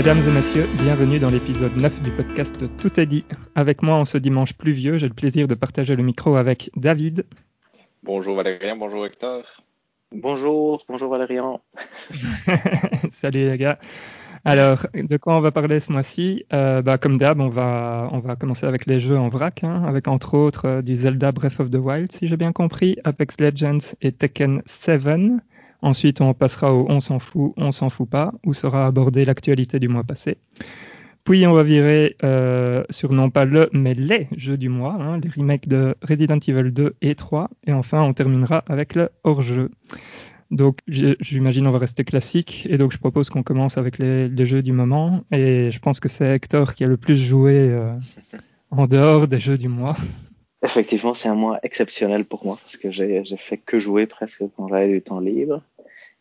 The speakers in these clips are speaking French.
Mesdames et messieurs, bienvenue dans l'épisode 9 du podcast Tout est dit. Avec moi en ce dimanche pluvieux, j'ai le plaisir de partager le micro avec David. Bonjour Valérien, bonjour Hector. Bonjour, bonjour Valérian. Salut les gars. Alors, de quoi on va parler ce mois-ci? Euh, bah, Comme d'hab, on va, on va commencer avec les jeux en vrac, hein, avec entre autres euh, du Zelda Breath of the Wild, si j'ai bien compris, Apex Legends et Tekken 7. Ensuite, on passera au On s'en fout, on s'en fout pas, où sera abordée l'actualité du mois passé. Puis on va virer euh, sur non pas le, mais les jeux du mois, hein, les remakes de Resident Evil 2 et 3. Et enfin, on terminera avec le hors-jeu. Donc j'imagine on va rester classique. Et donc je propose qu'on commence avec les, jeux du moment. Et je pense que c'est Hector qui a le plus joué euh, en dehors des jeux du mois. Effectivement, c'est un mois exceptionnel pour moi parce que j'ai fait que jouer presque quand j'avais du temps libre.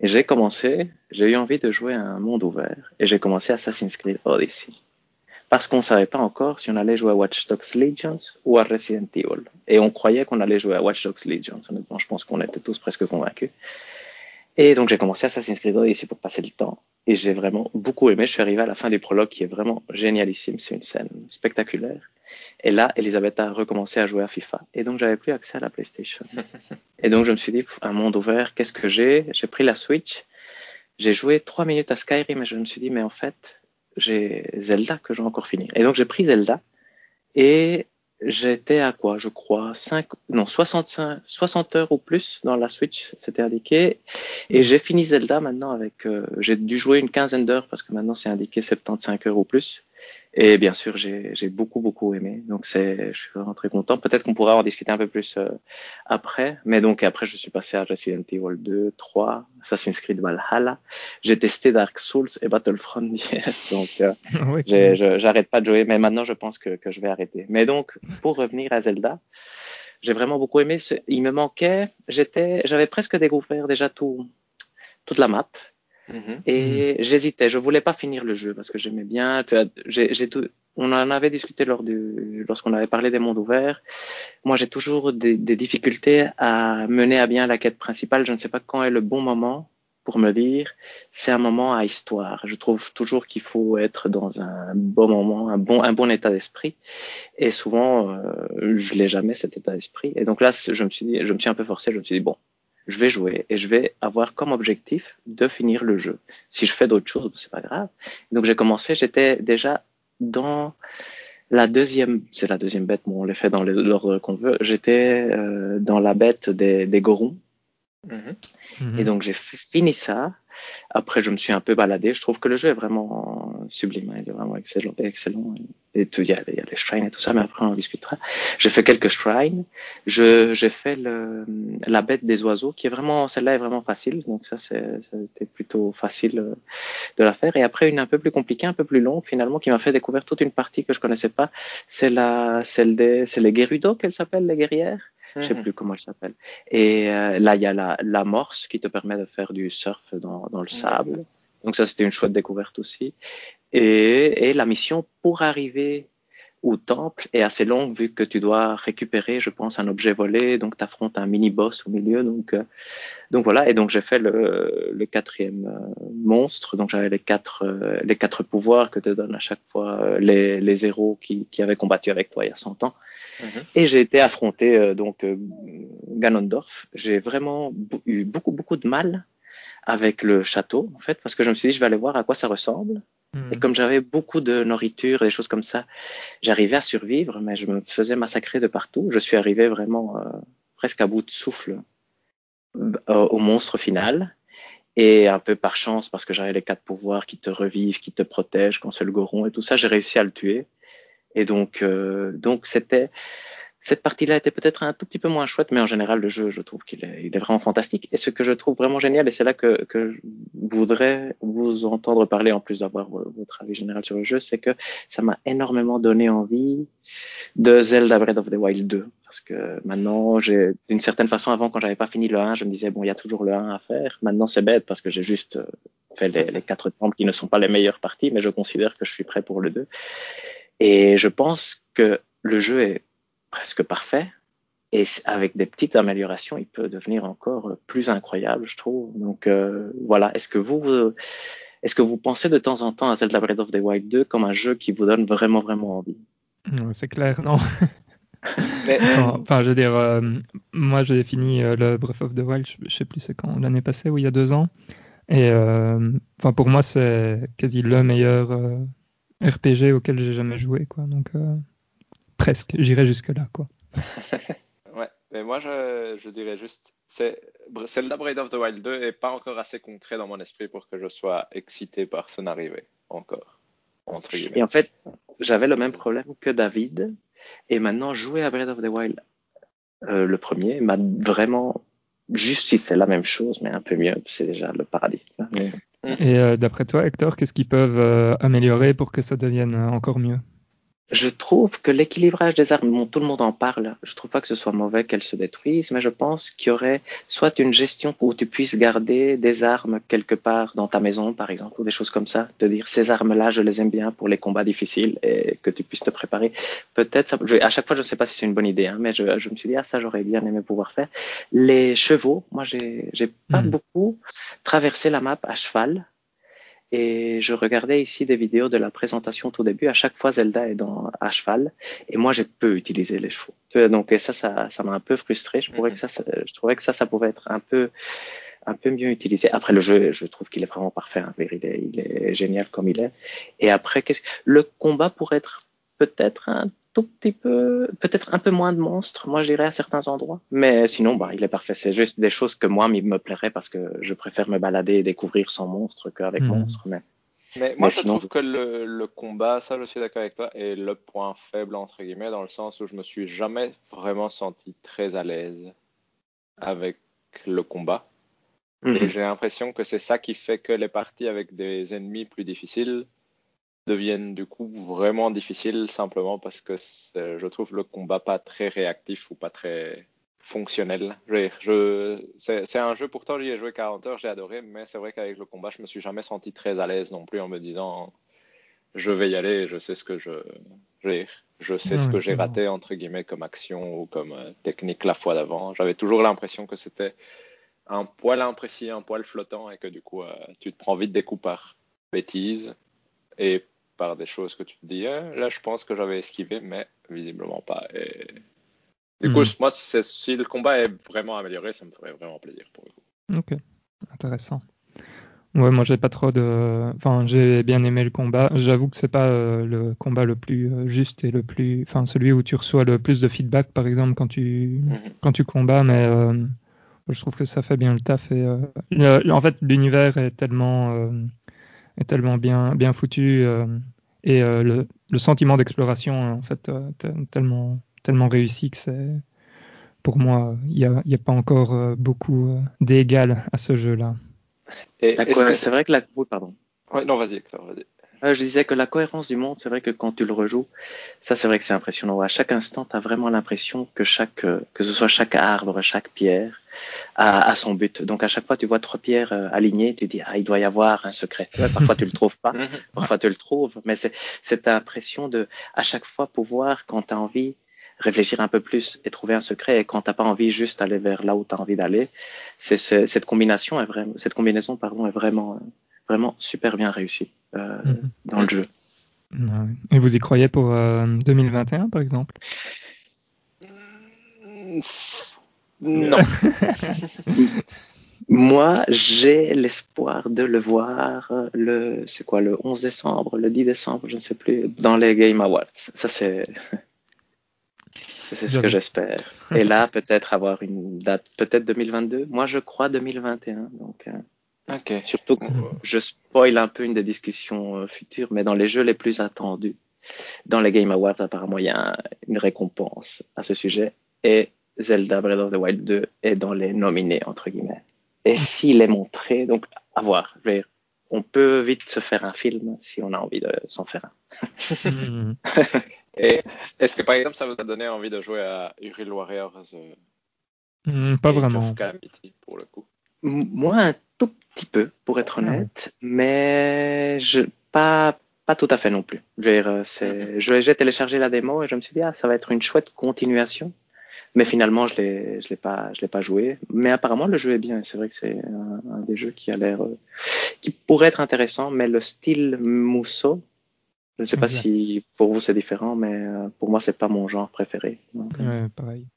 Et j'ai commencé, j'ai eu envie de jouer à un monde ouvert et j'ai commencé Assassin's Creed Odyssey. Parce qu'on ne savait pas encore si on allait jouer à Watch Dogs Legions ou à Resident Evil. Et on croyait qu'on allait jouer à Watch Dogs Legions. Honnêtement, je pense qu'on était tous presque convaincus. Et donc j'ai commencé Assassin's Creed Odyssey pour passer le temps. Et j'ai vraiment beaucoup aimé. Je suis arrivé à la fin du prologue qui est vraiment génialissime. C'est une scène spectaculaire. Et là, Elisabeth a recommencé à jouer à FIFA. Et donc, j'avais plus accès à la PlayStation. et donc, je me suis dit, un monde ouvert, qu'est-ce que j'ai? J'ai pris la Switch. J'ai joué trois minutes à Skyrim et je me suis dit, mais en fait, j'ai Zelda que je vais encore finir. Et donc, j'ai pris Zelda et j'étais à quoi? Je crois 5, non, 65, 60 heures ou plus dans la Switch, c'était indiqué. Et j'ai fini Zelda maintenant avec, euh, j'ai dû jouer une quinzaine d'heures parce que maintenant c'est indiqué 75 heures ou plus. Et bien sûr, j'ai beaucoup, beaucoup aimé. Donc, c'est, je suis vraiment très content. Peut-être qu'on pourra en discuter un peu plus euh, après. Mais donc, après, je suis passé à Resident Evil 2, 3, Assassin's Creed Valhalla. J'ai testé Dark Souls et Battlefront donc, euh, j'arrête pas de jouer. Mais maintenant, je pense que, que je vais arrêter. Mais donc, pour revenir à Zelda, j'ai vraiment beaucoup aimé. Il me manquait, j'étais, j'avais presque découvert déjà tout, toute la map. Mhm. Et j'hésitais, je voulais pas finir le jeu parce que j'aimais bien. tout, on en avait discuté lors du, lorsqu'on avait parlé des mondes ouverts. Moi, j'ai toujours des, des, difficultés à mener à bien la quête principale. Je ne sais pas quand est le bon moment pour me dire c'est un moment à histoire. Je trouve toujours qu'il faut être dans un bon moment, un bon, un bon état d'esprit. Et souvent, euh, je l'ai jamais cet état d'esprit. Et donc là, je me suis dit, je me suis un peu forcé. Je me suis dit bon, je vais jouer et je vais avoir comme objectif de finir le jeu. Si je fais d'autres choses, c'est pas grave. Donc j'ai commencé, j'étais déjà dans la deuxième, c'est la deuxième bête, bon, on les fait dans l'ordre qu'on veut. J'étais euh, dans la bête des, des gorons. Mm-hmm. Et donc j'ai fini ça. Après, je me suis un peu baladé. Je trouve que le jeu est vraiment sublime. Il est vraiment excellent. excellent. Et tout, il y, a, les shrines et tout ça, mais après, on en discutera. J'ai fait quelques shrines. J'ai fait la bête des oiseaux, qui est vraiment, celle-là est vraiment facile. Donc ça, c'était plutôt facile euh, de la faire. Et après, une un peu plus compliquée, un peu plus longue, finalement, qui m'a fait découvrir toute une partie que je connaissais pas. C'est la, celle des, c'est les Gerudo qu'elle s'appelle, les guerrières. Je sais mhm. plus comment elle s'appelle. Et euh, là, il y a la, la morse qui te permet de faire du surf dans, dans le sable. Donc ça, c'était une chouette découverte aussi. Et, et la mission pour arriver au temple est assez longue vu que tu dois récupérer, je pense, un objet volé. Donc, tu affrontes un mini-boss au milieu. Donc, euh, donc voilà. Et donc, j'ai fait le, le quatrième euh, monstre. Donc, j'avais les quatre, les quatre pouvoirs que te donnent à chaque fois les, les héros qui, qui avaient combattu avec toi il y a 100 ans. Mhm. Et j'ai été affronté euh, donc euh, Ganondorf. J'ai vraiment eu beaucoup beaucoup de mal avec le château en fait parce que je me suis dit je vais aller voir à quoi ça ressemble. Et mhm. comme j'avais beaucoup de nourriture, des choses comme ça, j'arrivais à survivre, mais je me faisais massacrer de partout. Je suis arrivé vraiment euh, presque à bout de souffle au monstre final. Et un peu par chance, parce que j'avais les quatre pouvoirs qui te revivent, qui te protègent quand c'est le goron et tout ça, j'ai réussi à le tuer. Et donc, euh, donc c'était cette partie-là était peut-être un tout petit peu moins chouette, mais en général, le jeu, je trouve qu'il est, vraiment fantastique. Et ce que je trouve vraiment génial, et c'est là que, que je voudrais vous entendre parler, en plus d'avoir votre avis général sur le jeu, c'est que ça m'a énormément donné envie de Zelda Breath of the Wild 2. Parce que maintenant, j'ai, d'une certaine façon, avant, quand j'avais pas fini le 1, je me disais, bon, il y a toujours le 1 à faire. Maintenant, c'est bête parce que j'ai juste fait les, les quatre temples qui ne sont pas les meilleures parties, mais je considère que je suis prêt pour le 2. Et je pense que le jeu est presque parfait. Et avec des petites améliorations, il peut devenir encore plus incroyable, je trouve. Donc euh, voilà, est-ce que vous, est-ce que vous pensez de temps en temps à Zelda Breath of the Wild 2 comme un jeu qui vous donne vraiment, vraiment envie? C'est clair, non. enfin, je veux dire, euh, moi j'ai fini euh, le Breath of the Wild, je, sais plus c'est quand, l'année passée ou il y a deux ans. Et euh, enfin pour moi c'est quasi le meilleur RPG auquel j'ai jamais joué, quoi. Donc presque, j'irai jusque là, quoi. ouais, mais moi je, je dirais juste, c'est Zelda Breath of the Wild 2 est pas encore assez concret dans mon esprit pour que je sois excité par son arrivée encore. Entre Et en fait, j'avais le même problème que David et maintenant, jouer à Breath of the Wild, euh, le premier, m'a vraiment, juste si c'est la même chose, mais un peu mieux, c'est déjà le paradis. Et euh, d'après toi, Hector, qu'est-ce qu'ils peuvent euh, améliorer pour que ça devienne encore mieux? Je trouve que l'équilibrage des armes, bon, tout le monde en parle, je trouve pas que ce soit mauvais qu'elles se détruisent, mais je pense qu'il y aurait soit une gestion où tu puisses garder des armes quelque part dans ta maison, par exemple, ou des choses comme ça, de dire ces armes-là, je les aime bien pour les combats difficiles et que tu puisses te préparer. Peut-être, à chaque fois, je ne sais pas si c'est une bonne idée, hein, mais je, je, me suis dit, ah, ça, j'aurais bien aimé pouvoir faire. Les chevaux, moi, j'ai, j'ai pas hmm. beaucoup traversé la map à cheval, et je regardais ici des vidéos de la présentation tout début. À chaque fois, Zelda est dans, à cheval. Et moi, j'ai peu utilisé les chevaux. Donc, ça, ça, ça m'a un peu frustré. Je, pourrais que ça, je trouvais que ça, ça pouvait être un peu, un peu mieux utilisé. Après, le jeu, je trouve qu'il est vraiment parfait. Hein. Il, est, il est génial comme il est. Et après, le combat pourrait être peut-être un tout petit peu, peut-être un peu moins de monstres, moi je dirais à certains endroits. Mais sinon, bah, il est parfait. C'est juste des choses que moi, me plairait parce que je préfère me balader et découvrir sans monstre qu'avec mmh. monstre. Mais, mais moi, je trouve que le, le, combat, ça, je suis d'accord avec toi, est le point faible, entre guillemets, dans le sens où je me suis jamais vraiment senti très à l'aise avec le combat. Mmh. Et j'ai l'impression que c'est ça qui fait que les parties avec des ennemis plus difficiles deviennent du coup vraiment difficiles simplement parce que je trouve le combat pas très réactif ou pas très fonctionnel. Je, c'est un jeu, pourtant j'y ai joué 40 heures, j'ai adoré, mais c'est vrai qu'avec le combat, je me suis jamais senti très à l'aise non plus en me disant je vais y aller, je sais ce que je, je sais ce que j'ai raté entre guillemets comme action ou comme euh, technique la fois d'avant. J'avais toujours l'impression que c'était un poil imprécis, un poil flottant et que du coup euh, tu te prends vite des coups par bêtise et par des choses que tu te dis, hein, là je pense que j'avais esquivé, mais visiblement pas. Et... Du coup, hmm. moi, si le combat est vraiment amélioré, ça me ferait vraiment plaisir pour le coup. Ok, intéressant. Ouais, moi j'ai pas trop de. Enfin, j'ai bien aimé le combat. J'avoue que c'est pas euh, le combat le plus euh, juste et le plus. Enfin, celui où tu reçois le plus de feedback, par exemple, quand tu, mhm. quand tu combats, mais euh, je trouve que ça fait bien le taf. Et, en fait, l'univers est tellement est tellement bien, bien foutu euh, et euh, le, le, sentiment d'exploration en fait euh, tellement, tellement réussi que c'est pour moi, il n'y a, y a, pas encore beaucoup d'égal à ce jeu-là. C'est vrai que la... pardon. Ouais, non, vas-y, vas-y. Euh, je disais que la cohérence du monde, c'est vrai que quand tu le rejoues, ça c'est vrai que c'est impressionnant. À chaque instant, tu as vraiment l'impression que chaque, euh, que ce soit chaque arbre, chaque pierre, a, son but. Donc à chaque fois, tu vois trois pierres euh, alignées, tu dis ah il doit y avoir un secret. parfois tu le trouves pas, parfois tu le trouves, mais c'est cette impression de à chaque fois pouvoir quand tu as envie réfléchir un peu plus et trouver un secret et quand t'as pas envie juste aller vers là où tu as envie d'aller, c'est cette combinaison est vraiment cette combinaison pardon est vraiment vraiment super bien réussi euh, mhm. dans le jeu. Et vous y croyez pour 2021, euh, par exemple? Non. Moi, j'ai l'espoir de le voir le, c'est quoi, le 11 décembre, le 10 décembre, je ne sais plus, dans les Game Awards. Ça, c'est, c'est ce que j'espère. Et là, peut-être avoir une date, peut-être 2022. Moi, je crois 2021. Donc, euh, Surtout que je spoil un peu une des discussions euh, futures, mais dans les jeux les plus attendus, dans les Game Awards, apparemment, il y a une récompense à ce sujet. Et Zelda Breath of the Wild 2 est dans les nominés, entre guillemets. Et s'il est montré, donc à voir. On peut vite se faire un film si on a envie de s'en faire un. Et est-ce que par exemple ça vous a donné envie de jouer à Hyrule Warriors euh, mm, Pas vraiment. pour le coup? Moi, un tout petit peu, pour être honnête, mais je, pas, pas tout à fait non plus. Euh, j'ai téléchargé la démo et je me suis dit, ah, ça va être une chouette continuation Mais finalement, je l'ai, je l'ai pas, je l'ai pas joué. Mais apparemment, le jeu est bien. C'est vrai que c'est un, un des jeux qui a l'air, euh, qui pourrait être intéressant. Mais le style Mousseau, je ne sais pas Exact. si pour vous c'est différent, mais euh, pour moi, c'est pas mon genre préféré. Donc, euh, Ouais, pareil.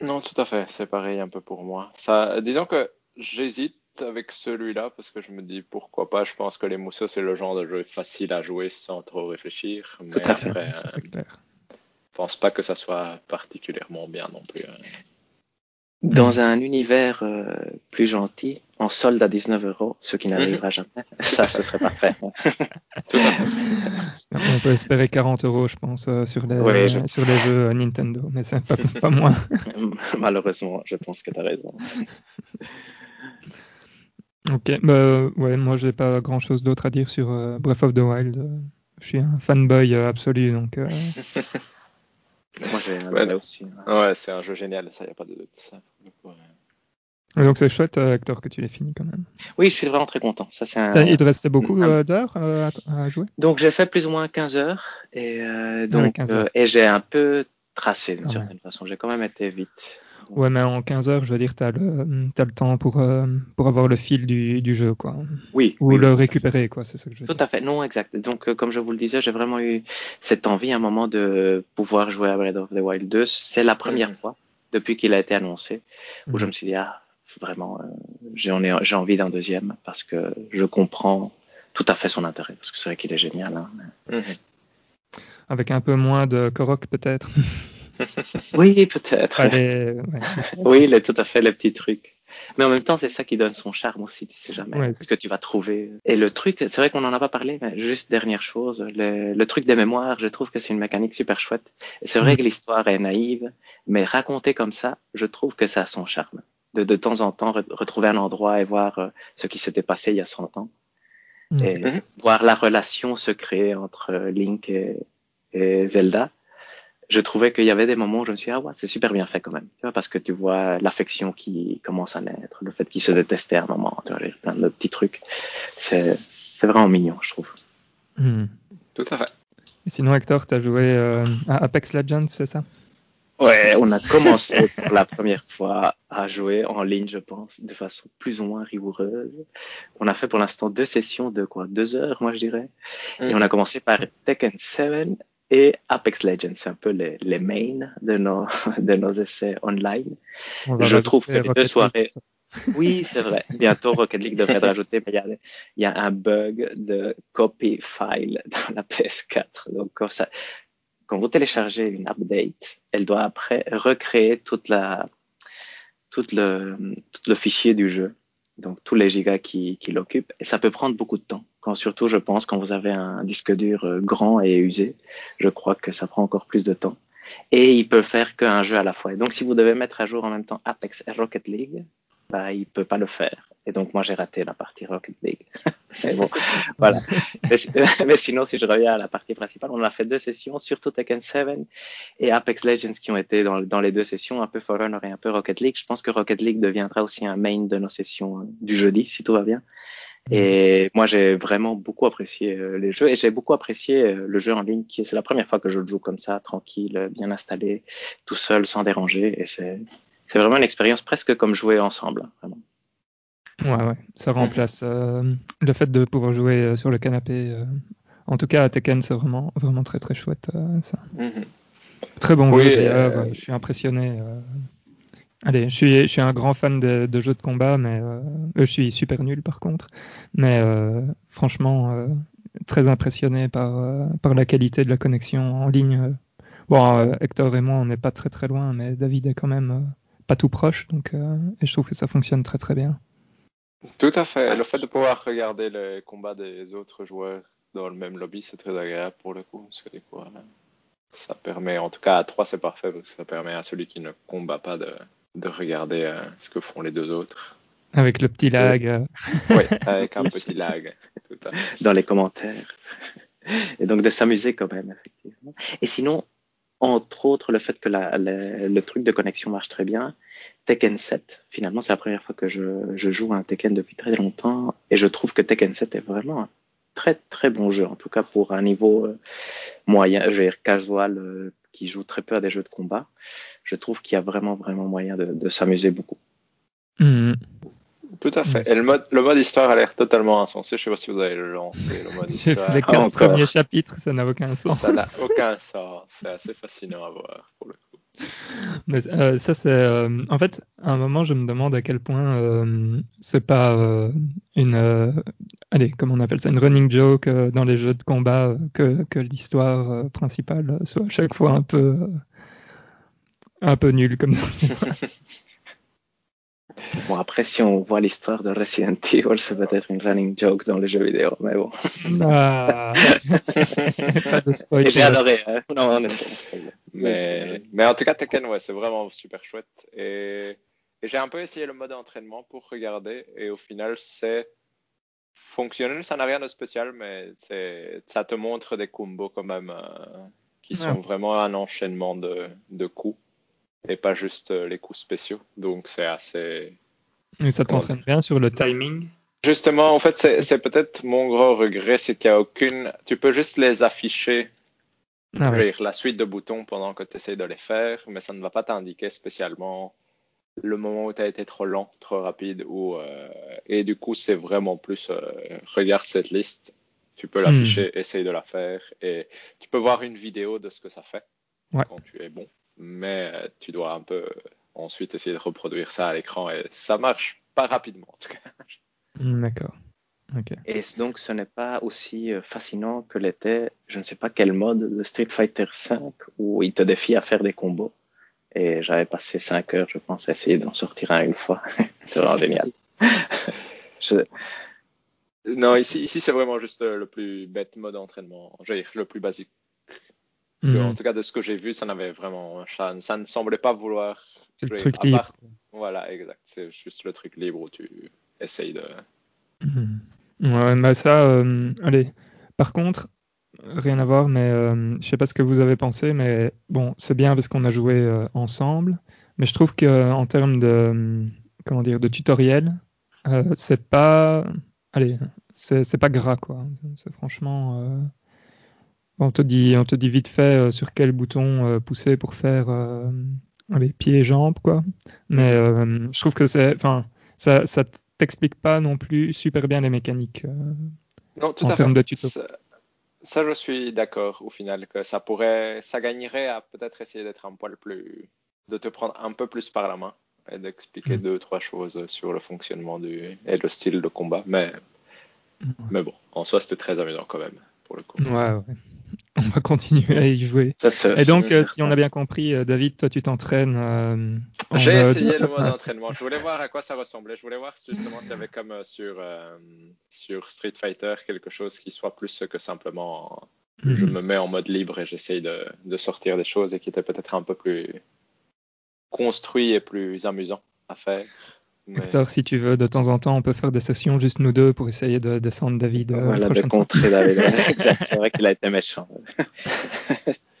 Non, tout à fait, c'est pareil un peu pour moi. Ça, disons que j'hésite avec celui-là parce que je me dis pourquoi pas. Je pense que les mousseaux c'est le genre de jeu facile à jouer sans trop réfléchir. Mais à fait. Ça, c'est clair. Je pense pas que ça soit particulièrement bien non plus. hein. Dans un univers euh, plus gentil, en solde à 19 euros, ce qui n'arrivera jamais, ça, ce serait parfait. On peut espérer 40 euros, je pense, euh, sur les, Oui, je- sur les jeux euh, Nintendo, mais c'est pas, pas moins. Malheureusement, je pense que tu as raison. Ok, bah ouais, moi j'ai pas grand chose d'autre à dire sur euh, Breath of the Wild. Je suis un fanboy euh, absolu, donc euh, Moi, j'ai Ouais. adoré aussi. ouais. Ouais, c'est un jeu génial, ça y a pas de doute. Ça. Donc, ouais. ouais, donc c'est chouette, euh, Hector, que tu l'aies fini quand même. Oui, je suis vraiment très content. Ça, un- Il te restait beaucoup un- euh, d'heures euh, à, à jouer? Donc, j'ai fait plus ou moins 15 heures et, euh, Ah donc, ouais, 15 heures. euh, et j'ai un peu tracé d'une Ah ouais. certaine façon. J'ai quand même été vite. Ouais, mais en 15 heures, je veux dire, t'as le, t'as le temps pour, euh, pour avoir le fil du, du jeu, quoi. Oui, Ou oui, le oui. récupérer, quoi, c'est ça que je veux Tout dire. à fait, non, exact. Donc, euh, comme je vous le disais, j'ai vraiment eu cette envie à un moment de pouvoir jouer à Breath of the Wild 2. C'est la première fois depuis qu'il a été annoncé où je Mhm. me suis dit, ah, vraiment, euh, j'ai envie d'un deuxième parce que je comprends tout à fait son intérêt. Parce que c'est vrai qu'il est génial. hein. Mhm. Avec un peu moins de Korok, peut-être. Oui, peut-être. Ouais. Oui, les, tout à fait, les petits trucs. Mais en même temps, c'est ça qui donne son charme aussi, tu sais jamais Ouais. ce que tu vas trouver. Et le truc, c'est vrai qu'on en a pas parlé, mais juste dernière chose, le, le truc des mémoires, je trouve que c'est une mécanique super chouette. Et C'est vrai Mm. que l'histoire est naïve, mais racontée comme ça, je trouve que ça a son charme. De, de temps en temps, re- retrouver un endroit et voir euh, ce qui s'était passé il y a 100 ans. Mhm. Et Mhm. voir la relation se créer entre euh, Link et, et Zelda. Je trouvais qu'il y avait des moments où je me suis dit, ah ouais, c'est super bien fait quand même. Tu vois, parce que tu vois l'affection qui commence à naître, le fait qu'ils se détestaient à un moment, tu vois, plein de petits trucs. C'est, c'est vraiment mignon, je trouve. Mhm. Tout à fait. Et Sinon, Hector, t'as joué euh, à Apex Legends, c'est ça? Ouais, on a commencé pour la première fois à jouer en ligne, je pense, de façon plus ou moins rigoureuse. On a fait pour l'instant deux sessions de quoi, deux heures, moi je dirais. Et on a commencé par Tekken 7 et Apex Legends, c'est un peu les, les mains de nos, de nos essais online. Je trouve que les deux League. soirées- Oui, c'est vrai. Bientôt, Rocket League devrait être rajouté, mais il y a, il y a un bug de copy file dans la PS4. Donc, quand, ça, quand vous téléchargez une update, elle doit après recréer toute la, toute le, tout le fichier du jeu. Donc, tous les gigas qui, l'occupent. Et ça peut prendre beaucoup de temps. Quand, surtout, je pense, quand vous avez un disque dur euh, grand et usé, je crois que ça prend encore plus de temps. Et il peut faire qu'un jeu à la fois. Et donc, si vous devez mettre à jour en même temps Apex et Rocket League, bah, il peut pas le faire. Et donc, moi, j'ai raté la partie Rocket League. mais bon, voilà. Mais, mais sinon, si je reviens à la partie principale, on a fait deux sessions, surtout Tekken 7 et Apex Legends qui ont été dans, dans les deux sessions, un peu For Honor et un peu Rocket League. Je pense que Rocket League deviendra aussi un main de nos sessions euh, du jeudi, si tout va bien. Et moi, j'ai vraiment beaucoup apprécié euh, les jeux et j'ai beaucoup apprécié euh, le jeu en ligne. qui C'est la première fois que je le joue comme ça, tranquille, euh, bien installé, tout seul, sans déranger. Et c'est c'est vraiment une expérience presque comme jouer ensemble. Vraiment. Ouais, ouais. Ça remplace euh, le fait de pouvoir jouer euh, sur le canapé. euh. En tout cas, à Tekken, c'est vraiment, vraiment très, très chouette, euh, ça. Mhm. Très bon Oui, jeu, d'ailleurs. euh, Je suis impressionné. euh. Allez, je suis, je suis un grand fan de, de jeux de combat, mais euh, je suis super nul, par contre. Mais euh, franchement, euh, très impressionné par, euh, par la qualité de la connexion en ligne. Bon, euh, Hector et moi, on n'est pas très, très loin, mais David est quand même euh, pas tout proche. Donc, euh, et je trouve que ça fonctionne très, très bien. Tout à fait. Le fait de pouvoir regarder les combats des autres joueurs dans le même lobby, c'est très agréable pour le coup. Parce que du coup, ça permet, en tout cas à 3, c'est parfait parce que ça permet à celui qui ne combat pas de, de regarder euh, ce que font les deux autres. Avec le petit lag. euh. Oui, avec un petit lag. Tout à fait. dans les commentaires. Et donc de s'amuser quand même, effectivement. Et sinon, entre autres, le fait que le truc de connexion marche très bien, Tekken 7, finalement, c'est la première fois que je, joue à un Tekken depuis très longtemps, et je trouve que Tekken 7 est vraiment un très très bon jeu, en tout cas pour un niveau euh, moyen, je veux dire casual, euh, qui joue très peu à des jeux de combat. je trouve qu'il y a vraiment, vraiment moyen de, s'amuser beaucoup. Mhm. Tout à fait. Et le mode, le mode histoire a l'air totalement insensé. Je sais pas si vous avez lancé le mode histoire. les quatre encore. premiers chapitres, ça n'a aucun sens. Ça n'a aucun sens. C'est assez fascinant à voir pour le coup. Mais euh, ça, c'est. euh, en fait, à un moment, je me demande à quel point euh, c'est pas euh, une. allez, comment on appelle ça Une running joke dans les jeux de combat que, que l'histoire principale soit à chaque fois un peu. un peu nulle comme ça. Bon, après, si on voit l'histoire de Resident Evil, c'est peut-être une running joke dans les jeux vidéo, mais bon. Ah. pas de spoil. Et j'ai adoré, hein. Non. Mais, mais en tout cas, Tekken, ouais, c'est vraiment super chouette. Et, et j'ai un peu essayé le mode entraînement pour regarder. Et au final, c'est fonctionnel. Ça n'a rien de spécial, mais c'est, ça te montre des combos quand même euh, qui sont Ouais. vraiment un enchaînement de, de coups. Et pas juste euh, les coups spéciaux. Donc c'est assez. Et ça t'entraîne bien sur le timing. Justement, en fait, c'est, c'est peut-être mon gros regret, c'est qu'il n'y a aucune. Tu peux juste les afficher Ah ouais. dire, la suite de boutons pendant que tu essayes de les faire, mais ça ne va pas t'indiquer spécialement le moment où tu as été trop lent, trop rapide. Ou, euh, et du coup, c'est vraiment plus euh, regarde cette liste, tu peux l'afficher, essaye de la faire, et tu peux voir une vidéo de ce que ça fait Ouais. quand tu es bon, mais euh, tu dois un peu ensuite essayer de reproduire ça à l'écran, et ça marche pas rapidement en tout cas. Hmm, D'accord. Et donc, ce n'est pas aussi euh, fascinant que l'était, je ne sais pas quel mode de Street Fighter V où il te défie à faire des combos. Et j'avais passé 5 heures, je pense, à essayer d'en sortir un une fois. C'est vraiment génial. Je- Non, ici, ici c'est vraiment juste euh, le plus bête mode d'entraînement, je veux dire, le plus basique. Que, Hmm. En tout cas, de ce que j'ai vu, ça n'avait vraiment, ça, ça ne semblait pas vouloir. C'est le truc libre. part- Voilà, exact. C'est juste le truc libre où tu essayes de. Mhm. Ouais, bah ça, euh, allez. Par contre, rien à voir, mais euh, je sais pas ce que vous avez pensé, mais bon, c'est bien parce qu'on a joué euh, ensemble, mais je trouve que en termes de, euh, comment dire, de tutoriel, c'est pas, allez, c'est pas gras quoi. C'est franchement, on te dit, on te dit vite fait sur quel bouton pousser pour faire, allez, pieds et jambes quoi. Mais euh, je trouve que c'est, enfin, ça, ça t'explique pas non plus super bien les mécaniques. euh. Non, tout En à termes fait. de tuto. Ça, ça, je suis d'accord au final que ça pourrait, ça gagnerait à peut-être essayer d'être un poil plus, de te prendre un peu plus par la main et d'expliquer Mm. deux, trois choses sur le fonctionnement du et le style de combat. Mais, mais bon, en soi, c'était très amusant quand même pour le coup. Ouais, ouais. On va continuer à y jouer. ça, Et donc, euh, si on a bien compris, euh, David, toi, tu t'entraînes euh, J'ai essayé le mode d'entraînement. Je voulais voir à quoi ça ressemblait. Je voulais voir justement s'il y avait comme sur, sur Street Fighter quelque chose qui soit plus que simplement Mhm. je me mets en mode libre et j'essaye de, de sortir des choses et qui était peut-être un peu plus construit et plus amusant à faire. Mais- Hector, si tu veux, de temps en temps, on peut faire des sessions juste nous deux pour essayer de descendre David euh, la Voilà, de prochaine fois. contrer David. exact, c'est vrai qu'il a été méchant.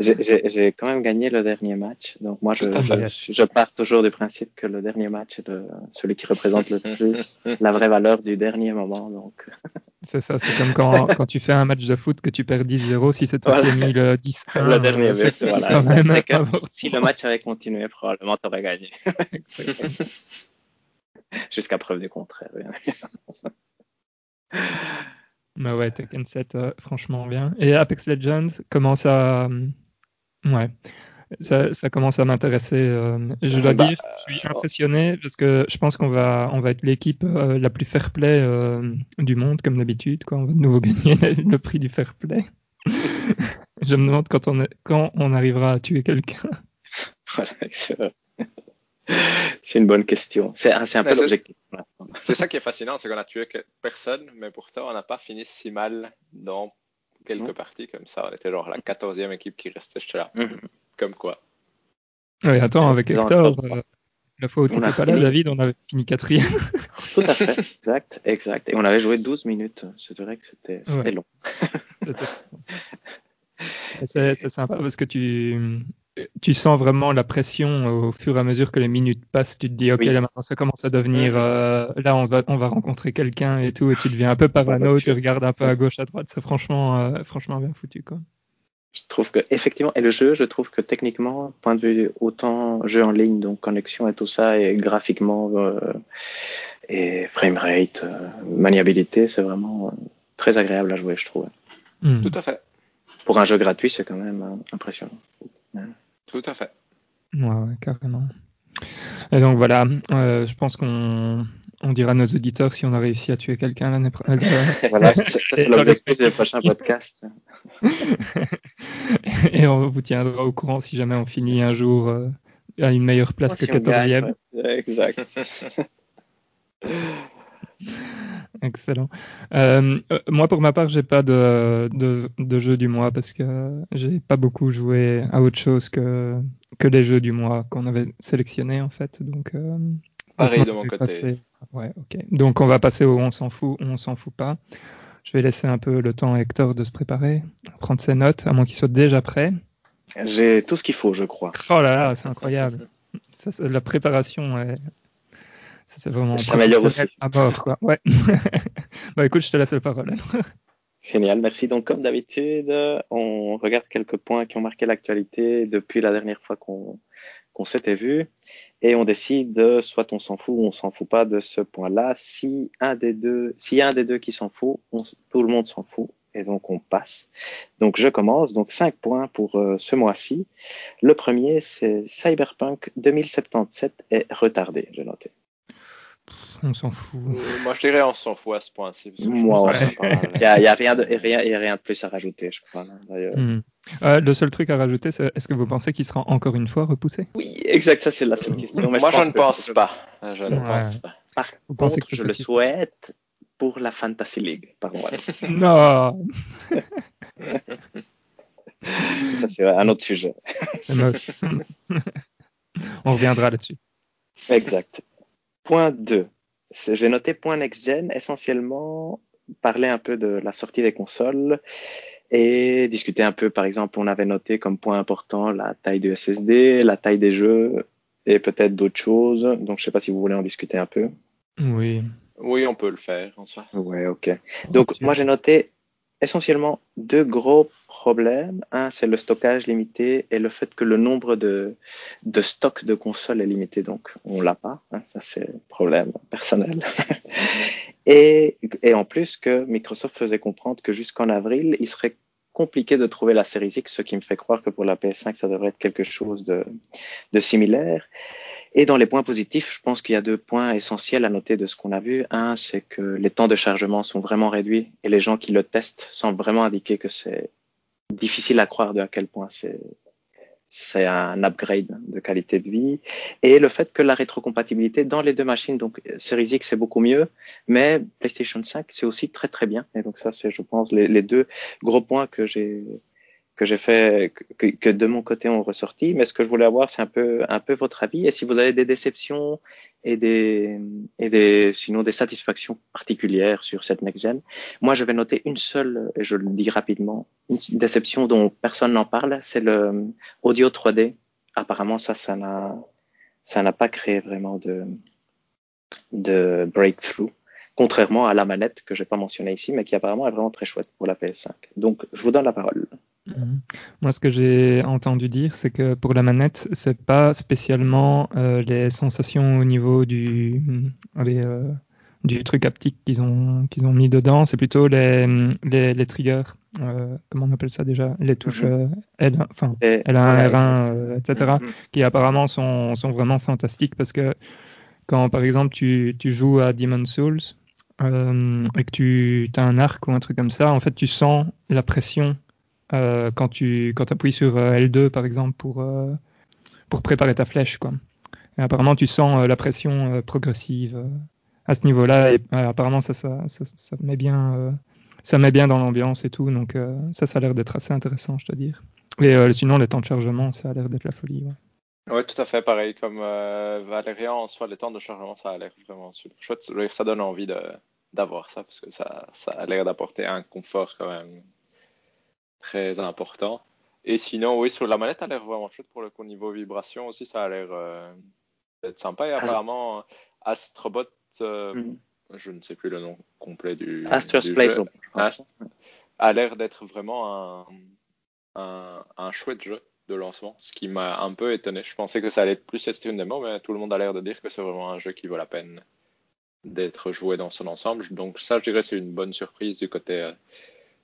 J'ai- quand même gagné le dernier match, donc moi je, je, je pars toujours du principe que le dernier match est celui qui représente le plus la vraie valeur du dernier moment. Donc C'est ça, c'est comme quand, quand tu fais un match de foot que tu perds 10-0, si c'est toi qui Voilà. as mis le 10 le dernier but, voilà. que si le match avait continué, probablement t'aurais gagné, jusqu'à preuve du contraire. Bien. Bah ouais, Tekken 7, euh, franchement bien. Et Apex Legends commence à... Ouais, ça, ça commence à m'intéresser. euh, je dois Bah, dire, je suis impressionné parce que je pense qu'on va, on va être l'équipe euh, la plus fair play euh, du monde, comme d'habitude. On va de nouveau gagner le prix du fair play. je me demande quand on, est- quand on arrivera à tuer quelqu'un. Voilà, c'est une bonne question. C'est un peu Mais c'est- l'objectif. C'est ça qui est fascinant, c'est qu'on a tué personne, mais pourtant on n'a pas fini si mal dans quelques parties comme ça. On était genre la 14e équipe qui restait, j'étais là. Mhm. Comme quoi? Oui, attends, avec Hector, euh, la fois où tu n'étais pas là. David, on avait fini quatrième. Tout à fait, exact, exact. Et on avait joué 12 minutes. C'est vrai que c'était Ouais. long. C'était- c'est sympa parce que tu, tu sens vraiment la pression au fur et à mesure que les minutes passent. Tu te dis, OK, Oui. là maintenant ça commence à devenir. Euh, là, on va, on va rencontrer quelqu'un et tout. Et tu deviens un peu parano. Tu regardes un peu à gauche, à droite. C'est franchement, euh, franchement bien foutu. Quoi. Je trouve que effectivement, et le jeu, je trouve que techniquement, point de vue autant jeu en ligne, donc connexion et tout ça, et graphiquement euh, et framerate, euh, maniabilité, c'est vraiment très agréable à jouer, je trouve. Mm. Tout à fait. Pour un jeu gratuit, c'est quand même euh, impressionnant. Tout à fait. Ouais, ouais, carrément. Et donc voilà, euh, je pense qu'on on dira à nos auditeurs si on a réussi à tuer quelqu'un l'année prochaine. voilà, ça, c'est l'objectif du prochain podcast. Et on vous tiendra au courant si jamais on finit un jour euh, à une meilleure place que 14e. Exact. Excellent. Euh, euh, moi, pour ma part, j'ai pas de, de, de, jeu du mois parce que j'ai pas beaucoup joué à autre chose que, que les jeux du mois qu'on avait sélectionnés en fait. Donc, euh, pareil de mon côté. Ouais, ok. Donc, on va passer au on s'en fout, on s'en fout pas. Je vais laisser un peu le temps à Hector de se préparer, prendre ses notes, à moins qu'il soit déjà prêt. J'ai tout ce qu'il faut, je crois. Oh là là, c'est incroyable. Ça, la préparation est c'est vraiment s'améliore aussi. À mort, quoi. Ouais. bah écoute, je te laisse la parole. Génial, merci. Donc, comme d'habitude, on regarde quelques points qui ont marqué l'actualité depuis la dernière fois qu'on s'était vu et on décide soit on s'en fout ou on s'en fout pas de ce point-là. Si un des deux, s'il y a un des deux qui s'en fout, tout le monde s'en fout et donc on passe. Donc je commence. Donc cinq points pour euh, ce mois-ci. Le premier, c'est Cyberpunk 2077 est retardé, j'ai noté on s'en fout. Euh, moi, je dirais on s'en fout à ce point-ci. Moi, il n'y a, rien de, rien, y a rien de plus à rajouter, je crois. Hmm. Euh, le seul truc à rajouter, c'est est-ce que vous pensez qu'il sera encore une fois repoussé? Oui, exact, ça c'est la seule question. moi, je, ne pense pas. Je ne pense pas. Par vous contre, que je le souhaite pour la Fantasy League, par moi. non Ça, c'est un autre sujet. On reviendra là-dessus. Exact. Point 2 j'ai noté point next-gen, essentiellement parler un peu de la sortie des consoles et discuter un peu, par exemple, on avait noté comme point important la taille du SSD, la taille des jeux et peut-être d'autres choses. Donc, je sais pas si vous voulez en discuter un peu. Oui. Oui, on peut le faire en soi. Ouais, ok. Donc, moi, j'ai noté essentiellement deux gros problèmes. Un, c'est le stockage limité et le fait que le nombre de, de stocks de consoles est limité. Donc, on l'a pas. Hein. ça, c'est un problème personnel. et, et en plus que Microsoft faisait comprendre que jusqu'en avril, il serait compliqué de trouver la série X, ce qui me fait croire que pour la PS5, ça devrait être quelque chose de, de similaire. Et dans les points positifs, je pense qu'il y a deux points essentiels à noter de ce qu'on a vu. Un, c'est que les temps de chargement sont vraiment réduits et les gens qui le testent semblent vraiment indiquer que c'est difficile à croire de à quel point c'est c'est un upgrade de qualité de vie. Et le fait que la rétrocompatibilité dans les deux machines donc Series X c'est beaucoup mieux mais PlayStation 5 c'est aussi très très bien. Et donc ça c'est je pense les, les deux gros points que j'ai que j'ai fait, que, de mon côté ont ressorti. Mais ce que je voulais avoir, c'est un peu, un peu votre avis. Et si vous avez des déceptions et des, et des, sinon des satisfactions particulières sur cette next gen, moi je vais noter une seule, et je le dis rapidement, une déception dont personne n'en parle, c'est le audio 3D. Apparemment, ça, ça n'a, ça n'a pas créé vraiment de, de breakthrough contrairement à la manette que j'ai pas mentionnée ici, mais qui apparemment est vraiment très chouette pour la PS5. Donc, je vous donne la parole. Mhm. Moi, ce que j'ai entendu dire, c'est que pour la manette, c'est pas spécialement euh, les sensations au niveau du, euh, du truc haptique qu'ils ont, qu'ils ont mis dedans, c'est plutôt les, les, les triggers. Euh, comment on appelle ça déjà? Les touches mhm. L, enfin, L1, R1, etc., qui apparemment sont, sont vraiment fantastiques parce que quand, par exemple, tu, tu joues à Demon's Souls et que tu as un arc ou un truc comme ça, en fait, tu sens la pression euh, quand tu appuies sur euh, L2 par exemple pour, euh, pour préparer ta flèche. Quoi. Apparemment tu sens la pression progressive à ce niveau-là et apparemment ça, ça, met bien ça met bien dans l'ambiance et tout donc ça ça a l'air d'être assez intéressant je dois dire. Et sinon les temps de chargement ça a l'air d'être la folie. Ouais. Oui, tout à fait pareil. Comme euh, Valérian, en soi, les temps de chargement, ça a l'air vraiment super chouette. Ça donne envie d'avoir ça parce que ça a l'air d'apporter un confort quand même très important. Et sinon, oui, sur la manette, a l'air vraiment chouette pour le coup. Niveau vibration aussi, ça a l'air euh, d'être sympa. Et apparemment, Astrobot, euh, mm. je ne sais plus le nom complet du. Astro's Playroom. a l'air d'être vraiment un, un chouette jeu de lancement, ce qui m'a un peu étonné. Je pensais que ça allait être plus une démo, mais tout le monde a l'air de dire que c'est vraiment un jeu qui vaut la peine d'être joué dans son ensemble. Donc ça, je dirais, c'est une bonne surprise du côté euh,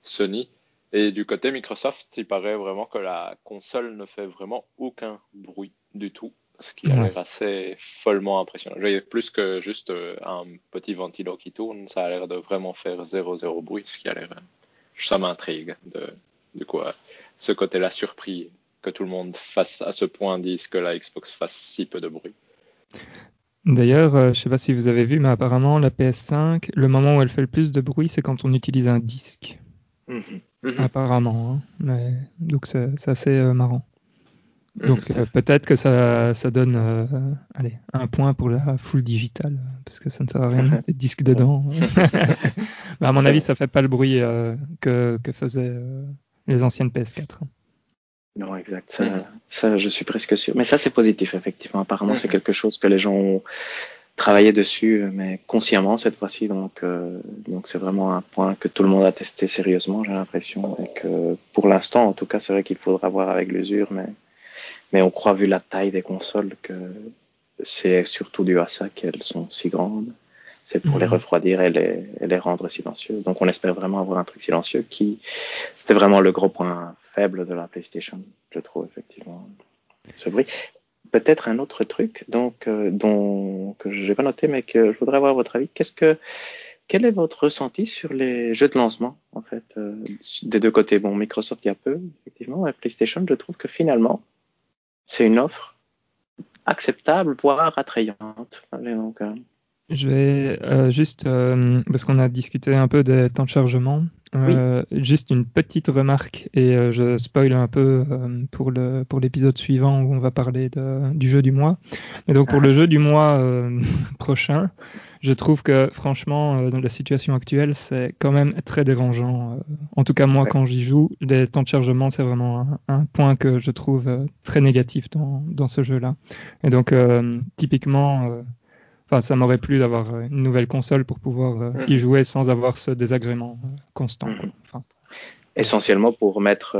Sony. Et du côté Microsoft, il paraît vraiment que la console ne fait vraiment aucun bruit du tout, ce qui a l'air assez follement impressionnant. Plus que juste euh, un petit ventilo qui tourne, ça a l'air de vraiment faire zéro zéro bruit, ce qui a l'air, ça m'intrigue de, du coup, ce côté-là surpris que tout le monde fasse à ce point dise que la Xbox fasse si peu de bruit. D'ailleurs, euh, je ne sais pas si vous avez vu, mais apparemment la PS5, le moment où elle fait le plus de bruit, c'est quand on utilise un disque. Mhm. Mhm. Apparemment. Hein. Donc c'est assez euh, marrant. Mhm. Donc euh, peut-être que ça, ça donne allez, un point pour la full digitale, parce que ça ne sert à rien de mettre des disques dedans. mais à mon avis, ça fait pas le bruit que, que faisaient les anciennes PS4. Non, exact. Ça, ça, je suis presque sûr. Mais ça, c'est positif, effectivement. Apparemment, c'est quelque chose que les gens ont travaillé dessus, mais consciemment cette fois-ci. Donc, euh, donc c'est vraiment un point que tout le monde a testé sérieusement, j'ai l'impression. Et que pour l'instant, en tout cas, c'est vrai qu'il faudra voir avec l'usure, mais, mais on croit, vu la taille des consoles, que c'est surtout dû à ça qu'elles sont si grandes. C'est pour les mhm. refroidir et les, et les rendre silencieux. Donc, on espère vraiment avoir un truc silencieux qui, c'était vraiment le gros point faible de la PlayStation, je trouve, effectivement, ce bruit. Peut-être un autre truc donc, euh, dont, que je n'ai pas noté, mais que je voudrais avoir votre avis. Qu'est-ce que, quel est votre ressenti sur les jeux de lancement, en fait, euh, des deux côtés? Bon, Microsoft, il y a peu, effectivement, et PlayStation, je trouve que finalement, c'est une offre acceptable, voire attrayante. euh, je vais euh, juste, euh, parce qu'on a discuté un peu des temps de chargement, euh, juste une petite remarque et je spoil un peu pour le pour l'épisode suivant où on va parler de, du jeu du mois. Et donc pour le ah. jeu du mois prochain, je trouve que franchement dans la situation actuelle c'est quand même très dérangeant. en tout cas moi quand j'y joue, les temps de chargement c'est vraiment un, un, point que je trouve très négatif dans dans ce jeu-là. Et donc typiquement Enfin, ça m'aurait plu d'avoir euh, une nouvelle console pour pouvoir euh, y mhm. jouer sans avoir ce désagrément euh, constant. Mhm. Enfin, essentiellement pour mettre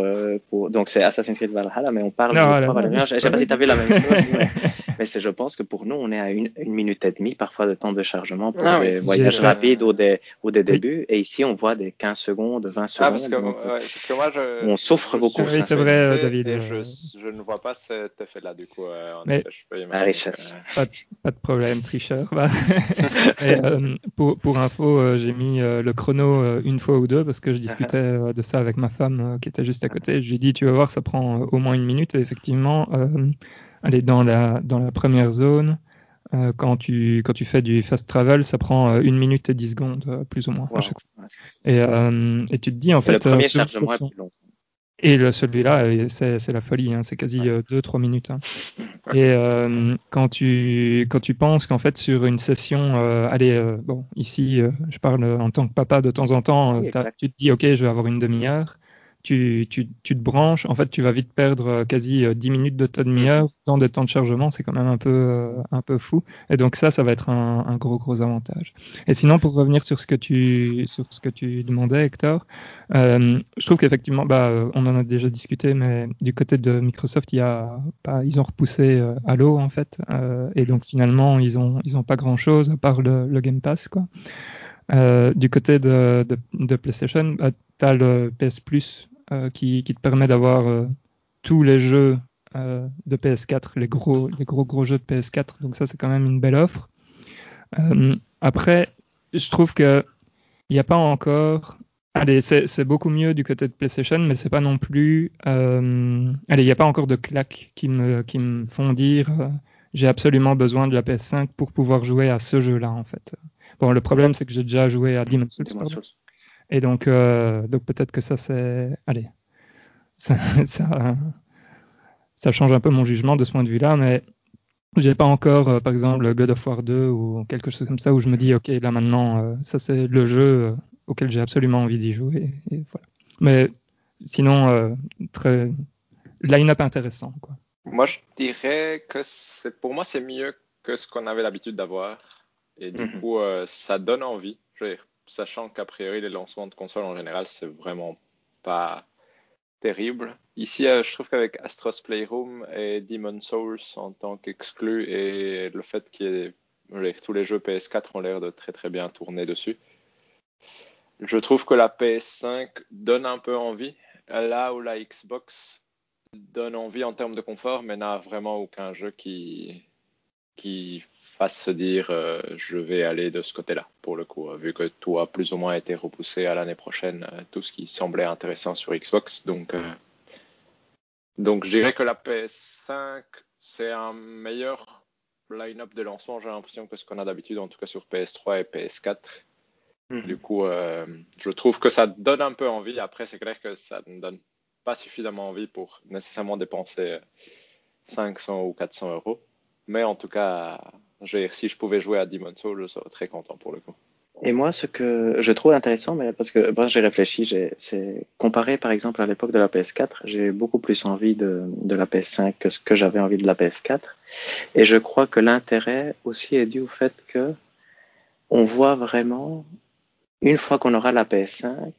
pour donc c'est Assassin's Creed Valhalla mais on parle je, je sais pas si tu avais la même chose mais c'est, je pense que pour nous, on est à une, une, minute et demie parfois de temps de chargement pour ah des voyages rapides ou des, ou des débuts. Et ici, on voit des 15 secondes, 20 secondes. Ah, parce que, ouais, parce que moi, je, on souffre beaucoup. Oui, c'est vrai, David. Et je, je, ne vois pas cet effet-là, du coup. en mais, effet, je peux imaginer. La richesse. Pas, de, pas de problème, tricheur. et, euh, pour, pour info, euh, j'ai mis euh, le chrono euh, une fois ou deux parce que je discutais euh, de ça avec ma femme qui était juste à côté. Je lui ai dit, tu vas voir, ça prend au moins une minute. Et effectivement, aller dans la, dans la première zone. Euh, quand, tu, quand tu fais du fast travel, ça prend euh, une minute et dix secondes, euh, plus ou moins, à chaque fois. Et, euh, et, tu te dis, en fait. Le premier chargement est plus long. Et celui-là, c'est la folie, hein, c'est quasi 2-3 minutes. Hein. Et quand, tu, quand tu penses qu'en fait, sur une session, allez, bon, ici, je parle en tant que papa de temps en temps, tu te dis, OK, je vais avoir une demi-heure tu, tu, tu, te branches, en fait, tu vas vite perdre euh, quasi 10 euh, minutes de ta demi-heure dans des temps de chargement, c'est quand même un peu, euh, un peu fou. Et donc ça, ça va être un, un, gros, gros avantage. Et sinon, pour revenir sur ce que tu, sur ce que tu demandais, Hector, euh, je trouve qu'effectivement, bah, on en a déjà discuté, mais du côté de Microsoft, il y a, bah, ils ont repoussé Halo, en fait, euh, et donc finalement, ils ont, ils ont pas grand-chose à part le, le Game Pass, quoi. Euh, du côté de, de, de PlayStation, bah, tu as le PS Plus qui, qui, te permet d'avoir euh, tous les jeux euh, de PS4, les gros, les gros gros jeux de PS4. Donc ça, c'est quand même une belle offre. après, je trouve que il n'y a pas encore Allez, c'est beaucoup mieux du côté de PlayStation, mais c'est pas non plus. Euh, allez, il n'y a pas encore de claques qui me, qui me font dire euh, j'ai absolument besoin de la PS5 pour pouvoir jouer à ce jeu-là, en fait. Bon, le problème, c'est que j'ai déjà joué à Demon's Souls. Et donc, euh, donc peut-être que ça, c'est. Allez. Ça, ça, change un peu mon jugement de ce point de vue-là, mais j'ai pas encore, euh, par exemple, God of War 2 ou quelque chose comme ça où je me dis, OK, là maintenant, euh, ça c'est le jeu auquel j'ai absolument envie d'y jouer. Et, voilà. Mais sinon, très line-up intéressant. Quoi. Moi, je dirais que c'est pour moi, c'est mieux que ce qu'on avait l'habitude d'avoir. Et du mm-hmm. coup, ça donne envie. Je veux dire, sachant qu'a priori les lancements de consoles en général c'est vraiment pas terrible. Ici, euh, je trouve qu'avec Astros Playroom et Demon Souls en tant qu'exclus et le fait que tous les jeux PS4 ont l'air de très très bien tourner dessus, je trouve que la PS5 donne un peu envie, là où la Xbox donne envie en termes de confort, mais n'a vraiment aucun jeu qui, qui fasse se dire euh, je vais aller de ce côté-là, pour le coup, vu que tout a plus ou moins été repoussé à l'année prochaine, euh, tout ce qui semblait intéressant sur Xbox. Donc, euh, donc je dirais que la PS5, c'est un meilleur line-up de lancement, j'ai l'impression, que ce qu'on a d'habitude, en tout cas sur PS3 et PS4. Mhm. Du coup, je trouve que ça donne un peu envie. Après, c'est clair que ça ne donne pas suffisamment envie pour nécessairement dépenser 500 ou 400 euros. Mais en tout cas, si je pouvais jouer à Demon's Souls, je serais très content pour le coup. Et moi, ce que je trouve intéressant, parce que j'ai réfléchi, c'est comparé par exemple à l'époque de la PS4, j'ai beaucoup plus envie de, la PS5 que ce que j'avais envie de la PS4. Et je crois que l'intérêt aussi est dû au fait que on voit vraiment, une fois qu'on aura la PS5,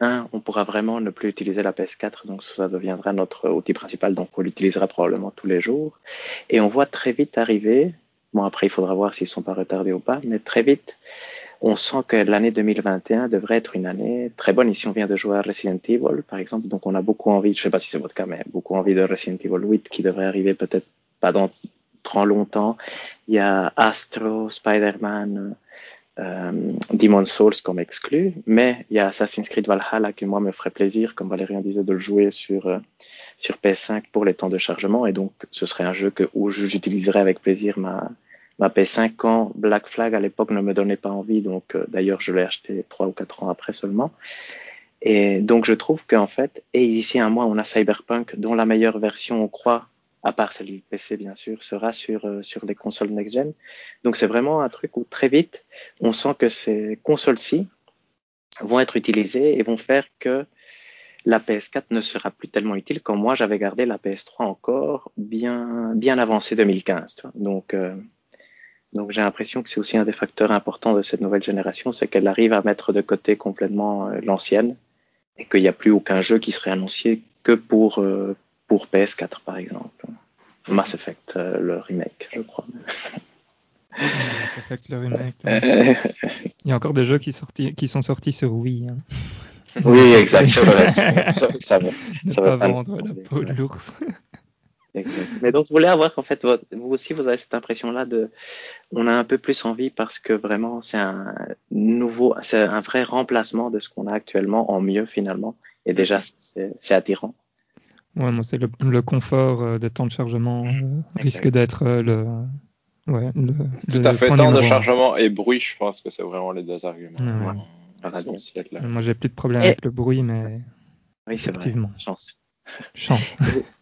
un, on pourra vraiment ne plus utiliser la PS4, donc ça deviendra notre outil principal, donc on l'utilisera probablement tous les jours. Et on voit très vite arriver Bon, après, il faudra voir s'ils sont pas retardés ou pas, mais très vite, on sent que l'année 2021 devrait être une année très bonne. Ici, on vient de jouer à Resident Evil, par exemple, donc on a beaucoup envie, je sais pas si c'est votre cas, mais beaucoup envie de Resident Evil 8 qui devrait arriver peut-être pas dans trop longtemps. Il y a Astro, Spider-Man, euh, Demon's Souls comme exclu, mais il y a Assassin's Creed Valhalla qui moi me ferait plaisir, comme Valérien disait, de le jouer sur euh, sur PS5 pour les temps de chargement, et donc ce serait un jeu que où j'utiliserais avec plaisir ma ma PS5 quand Black Flag à l'époque ne me donnait pas envie, donc euh, d'ailleurs je l'ai acheté trois ou quatre ans après seulement. Et donc je trouve qu'en fait, et ici un mois on a Cyberpunk dont la meilleure version on croit à part celle du PC bien sûr, sera sur, euh, sur les consoles next-gen. Donc c'est vraiment un truc où très vite, on sent que ces consoles-ci vont être utilisées et vont faire que la PS4 ne sera plus tellement utile comme moi j'avais gardé la PS3 encore bien, bien avancée 2015. Donc, euh, donc j'ai l'impression que c'est aussi un des facteurs importants de cette nouvelle génération, c'est qu'elle arrive à mettre de côté complètement euh, l'ancienne et qu'il n'y a plus aucun jeu qui serait annoncé que pour, pour PS4 par exemple. Mass Effect, euh, le remake, je crois. Mass Effect, le remake. Il y a encore des jeux qui, sorti, qui sont sortis sur Wii. Hein. Oui, exactement. ça, ça, va, ne pas, vendre la peau de l'ours. Mais donc, vous voulez avoir, en fait, vous aussi, vous avez cette impression-là de, on a un peu plus envie parce que vraiment, c'est un nouveau, c'est un vrai remplacement de ce qu'on a actuellement en mieux finalement. Et déjà, c'est attirant. Ouais, moi, c'est le, confort euh, des temps de chargement euh, risque d'être euh, le, ouais, le. Tout à fait. Temps de chargement et bruit, je pense que c'est vraiment les deux arguments. Moi, j'ai plus de problème avec le bruit, mais. Oui, c'est effectivement. Chance. Chance.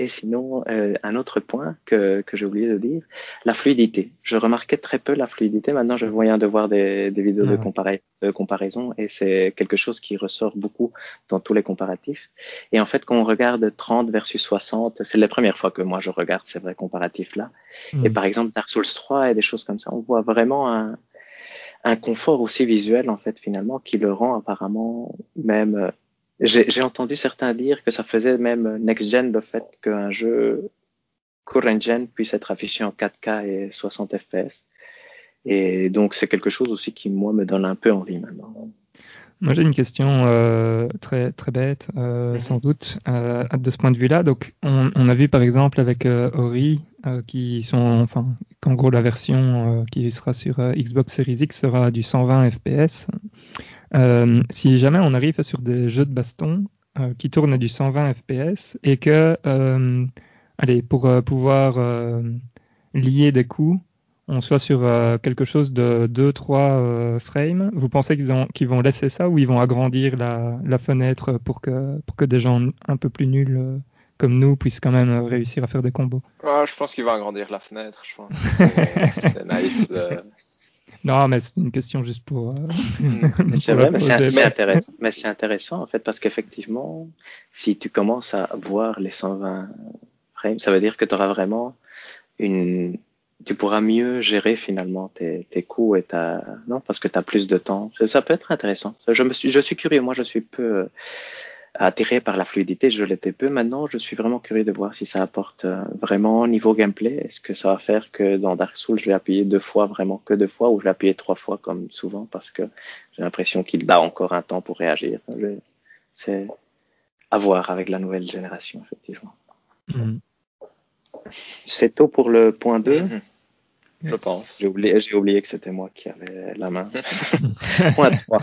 Et sinon, euh, un autre point que, que j'ai oublié de dire, la fluidité. Je remarquais très peu la fluidité. Maintenant, je viens de voir des, des vidéos de, de, comparaison et c'est quelque chose qui ressort beaucoup dans tous les comparatifs. Et en fait, quand on regarde 30 versus 60, c'est la première fois que moi je regarde ces vrais comparatifs-là. Et mm. par exemple, Dark Souls 3 et des choses comme ça, on voit vraiment un, un confort aussi visuel, en fait, finalement, qui le rend apparemment même j'ai entendu certains dire que ça faisait même next-gen le fait qu'un jeu current-gen puisse être affiché en 4K et 60 FPS. Et donc, c'est quelque chose aussi qui, moi, me donne un peu envie maintenant. Moi, j'ai une question euh, très très bête, euh, mhm. sans doute, euh, de ce point de vue-là. Donc, on, on, a vu par exemple avec Ori, qui sont, enfin, qu'en gros la version qui sera sur Xbox Series X sera du 120 FPS. Euh, si jamais on arrive sur des jeux de baston euh, qui tournent à du 120 FPS et que, euh, allez, pour pouvoir lier des coups, on soit sur quelque chose de 2-3 frames, vous pensez qu'ils vont laisser ça ou ils vont agrandir la, la, fenêtre pour que, pour que des gens un peu plus nuls comme nous puissent quand même réussir à faire des combos? Ah, Je pense qu'ils vont agrandir la fenêtre. Je pense c'est naïf de, non, mais c'est une question juste pour. Euh, c'est vrai, mais c'est intéressant, mais intéressant en fait parce qu'effectivement, si tu commences à voir les 120 frames, ça veut dire que tu auras vraiment une. Tu pourras mieux gérer finalement tes, tes coups et ta. Non, parce que tu as plus de temps. Ça peut être intéressant. Je, me suis, je suis curieux. Moi, je suis peu attiré par la fluidité, je l'étais peu. Maintenant, je suis vraiment curieux de voir si ça apporte euh, vraiment niveau gameplay. Est-ce que ça va faire que dans Dark Souls, je vais appuyer deux fois, vraiment que deux fois, ou je vais appuyer trois fois comme souvent, parce que j'ai l'impression qu'il bat encore un temps pour réagir. C'est à voir avec la nouvelle génération, effectivement. Mhm. C'est tôt pour le point 2. Mhm. Je pense. J'ai oublié, j'ai oublié que c'était moi qui avais la main. point 3.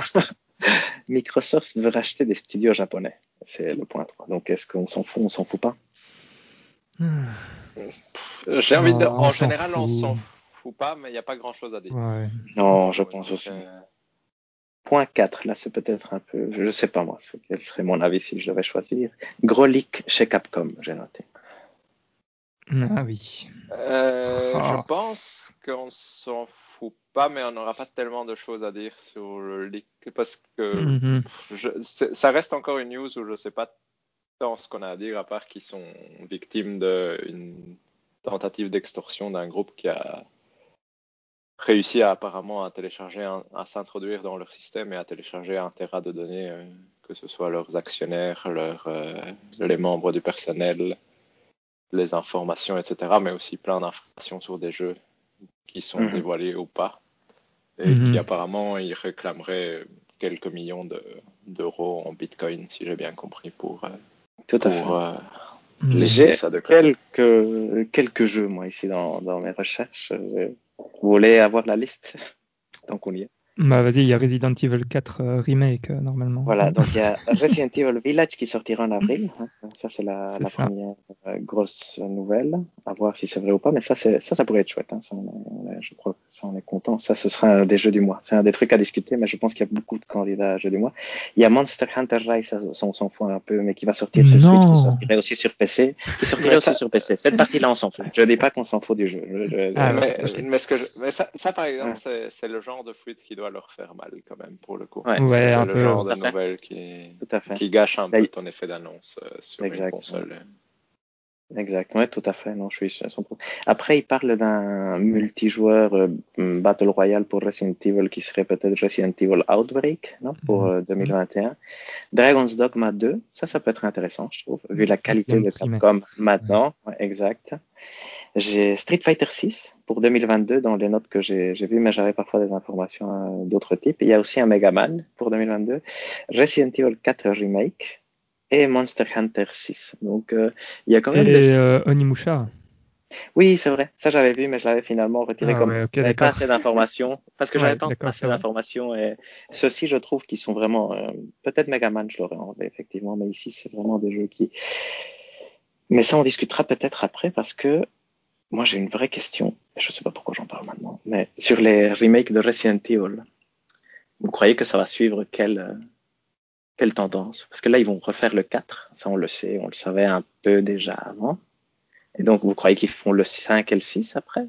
Microsoft veut racheter des studios japonais. C'est le point 3. Donc, est-ce qu'on s'en fout, on s'en fout pas? J'ai envie de Oh, en général, on s'en fout pas, mais il n'y a pas grand chose à dire. Ouais. Non, je pense aussi. euh, Point 4, là, c'est peut-être un peu, je sais pas moi, ce- quel serait mon avis si je devais choisir. Gros leak chez Capcom, j'ai noté. Ah oui. Euh, Ah. Je pense qu'on s'en fout pas, mais on n'aura pas tellement de choses à dire sur le leak parce que Mhm. je- ça reste encore une news où je sais pas tant ce qu'on a à dire à part qu'ils sont victimes d'une tentative d'extorsion d'un groupe qui a réussi à apparemment à télécharger, un- à s'introduire dans leur système et à télécharger un terra de données, euh, que ce soit leurs actionnaires, leurs, euh, les membres du personnel, les informations, etc., mais aussi plein d'informations sur des jeux qui sont Mhm. dévoilés ou pas, et Mhm. qui apparemment ils réclameraient quelques millions de- d'euros en bitcoin, si j'ai bien compris, pour, euh, Tout à fait. pour euh, Mhm. laisser J'ai ça de côté. quelques, quelques jeux, moi, ici, dans, dans mes recherches. Je- Vous voulez avoir la liste Donc, on y est. Bah vas-y, il y a Resident Evil 4 euh, remake euh, normalement. Voilà, donc il y a Resident Evil Village qui sortira en avril. hein. Ça, c'est la, C'est la ça. première euh, grosse nouvelle. À voir si c'est vrai ou pas, mais ça, c'est, ça, ça pourrait être chouette. hein. Ça, on est- on est- je crois que ça, on est content. Ça, ce sera un des jeux du mois. C'est un des trucs à discuter, mais je pense qu'il y a beaucoup de candidats à jeux du mois. Il y a Monster Hunter Rise, on s'en fout un peu, mais qui va sortir sur Non. Switch, qui sortirait aussi sur PC, qui sortirait aussi ça- sur PC. Cette partie-là, on s'en fout. Je dis pas qu'on s'en fout du jeu. Je- je- Ah, mais, mais ce que je- mais ça, ça, par exemple, Ouais. c'est- c'est le genre de fuite qui doit leur faire mal quand même pour le coup. Ouais, Ouais, c'est le peu. genre de nouvelle qui, gâche un peu D'ailleurs- ton effet d'annonce euh, sur Exact, une console. Exact, ouais, tout à fait. Non, je suis Après, il parle d'un multijoueur euh, Battle Royale pour Resident Evil qui serait peut-être Resident Evil Outbreak, non, pour Mhm. euh, 2021. Dragon's Dogma 2, ça, ça peut être intéressant, je trouve, vu la qualité de Capcom maintenant. Ouais, exact. J'ai Street Fighter 6 pour 2022 dans les notes que j'ai vues, mais j'avais parfois des informations euh, d'autres types. Il y a aussi un Mega Man pour 2022, Resident Evil 4 Remake et Monster Hunter 6. Donc, euh, il y a quand même des Et euh, Onimusha. oui, c'est vrai. Ça, j'avais vu, mais je l'avais finalement retiré Ah comme ouais, pas assez d'informations. Parce que Ouais, j'avais pas assez d'informations. Et ceux-ci, je trouve qu'ils sont vraiment. euh, Peut-être Megaman, je l'aurais enlevé, effectivement. Mais ici, c'est vraiment des jeux qui. Mais ça, on discutera peut-être après parce que moi, j'ai une vraie question. Je sais pas pourquoi j'en parle maintenant. Mais sur les remakes de Resident Evil, vous croyez que ça va suivre quelle, euh, quelle tendance? Parce que là, ils vont refaire le 4. Ça, on le sait. On le savait un peu déjà avant. Et donc, vous croyez qu'ils font le 5 et le 6 après?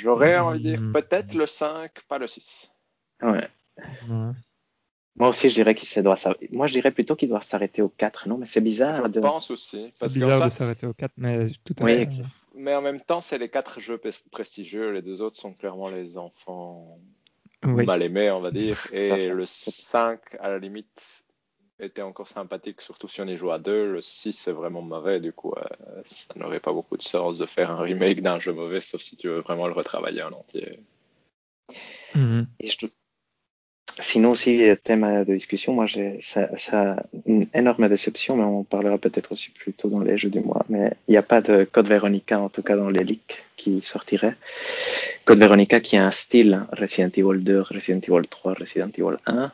J'aurais envie de dire Hmm. peut-être le 5, pas le 6. Ouais. Ouais. Moi aussi, je dirais qu'il se doit s'arrêter. Moi, je dirais plutôt qu'il doit s'arrêter au 4. Non, mais c'est bizarre. Je de- pense aussi. C'est bizarre ça- de s'arrêter au 4, mais tout à Oui. Mais en même temps, c'est les quatre jeux pres- prestigieux. Les deux autres sont clairement les enfants Oui. mal aimés, on va dire. Et le 5, à la limite, était encore sympathique, surtout si on y joue à deux. Le 6 est vraiment mauvais. Du coup, euh, ça n'aurait pas beaucoup de sens de faire un remake d'un jeu mauvais, sauf si tu veux vraiment le retravailler en entier. Mhm. Et je- Sinon aussi, thème de discussion, moi, j'ai ça, ça une énorme déception, mais on en parlera peut-être aussi plus tôt dans les jeux du mois. Mais il n'y a pas de Code Veronica, en tout cas dans les leaks, qui sortirait. Code Veronica qui a un style Resident Evil 2, Resident Evil 3, Resident Evil 1,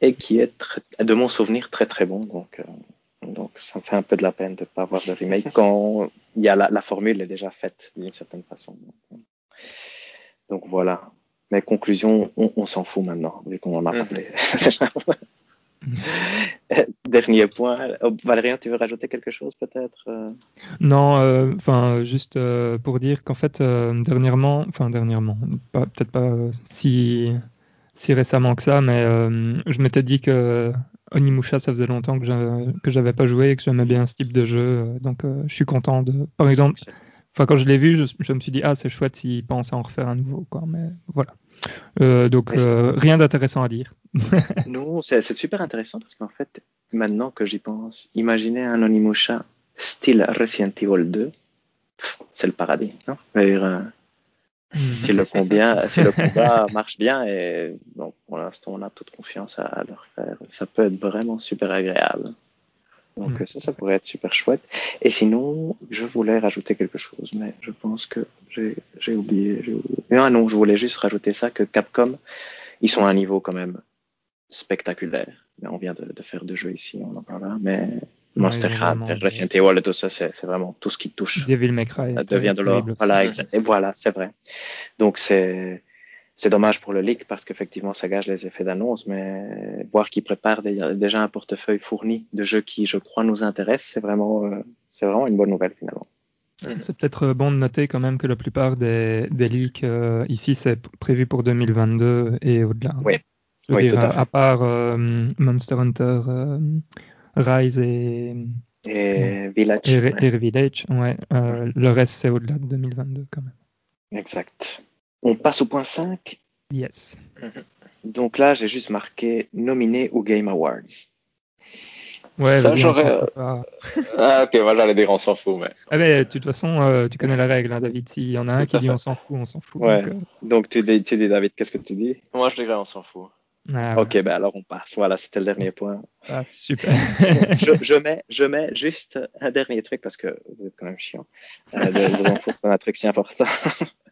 et qui est, très- de mon souvenir, très très bon. Donc, euh, donc ça me fait un peu de la peine de ne pas avoir de remake quand il y a la, formule est déjà faite d'une certaine façon. Donc voilà. Mais conclusion, on, on s'en fout maintenant, vu qu'on en a Mhm. parlé. Dernier point. Oh, Valérien, tu veux rajouter quelque chose peut-être euh? Non, euh, enfin, juste euh, pour dire qu'en fait, euh, dernièrement, enfin, dernièrement, pas- peut-être pas euh, si, si récemment que ça, mais euh, je m'étais dit que Onimusha, ça faisait longtemps que j'avais, pas joué et que j'aimais bien ce type de jeu. euh, donc, euh, je suis content de. Par exemple, enfin, quand je l'ai vu, je, je me suis dit, ah, c'est chouette s'ils pensent à en refaire un nouveau, quoi. Mais voilà. Euh, donc, euh, rien d'intéressant à dire. Non, c'est super intéressant parce qu'en fait, maintenant que j'y pense, imaginez un Onimusha style Resident Evil 2. Pff, C'est le paradis, non? Euh, si le combat, si le combat marche bien et bon, pour l'instant on a toute confiance à, à le refaire, ça peut être vraiment super agréable. Donc Mm. ça, ça pourrait être super chouette. Et sinon, je voulais rajouter quelque chose, mais je pense que j'ai j'ai oublié, oublié. Non, non, je voulais juste rajouter ça que Capcom, ils sont à un niveau quand même spectaculaire. Mais on vient de, de faire deux jeux ici, on en parlera, mais Monster Hunter, Resident Evil et tout ça, c'est vraiment tout ce qui touche Devil May Cry. ça était devient de l'or. Voilà, et voilà, c'est vrai. Donc c'est c'est dommage pour le leak parce qu'effectivement ça gâche les effets d'annonce, mais voir qu'ils préparent déjà un portefeuille fourni de jeux qui, je crois, nous intéressent, c'est vraiment euh, c'est vraiment une bonne nouvelle finalement. C'est peut-être bon de noter quand même que la plupart des, des leaks euh, ici, c'est prévu pour 2022 et au-delà. Oui. Je Oui, dire, tout à fait. à part euh, Monster Hunter euh, Rise et, Et Village, et, ouais, et Village, ouais, euh, le reste c'est au-delà de 2022 quand même. exact. On passe au point 5. Yes. Donc là, j'ai juste marqué nominé aux Game Awards. Ouais, Ça, j'aurais, pas. Ah, ok, moi j'allais dire on s'en fout, mais. Ah, mais de toute façon, euh, tu connais la règle, hein, David. S'il y en a un qui dit on s'en fout, on s'en fout. Ouais. donc, euh, Donc tu dis, tu dis David, qu'est-ce que tu dis? Moi je dirais on s'en fout. ah, Ok, ben alors on passe. Voilà, c'était le dernier point. ah, super. je, je mets, je mets juste un dernier truc parce que vous êtes quand même chiant euh, de vous en foutre d'un truc si important.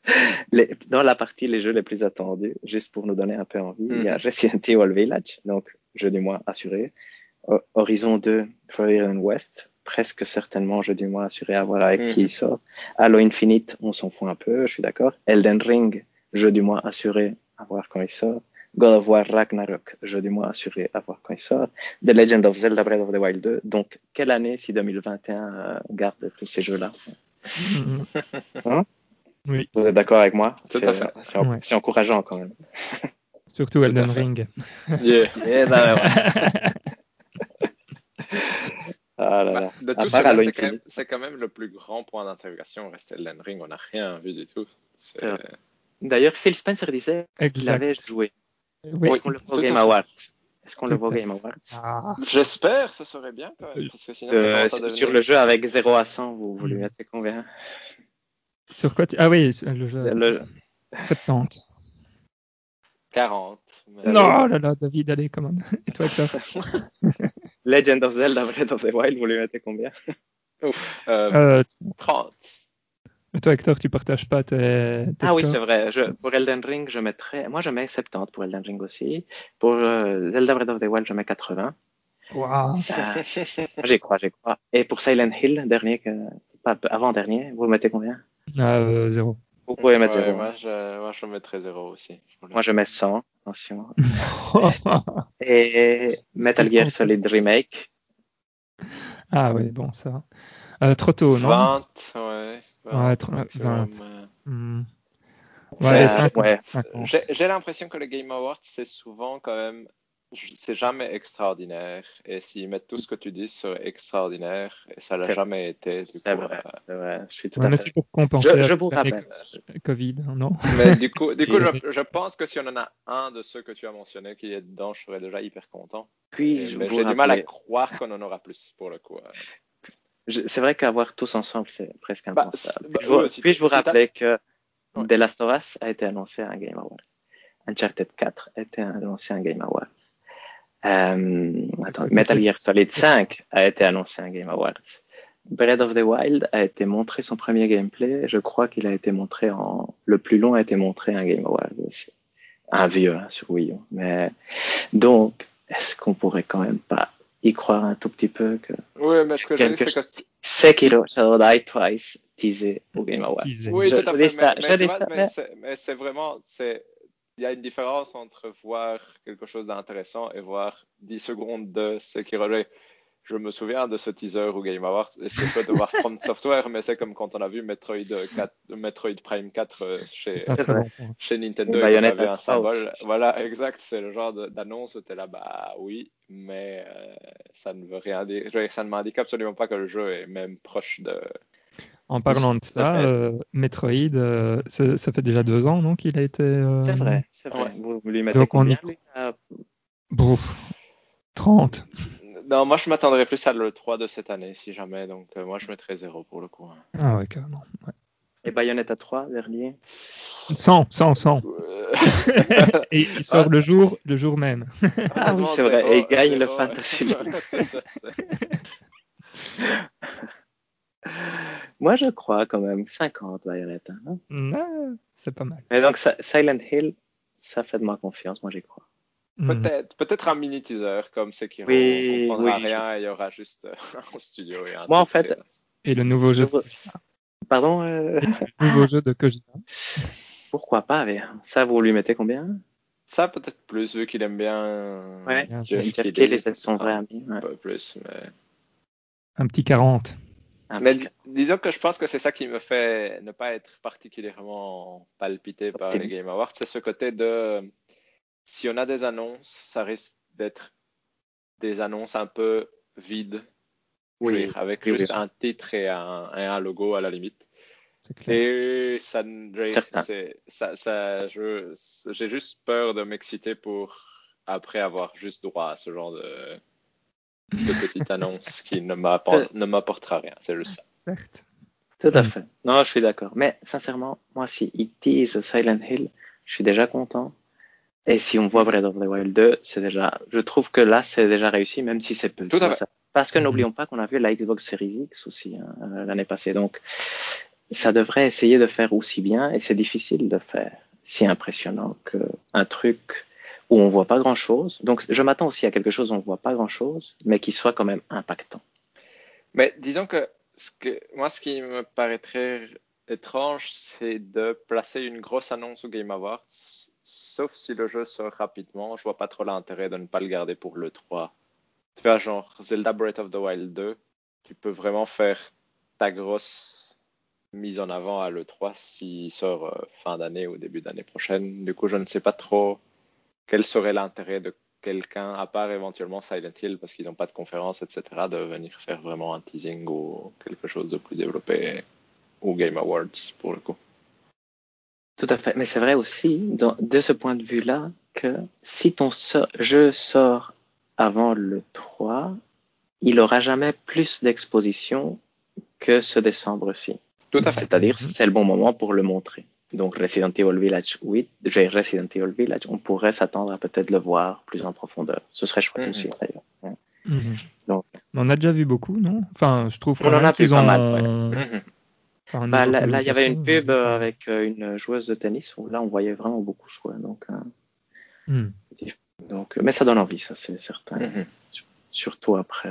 Les- dans la partie les jeux les plus attendus, juste pour nous donner un peu envie, il y a Mhm. Resident Evil Village, donc jeu du mois assuré. Ho- Horizon 2, Forbidden West, presque certainement jeu du mois assuré à voir avec qui il sort. Halo Infinite, on s'en fout un peu, je suis d'accord. Elden Ring, jeu du mois assuré à voir quand il sort. God of War Ragnarok, jeu du mois assuré à voir quand il sort. The Legend of Zelda Breath of the Wild 2. Donc, quelle année si 2021 euh, garde tous ces jeux-là? Mm. Hein? Oui, Vous êtes d'accord avec moi? Tout C'est- Ouais. encourageant quand même. surtout Elden. Ring. Yeah. Ouais. Ah là Bah, de tout cela, c'est quand, même, quand le plus grand point d'interrogation. Reste Elden Ring, on n'a rien vu du tout. Vrai. D'ailleurs, Phil Spencer disait qu'il avait joué. Oui. Est-ce qu'on le voit au Game. Awards? Est-ce qu'on le voit au à Game Awards? Ah, J'espère, ce serait bien quand même. Parce que sinon, ça Euh, devenir- Sur le jeu avec 0 à 100, vous, vous lui mettez combien sur quoi tu... Ah oui, le jeu. Le- 70. 40. mais- Allez. Non, oh là là, David, allez, comment Et toi, Hector Legend of Zelda Breath of the Wild, vous lui mettez combien Ouf, euh, euh, 30. Toi, Hector, tu partages pas tes, tes Ah oui, c'est vrai. Je, pour Elden Ring, je mettrais. Moi, je mets 70 pour Elden Ring aussi. Pour euh, Zelda Breath of the Wild, je mets 80. Waouh. Euh, j'y crois, j'y crois. Et pour Silent Hill, dernier, que, pas, avant-dernier, vous mettez combien? Ah, euh, zéro. Vous pouvez mettre Ouais, 0. moi, je, moi, je mettrais 0 aussi. Moi, je mets 100. Attention. Et Metal Gear Solid Remake. ah oui, bon, ça. Euh, trop tôt, non? 20, ouais. 20, Ouais, tr- maximum, 20. euh. Hmm. C'est, Ouais, allez, 50. ouais. 50. J'ai j'ai l'impression que le Game Awards, c'est souvent quand même. C'est jamais extraordinaire. Et s'ils mettent tout ce que tu dis, serait extraordinaire. Et ça l'a jamais été. C'est vrai, euh, c'est vrai. Je suis tout Ouais, à mais fait. c'est pour compenser. Je, je vous rappelle. Covid, hein, non? Mais du coup, du coup je, je pense que si on en a un de ceux que tu as mentionnés qui est dedans, je serais déjà hyper content. Vous j'ai du mal à croire qu'on en aura plus pour le coup. euh. Je- C'est vrai qu'avoir tous ensemble, c'est presque Bah, impensable. c'est- bah, Puis-je vous, oui, si puis-je t'as- vous si t'as- rappeler que Ouais. The Last of Us a été annoncé à un Game Award. Uncharted 4 a été annoncé à un Game Awards. Euh, attends, Metal Gear Solid 5 a été annoncé à un Game Awards. Breath of the Wild a été montré son premier gameplay. Je crois qu'il a été montré en, le plus long a été montré à un Game Awards aussi. Un vieux, hein, sur Wii U. Mais, donc, est-ce qu'on pourrait quand même pas y croire un tout petit peu que Oui, mais ce que je dis, Quelque c'est que. Sekiro Shadow Die Twice teasé au Game Awards. Oui, Je- tout à je fait. dis ça, mais, je mais mais mais c'est vraiment. c'est- Il y a une différence entre voir quelque chose d'intéressant et voir 10 secondes de Sekiro. Je me souviens de ce teaser au Game Awards et c'était chouette de voir From Software, mais c'est comme quand on a vu Metroid, 4, Metroid Prime 4 euh, chez, chez Nintendo qu'on Bayonetta avait un 3 symbole. aussi. Voilà, exact, c'est le genre d'annonce où tu es là, bah oui, mais euh, ça ne veut rien dire, Ça ne m'indique absolument pas que le jeu est même proche de. En parlant de ça, euh, Metroid, euh, ça fait déjà deux ans, non, qu'il a été. euh, C'est vrai, c'est vrai. Ouais. Vous, vous lui mettez Donc on combien à- Bouf, 30. Non, moi je m'attendrais plus à l'E3 de cette année, si jamais. Donc euh, moi je mettrais zéro pour le coup. hein. Ah ouais, carrément. ouais. Et Bayonetta 3, dernier 100, 100, 100. Euh, Et il sort le jour, le jour même. Ah oui, c'est vrai, et il gagne le. Fantasy. C'est ça, c'est- Moi, je crois quand même 50 Bayonetta. hein. Ah, c'est pas mal. Mais donc, ça- Silent Hill, ça fait de moi confiance, moi j'y crois. Mhm. Peut-être, peut-être un mini teaser comme Sekiro. Oui, on comprendra oui. rien, il y aura juste euh, un studio et un Moi, en fait, et- Et le nouveau jeu, Pardon euh, le nouveau jeu de Kojima. Pourquoi pas mais Ça, vous lui mettez combien? Ça peut-être plus vu qu'il aime bien. Ouais, Jeff etc. c'est son vrai ami. ouais. Un peu plus, mais. Un petit 40. Un Mais disons que je pense que c'est ça qui me fait ne pas être particulièrement palpité par les. Game Awards, c'est ce côté de si on a des annonces, ça risque d'être des annonces un peu vides, Oui, avec oui, juste oui. un titre et un, et un logo à la limite. Clair. Et ça, ça, ça, j'ai juste peur de m'exciter pour après avoir juste droit à ce genre de, de petite annonce qui ne m'apporte- ne m'apportera rien. C'est juste ça. Certes. Tout à Mm. fait. Non, je suis d'accord. Mais sincèrement, moi, si ils teasent Silent Hill, je suis déjà content. Et si on voit Breath of the Wild 2, c'est déjà, je trouve que là, c'est déjà réussi, même si c'est peu. Tout à fait. Ça- Parce que Mhm. n'oublions pas qu'on a vu la Xbox Series X aussi hein, euh, l'année passée. Donc, ça devrait essayer de faire aussi bien, et c'est difficile de faire si impressionnant qu'un truc où on voit pas grand chose. Donc, je m'attends aussi à quelque chose où on voit pas grand chose, mais qui soit quand même impactant. Mais disons que, ce que moi, ce qui me paraîtrait étrange, c'est de placer une grosse annonce au Game Awards, sauf si le jeu sort rapidement. Je vois pas trop l'intérêt de ne pas le garder pour le 3. Tu vois, genre Zelda Breath of the Wild 2, tu peux vraiment faire ta grosse mise en avant à l'E3 s'il sort euh, fin d'année ou début d'année prochaine. Du coup, je ne sais pas trop quel serait l'intérêt de quelqu'un, à part éventuellement Silent Hill, parce qu'ils n'ont pas de conférence, etc., de venir faire vraiment un teasing ou quelque chose de plus développé au Game Awards, pour le coup? Tout à fait. Mais c'est vrai aussi, dans- de ce point de vue-là, que si ton so- jeu sort avant le 3, il aura jamais plus d'exposition que ce décembre-ci. Tout à fait. C'est-à-dire, Mhm. c'est le bon moment pour le montrer. Donc, Resident Evil Village 8, j'ai Resident Evil Village, on pourrait s'attendre à peut-être le voir plus en profondeur. Ce serait chouette Mhm. aussi, d'ailleurs. Mhm. Donc- on a déjà vu beaucoup, non? Enfin, je trouve On quand en a vu qu'ils pas ont... mal, ouais. Mhm. enfin, Bah, niveau là, là, il y avait une pub euh, pas avec euh, une joueuse de tennis où là, on voyait vraiment beaucoup jouer. Donc, euh, Mhm. donc, mais ça donne envie, ça, c'est certain. Surtout après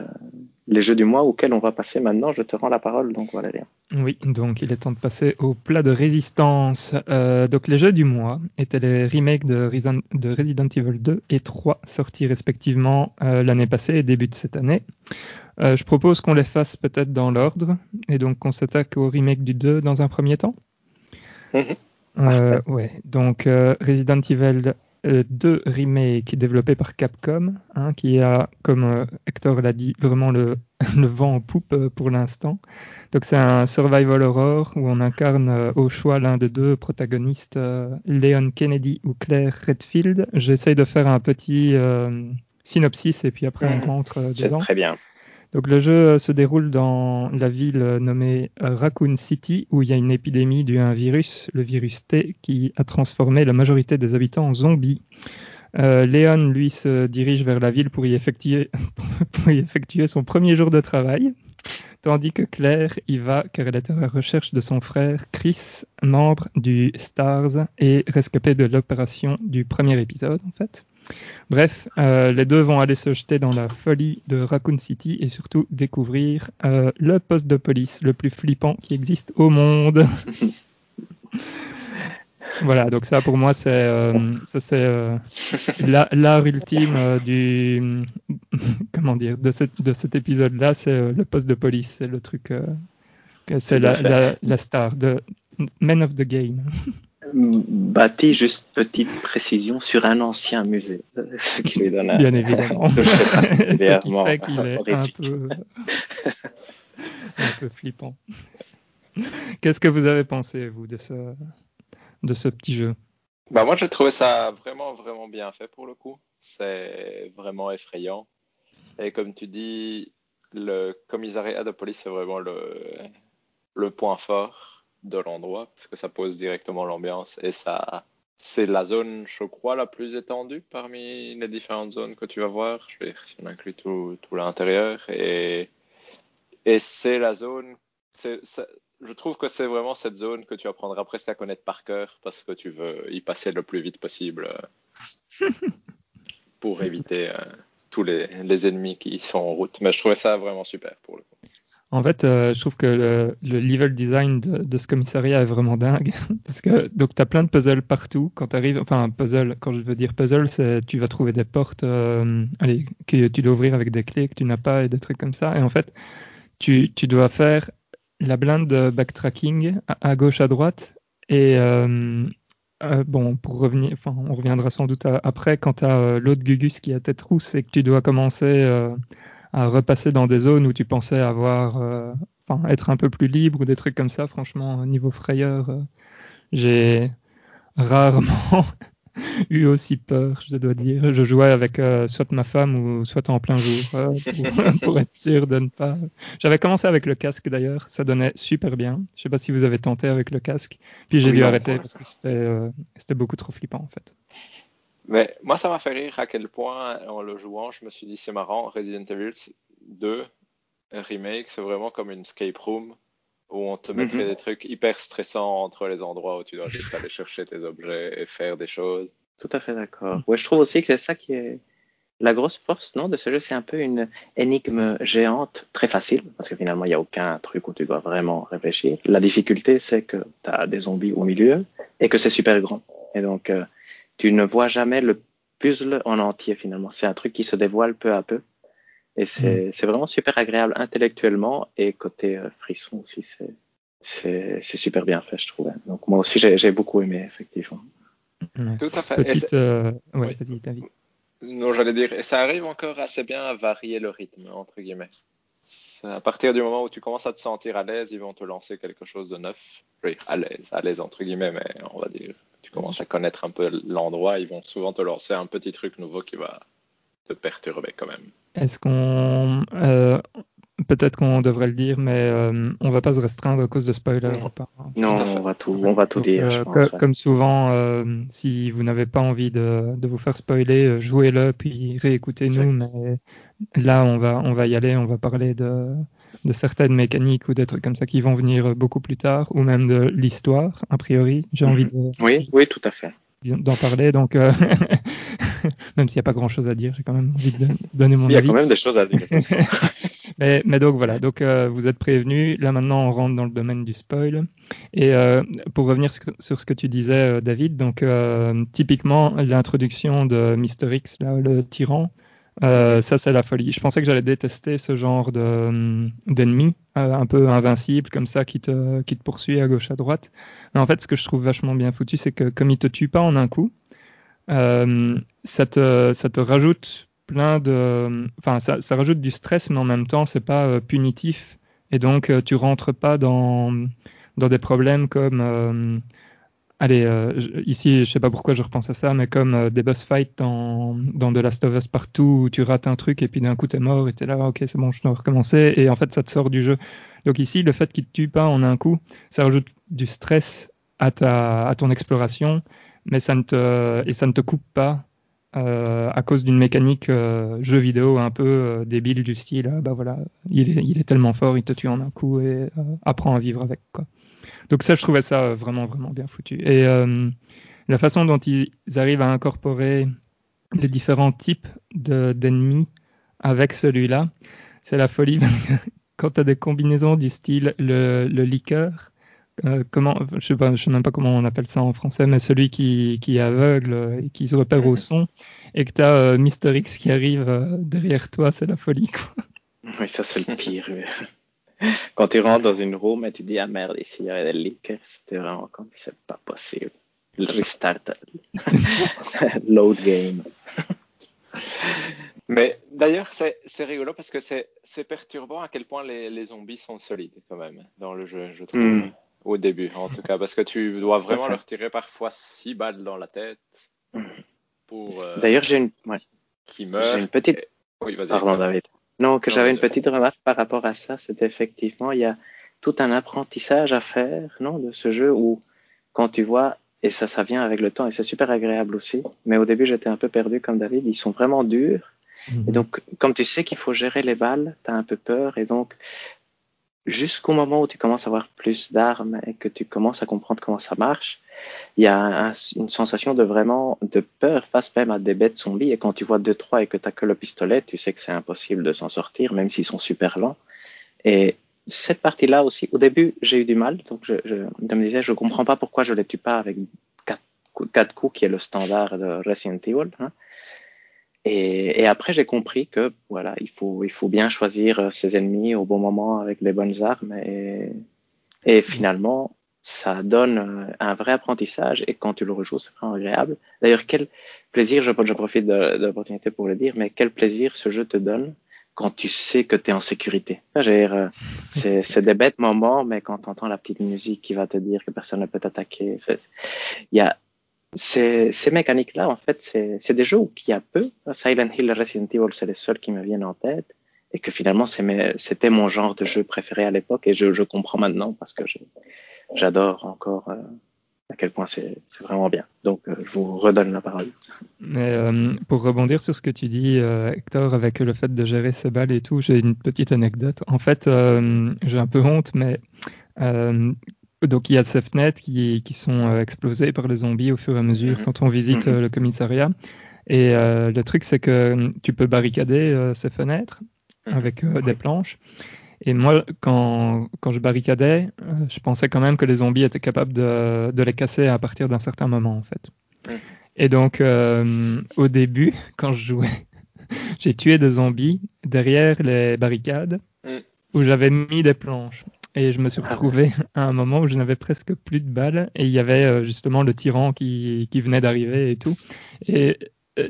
les jeux du mois auxquels on va passer maintenant. Je te rends la parole, donc voilà. Léa. Oui, donc il est temps de passer au plat de résistance. Euh, donc les jeux du mois étaient les remakes de, Resident- de Resident Evil 2 et 3 sortis respectivement euh, l'année passée et début de cette année. Euh, je propose qu'on les fasse peut-être dans l'ordre et donc qu'on s'attaque au remake du 2 dans un premier temps. Parfait. ouais, donc Resident Evil euh, 2 remake développé par Capcom, hein, qui a, comme euh, Hector l'a dit, vraiment le, le vent en poupe euh, pour l'instant. Donc c'est un survival horror où on incarne au choix l'un des deux protagonistes, Leon Kennedy ou Claire Redfield. J'essaye de faire un petit synopsis et puis après on rentre C'est dedans. très bien. Donc le jeu euh, se déroule dans la ville euh, nommée euh, Raccoon City où il y a une épidémie due à un virus, le virus T, qui a transformé la majorité des habitants en zombies. Léon, lui, se dirige vers la ville pour y, effectuer, pour y effectuer son premier jour de travail, tandis que Claire y va car elle est à la recherche de son frère Chris, membre du STARS et rescapé de l'opération du premier épisode en fait. Bref, euh, les deux vont aller se jeter dans la folie de Raccoon City et surtout découvrir euh, le poste de police le plus flippant qui existe au monde. voilà, donc ça pour moi c'est euh, c'est euh, la- l'art ultime du comment dire de, cette, de cet épisode-là, c'est euh, le poste de police, c'est le truc, c'est la, fait. la, la star de Men of the Game. Bâti, juste petite précision, sur un ancien musée, ce qui lui donne un, Bien évidemment. Ce qui fait qu'il est un peu, un peu flippant. Qu'est-ce que vous avez pensé, vous, de ce, de ce petit jeu? Bah moi j'ai trouvé ça vraiment vraiment bien fait pour le coup. C'est vraiment effrayant. Et comme tu dis, le commissariat de police, c'est vraiment le, le point fort de l'endroit, parce que ça pose directement l'ambiance et ça, c'est la zone, je crois, la plus étendue parmi les différentes zones que tu vas voir. Je veux dire, si on inclut tout, tout l'intérieur. Et, et c'est la zone, je trouve que c'est vraiment cette zone que tu apprendras presque à connaître par cœur parce que tu veux y passer le plus vite possible pour éviter euh, tous les, les ennemis qui sont en route. Mais je trouvais ça vraiment super pour le coup. En fait, euh, je trouve que le, le level design de, ce commissariat est vraiment dingue. Parce que donc tu as plein de puzzles partout. Quand tu arrives, enfin, un puzzle, quand je veux dire puzzle, c'est tu vas trouver des portes euh, allez, que tu dois ouvrir avec des clés que tu n'as pas et des trucs comme ça. Et en fait, tu, dois faire la blinde de backtracking à, gauche, à droite. Et euh, bon, pour revenir, enfin, on reviendra sans doute après quand tu as l'autre Gugus qui a tête rousse et que tu dois commencer à repasser dans des zones où tu pensais avoir, euh, enfin, être un peu plus libre ou des trucs comme ça. Franchement, au niveau frayeur, euh, j'ai rarement eu aussi peur, je dois dire. Je jouais avec euh, soit ma femme ou soit en plein jour euh, pour, pour être sûr de ne pas. J'avais commencé avec le casque d'ailleurs, ça donnait super bien. Je sais pas si vous avez tenté avec le casque, puis j'ai Oui, dû arrêter parce que c'était euh, c'était beaucoup trop flippant en fait. Mais moi, ça m'a fait rire à quel point, en le jouant, je me suis dit, c'est marrant, Resident Evil 2 Remake, c'est vraiment comme une escape room où on te mettrait Mhm. des trucs hyper stressants entre les endroits où tu dois juste aller chercher tes objets et faire des choses. Tout à fait d'accord. Ouais, je trouve aussi que c'est ça qui est la grosse force, non, de ce jeu. C'est un peu une énigme géante, très facile, parce que finalement, il n'y a aucun truc où tu dois vraiment réfléchir. La difficulté, c'est que tu as des zombies au milieu et que c'est super grand. Et donc, euh, tu ne vois jamais le puzzle en entier, finalement. C'est un truc qui se dévoile peu à peu. Et c'est c'est vraiment super agréable intellectuellement et côté euh, frisson aussi, c'est super bien fait, je trouve. Donc, moi aussi, j'ai beaucoup aimé, effectivement. Tout à fait. Et Petite, euh, ouais, Oui. non, j'allais dire, et ça arrive encore assez bien à varier le rythme, entre guillemets. À partir du moment où tu commences à te sentir à l'aise, ils vont te lancer quelque chose de neuf. Oui, à l'aise, à l'aise entre guillemets, mais on va dire, tu commences à connaître un peu l'endroit, ils vont souvent te lancer un petit truc nouveau qui va te perturber quand même. Est-ce qu'on. euh, Peut-être qu'on devrait le dire, mais euh, on va pas se restreindre à cause de spoilers Non. pas. hein. On va tout, on va tout Donc, dire, euh, je ouais. Comme souvent, euh, si vous n'avez pas envie de, de vous faire spoiler, euh, jouez-le puis réécoutez-nous. Mais là, on va, on va y aller. On va parler de, de certaines mécaniques ou des trucs comme ça qui vont venir beaucoup plus tard, ou même de l'histoire, a priori. J'ai envie de, Oui, oui, tout à fait. d'en parler. Donc, euh, même s'il n'y a pas grand-chose à dire, j'ai quand même envie de donner mon Il y a avis. quand même des choses à dire. mais, donc voilà, donc euh, vous êtes prévenus. Là maintenant, on rentre dans le domaine du spoil. Et euh, pour revenir sur, ce que tu disais, euh, David, donc typiquement l'introduction de Mister X, le tyran, ça c'est la folie. Je pensais que j'allais détester ce genre de d'ennemi un peu invincible comme ça qui te qui te poursuit à gauche à droite. Mais en fait, ce que je trouve vachement bien foutu, c'est que comme il te tue pas en un coup, ça te ça te rajoute plein de, enfin ça, ça rajoute du stress, mais en même temps c'est pas euh, punitif et donc euh, tu rentres pas dans dans des problèmes comme euh, Allez, euh, ici, je sais pas pourquoi je repense à ça, mais comme des boss fights dans, dans The Last of Us partout où tu rates un truc et puis d'un coup t'es mort et t'es là, ok, c'est bon, je dois recommencer et en fait ça te sort du jeu. Donc ici, le fait qu'il te tue pas en un coup, ça rajoute du stress à ta, à ton exploration, mais ça ne te, et ça ne te coupe pas euh, à cause d'une mécanique euh, jeu vidéo un peu euh, débile du style, ah, bah voilà, il est, il est tellement fort, il te tue en un coup et euh, apprends à vivre avec quoi. Donc ça, je trouvais ça euh, vraiment, vraiment bien foutu. Et euh, la façon dont ils arrivent à incorporer les différents types de- d'ennemis avec celui-là, c'est la folie. parce que Quand tu des combinaisons du style le, le liqueur, euh, comment, je sais pas, je sais même pas comment on appelle ça en français, mais celui qui, qui est aveugle euh, et qui se repère au son, et que tu as Mister X qui arrive euh, derrière toi, c'est la folie. Quoi. Oui, ça c'est le pire. Quand tu rentres dans une room et tu dis ah merde ici il y a des leakers, c'était vraiment comme c'est pas possible. Le restart, load game. Mais d'ailleurs, c'est c'est rigolo parce que c'est c'est perturbant à quel point les, les zombies sont solides quand même dans le jeu, je trouve. Hmm. Au début, en tout cas, parce que tu dois vraiment leur tirer parfois six balles dans la tête pour euh, D'ailleurs j'ai une, ouais, qu'ils j'ai une petite, Oui, vas-y. Pardon, David. Non, que j'avais une petite remarque par rapport à ça, c'est effectivement, il y a tout un apprentissage à faire, non, de ce jeu où, quand tu vois, et ça, ça vient avec le temps, et c'est super agréable aussi, mais au début, j'étais un peu perdu comme David, ils sont vraiment durs, Mhm. et donc, comme tu sais qu'il faut gérer les balles, tu as un peu peur, et donc, jusqu'au moment où tu commences à avoir plus d'armes et que tu commences à comprendre comment ça marche, il y a un- une sensation de vraiment de peur face même à des bêtes zombies. Et quand tu vois deux, trois et que tu n'as que le pistolet, tu sais que c'est impossible de s'en sortir, même s'ils sont super lents. Et cette partie-là aussi, au début, j'ai eu du mal. Donc, je, je, me disais, je comprends pas pourquoi je les tue pas avec quatre coups, qui est le standard de Resident Evil. hein. Et, et après, j'ai compris que voilà, il faut, il faut bien choisir euh, ses ennemis au bon moment avec les bonnes armes. Et, et finalement, ça donne euh, un vrai apprentissage. Et quand tu le rejoues, c'est vraiment agréable. D'ailleurs, quel plaisir, je, je profite de, de l'opportunité pour le dire, mais quel plaisir ce jeu te donne quand tu sais que tu es en sécurité. Euh, C'est des bêtes moments, mais quand tu entends la petite musique qui va te dire que personne ne peut t'attaquer, il y a ces, mécaniques-là, en fait, c'est des jeux où il y a peu. Silent Hill et Resident Evil, c'est les seuls qui me viennent en tête. Et que finalement, c'était mon genre de jeu préféré à l'époque. Et je, comprends maintenant parce que j'adore encore euh, à quel point c'est vraiment bien. Donc, euh, je vous redonne la parole. Mais euh, pour rebondir sur ce que tu dis, Hector, avec le fait de gérer ses balles et tout, j'ai une petite anecdote. En fait, j'ai un peu honte, mais donc il y a ces fenêtres qui, qui sont euh, explosées par les zombies au fur et à mesure Mhm. quand on visite Mhm. euh, le commissariat. Et euh, le truc, c'est que tu peux barricader euh, ces fenêtres Mhm. avec euh, des planches. Et moi, quand, quand je barricadais, je pensais quand même que les zombies étaient capables de, de les casser à partir d'un certain moment, en fait. Et donc, au début, quand je jouais, j'ai tué des zombies derrière les barricades où j'avais mis des planches. Et je me suis Ah retrouvé à un moment où je n'avais presque plus de balles. Et il y avait euh, justement le tyran qui, qui venait d'arriver et tout. Et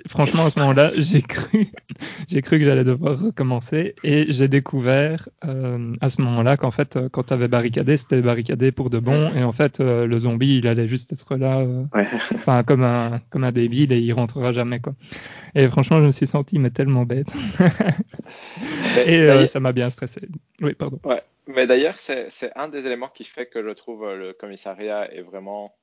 franchement, à ce moment-là, j'ai cru, j'ai cru que j'allais devoir recommencer et j'ai découvert euh, à ce moment-là qu'en fait, euh, quand tu avais barricadé, c'était barricadé pour de bon et en fait, euh, le zombie, il allait juste être là, euh, enfin comme un comme un débile et il rentrera jamais quoi. Et franchement, je me suis senti mais tellement bête et euh, ça m'a bien stressé. Oui, pardon. Ouais, mais d'ailleurs, c'est un des éléments qui fait que je trouve euh, le commissariat est vraiment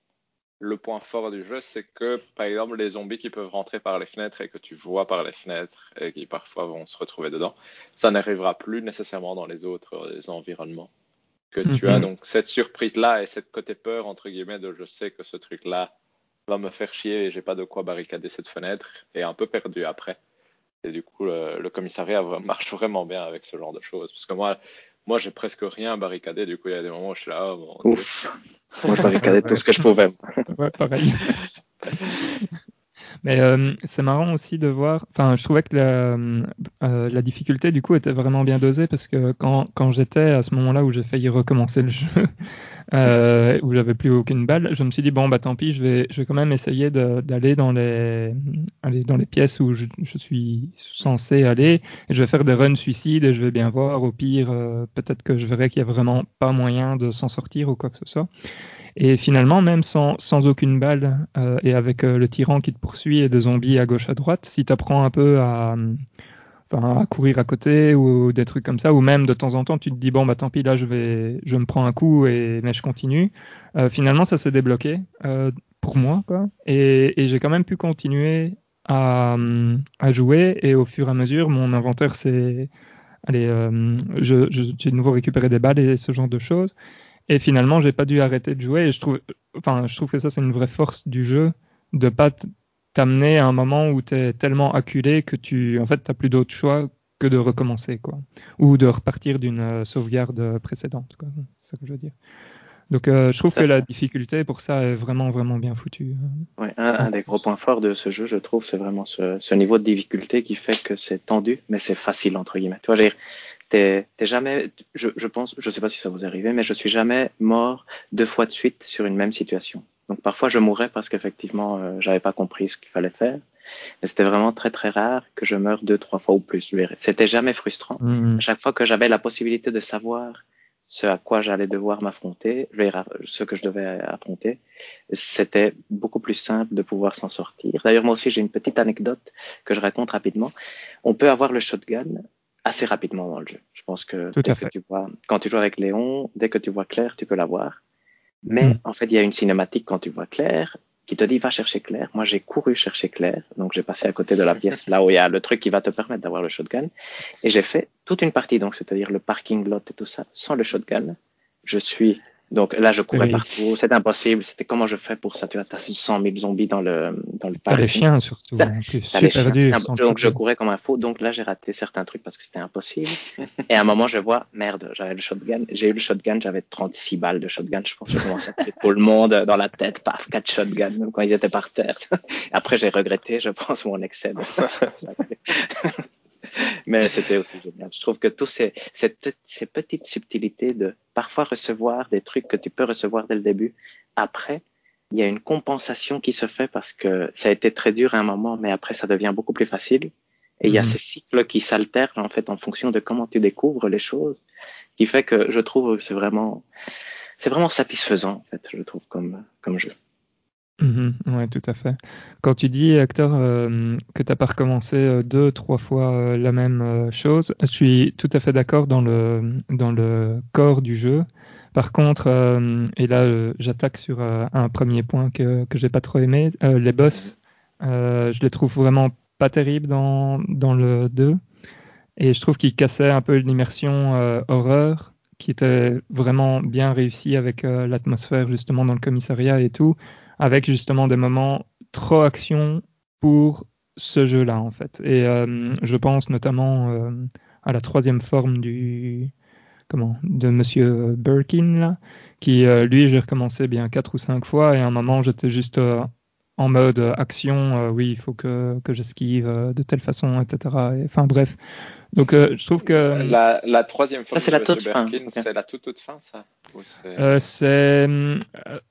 le point fort du jeu, c'est que, par exemple, les zombies qui peuvent rentrer par les fenêtres et que tu vois par les fenêtres et qui parfois vont se retrouver dedans, ça n'arrivera plus nécessairement dans les autres euh, environnements que tu Mhm. as. Donc, cette surprise-là et cette côté peur, entre guillemets, de je sais que ce truc-là va me faire chier et j'ai pas de quoi barricader cette fenêtre, est un peu perdu après. Et du coup, le, le commissariat marche vraiment bien avec ce genre de choses. Parce que moi, moi j'ai presque rien barricadé. Du coup, il y a des moments où je suis là, oh, mon Dieu. Ouf. Moi, je barricadais tout ce que je pouvais. Ouais, pareil. Mais euh, c'est marrant aussi de voir. Enfin, je trouvais que la, euh, la difficulté du coup était vraiment bien dosée parce que quand, quand j'étais à ce moment-là où j'ai failli recommencer le jeu, euh, où j'avais plus aucune balle, je me suis dit bon bah tant pis, je vais, je vais quand même essayer d'aller dans les, dans les pièces où je, je suis censé aller. Et je vais faire des runs suicides et je vais bien voir. Au pire, euh, peut-être que je verrai qu'il y a vraiment pas moyen de s'en sortir ou quoi que ce soit. Et finalement, même sans, sans aucune balle euh, et avec euh, le tyran qui te poursuit et des zombies à gauche à droite, si tu apprends un peu à, à courir à côté ou des trucs comme ça, ou même de temps en temps tu te dis bon bah tant pis là je vais je me prends un coup et mais je continue. Euh, finalement ça s'est débloqué pour moi et, et j'ai quand même pu continuer à, à jouer et au fur et à mesure mon inventaire s'est allez j'ai de nouveau récupéré des balles et ce genre de choses. Et finalement, j'ai pas dû arrêter de jouer. Et je trouve, enfin, je trouve que ça, c'est une vraie force du jeu de pas t'amener à un moment où tu es tellement acculé que tu, en fait, t'as plus d'autre choix que de recommencer, quoi, ou de repartir d'une euh, sauvegarde précédente, quoi. C'est ça que je veux dire. Donc, euh, je trouve que la difficulté pour ça est vraiment, vraiment bien foutue. Ouais, un, un des gros points forts de ce jeu, je trouve, c'est vraiment ce, ce niveau de difficulté qui fait que c'est tendu, mais c'est facile, entre guillemets. Tu vois, t'es t'es jamais, je, je pense, je sais pas si ça vous est arrivé, mais je suis jamais mort deux fois de suite sur une même situation. Donc parfois je mourrais parce qu'effectivement euh, j'avais pas compris ce qu'il fallait faire. Mais c'était vraiment très très rare que je meure deux trois fois ou plus. C'était jamais frustrant. Mhm. À chaque fois que j'avais la possibilité de savoir ce à quoi j'allais devoir m'affronter, ce que je devais affronter, c'était beaucoup plus simple de pouvoir s'en sortir. D'ailleurs, moi aussi, j'ai une petite anecdote que je raconte rapidement. On peut avoir le shotgun assez rapidement dans le jeu. Je pense que, Tout dès à que fait. tu vois, quand tu joues avec Léon, dès que tu vois clair, tu peux l'avoir. Mais Mm. en fait, il y a une cinématique quand tu vois clair qui te dit va chercher Claire. Moi, j'ai couru chercher Claire, donc j'ai passé à côté de la pièce là où il y a le truc qui va te permettre d'avoir le shotgun, et j'ai fait toute une partie, donc c'est-à-dire le parking lot et tout ça, sans le shotgun. Je suis donc là, je courais Oui. partout, c'était impossible. C'était comment je fais pour ça Tu vois, t'as 100 000 zombies dans le dans le T'as les chiens surtout, T'as- en plus. T'as les chiens, dur. le donc je courais comme un fou. Donc là, j'ai raté certains trucs parce que c'était impossible. Et à un moment, je vois, merde, j'avais le shotgun. J'ai eu le shotgun, j'avais 36 balles de shotgun. Je pense que j'ai commencé à tuer tout le monde dans la tête. Paf, quatre shotguns, même quand ils étaient par terre. Après, j'ai regretté, je pense, mon excès. de- Mais c'était aussi génial. Je trouve que tous ces, ces, ces petites subtilités de parfois recevoir des trucs que tu peux recevoir dès le début, après, il y a une compensation qui se fait parce que ça a été très dur à un moment, mais après ça devient beaucoup plus facile. Et il y a Mhm. ces cycles qui s'altèrent en fait en fonction de comment tu découvres les choses, qui fait que je trouve que c'est vraiment, c'est vraiment satisfaisant en fait, je trouve comme comme jeu. Mhm, ouais, tout à fait. Quand tu dis, Hector, euh, que tu n'as pas recommencé euh, deux, trois fois euh, la même euh, chose, je suis tout à fait d'accord dans le, dans le corps du jeu. Par contre, et là, j'attaque sur un premier point que, que j'ai pas trop aimé, les boss, je les trouve vraiment pas terribles dans, dans le 2. Et je trouve qu'ils cassaient un peu l'immersion horreur, qui était vraiment bien réussie avec l'atmosphère justement dans le commissariat et tout avec justement des moments trop action pour ce jeu-là en fait. Et euh, je pense notamment euh, à la troisième forme du comment de Monsieur Birkin là, qui euh, lui j'ai recommencé bien quatre ou cinq fois et à un moment j'étais juste euh, en mode action, euh, oui il faut que, que j'esquive euh, de telle façon, etc. Et, enfin bref. Donc euh, je trouve que La, la troisième fois Ça, c'est la toute fin, c'est la toute toute fin ça c'est- euh, euh,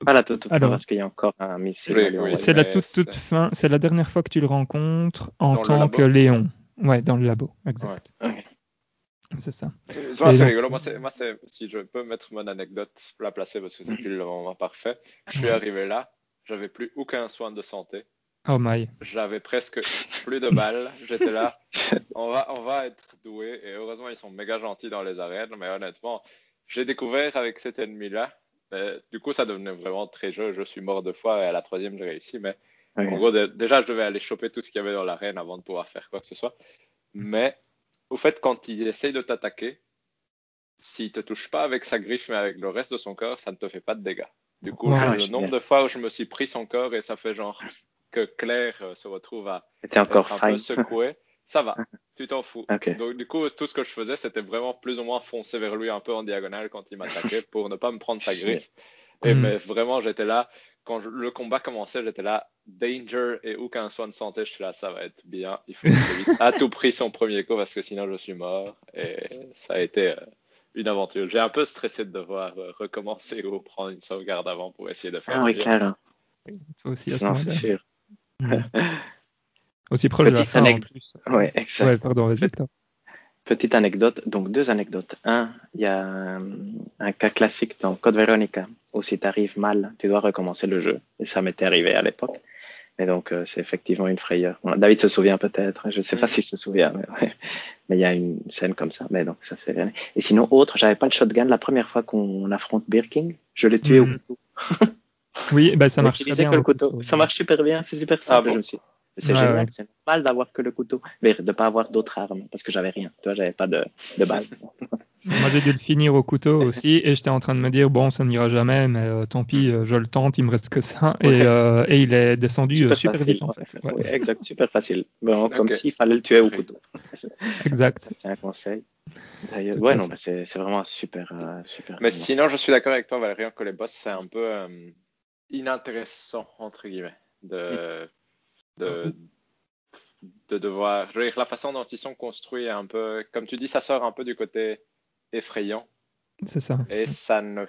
Pas la toute fin Alors. parce qu'il y a encore un missile. Oui, oui. C'est la toute toute fin, c'est la dernière fois que tu le rencontres en Dans tant que Léon. Ouais, dans le labo, exact. Ok. C'est ça. Euh, c'est donc- rigolo. Moi, c'est, moi, c'est, si je peux mettre mon anecdote, la placer parce que c'est plus le moment parfait. Je suis arrivé là, j'avais plus aucun soin de santé. Oh my. J'avais presque plus de balles. J'étais là. On va, on va être doué. Et heureusement, ils sont méga gentils dans les arènes. Mais honnêtement, j'ai découvert avec cet ennemi-là. Du coup, ça devenait vraiment très jeu. Je suis mort deux fois et à la troisième, j'ai réussi. Mais en gros, dé- déjà, je devais aller choper tout ce qu'il y avait dans l'arène avant de pouvoir faire quoi que ce soit. Mais au fait, quand il essaye de t'attaquer, s'il te touche pas avec sa griffe, mais avec le reste de son corps, ça ne te fait pas de dégâts. Du coup, Ouais, le nombre de fois où je me suis pris son corps et ça fait genre que Claire euh, se retrouve à C'était encore être un peu fine. secoué, ça va, tu t'en fous. Donc du coup, tout ce que je faisais, c'était vraiment plus ou moins foncer vers lui un peu en diagonale quand il m'attaquait pour ne pas me prendre sa griffe. Et Mm. mais vraiment, j'étais là, quand je- le combat commençait, j'étais là, danger et aucun soin de santé, je suis là, ça va être bien, il faut que j'évite à tout prix son premier coup parce que sinon je suis mort. Et ça a été euh, une aventure. J'ai un peu stressé de devoir euh, recommencer ou prendre une sauvegarde avant pour essayer de faire Ah oui, mieux. clair. Toi aussi à ce Non, c'est sûr. Mm. Aussi proche de la Petite fin en anecdote. plus. Ouais, exact. Ouais, pardon, vas-y. Petite anecdote, donc deux anecdotes. Un, il y a un, un cas classique dans Code Veronica, où si tu arrives mal, tu dois recommencer le jeu. Et ça m'était arrivé à l'époque. Et donc, euh, c'est effectivement une frayeur. Bon, David se souvient peut-être, je ne sais pas Mhm. s'il se souvient, mais, ouais. Mais il y a une scène comme ça. Mais donc, ça c'est rien. Et sinon, autre, j'avais pas le shotgun la première fois qu'on affronte Birking, je l'ai tué au couteau. Oui, bah, ça marche très bien. que le au couteau. couteau. Ça marche super bien, c'est super simple. Ah bon je me suis... C'est Ouais, génial, ouais. c'est normal d'avoir que le couteau, mais de pas avoir d'autres armes, parce que j'avais rien. Tu vois, j'avais pas de, de balle. Moi, j'ai dû le finir au couteau aussi, et j'étais en train de me dire, bon, ça n'ira jamais, mais euh, tant pis, euh, je le tente, il me reste que ça. Et, euh, et il est descendu euh, super, facile. vite, en fait. Oui, exact, super facile. Bon, Comme Ok. s'il fallait le tuer au couteau. Exact. C'est un conseil. D'ailleurs, ouais, non, bah, c'est c'est vraiment un super, euh, super. Mais sinon, je suis d'accord avec toi, Valérian, que les boss, c'est un peu euh, inintéressant, entre guillemets, de, de, de devoir. Je veux dire, la façon dont ils sont construits, est un peu, comme tu dis, ça sort un peu du côté effrayant. C'est ça. Et ça ne.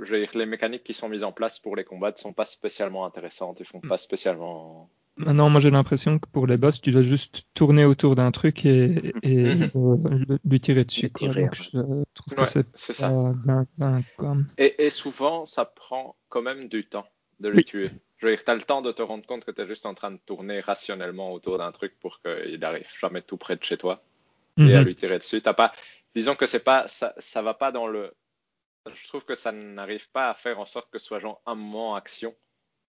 Je veux dire, les mécaniques qui sont mises en place pour les combats ne sont pas spécialement intéressantes, ils font pas spécialement Maintenant, moi j'ai l'impression que pour les boss, tu dois juste tourner autour d'un truc et, et Mhm. euh, lui tirer dessus. Lui quoi. tirer, Donc, ouais. je trouve que Ouais, c'est c'est ça. pas bien- bien, quoi. Et, et souvent, ça prend quand même du temps de Oui. tuer. Je veux dire, tu as le temps de te rendre compte que tu es juste en train de tourner rationnellement autour d'un truc pour qu'il n'arrive jamais tout près de chez toi et à Mhm. lui tirer dessus. T'as pas, disons que c'est pas, ça, ça va pas dans le. Je trouve que ça n'arrive pas à faire en sorte que ce soit genre un moment action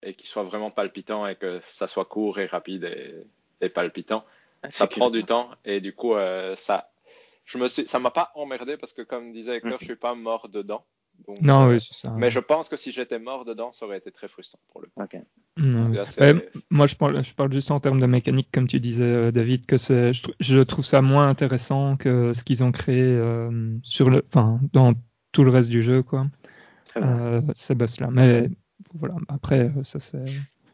et qu'il soit vraiment palpitant et que ça soit court et rapide et, et palpitant. Ça C'est prend du temps et du coup, euh, ça, je me suis, ça m'a pas emmerdé parce que comme disait Hector, Mhm. je suis pas mort dedans. Donc, Non, euh, oui, c'est ça. mais je pense que si j'étais mort dedans, ça aurait été très frustrant pour le coup. Assez- Ouais, moi, je parle, je parle juste en termes de mécanique, comme tu disais, euh, David, que c'est, je, trou- je trouve ça moins intéressant que ce qu'ils ont créé euh, sur le, enfin, dans tout le reste du jeu, quoi. Très bien. Euh, ces boss-là. Mais voilà, après, euh, ça c'est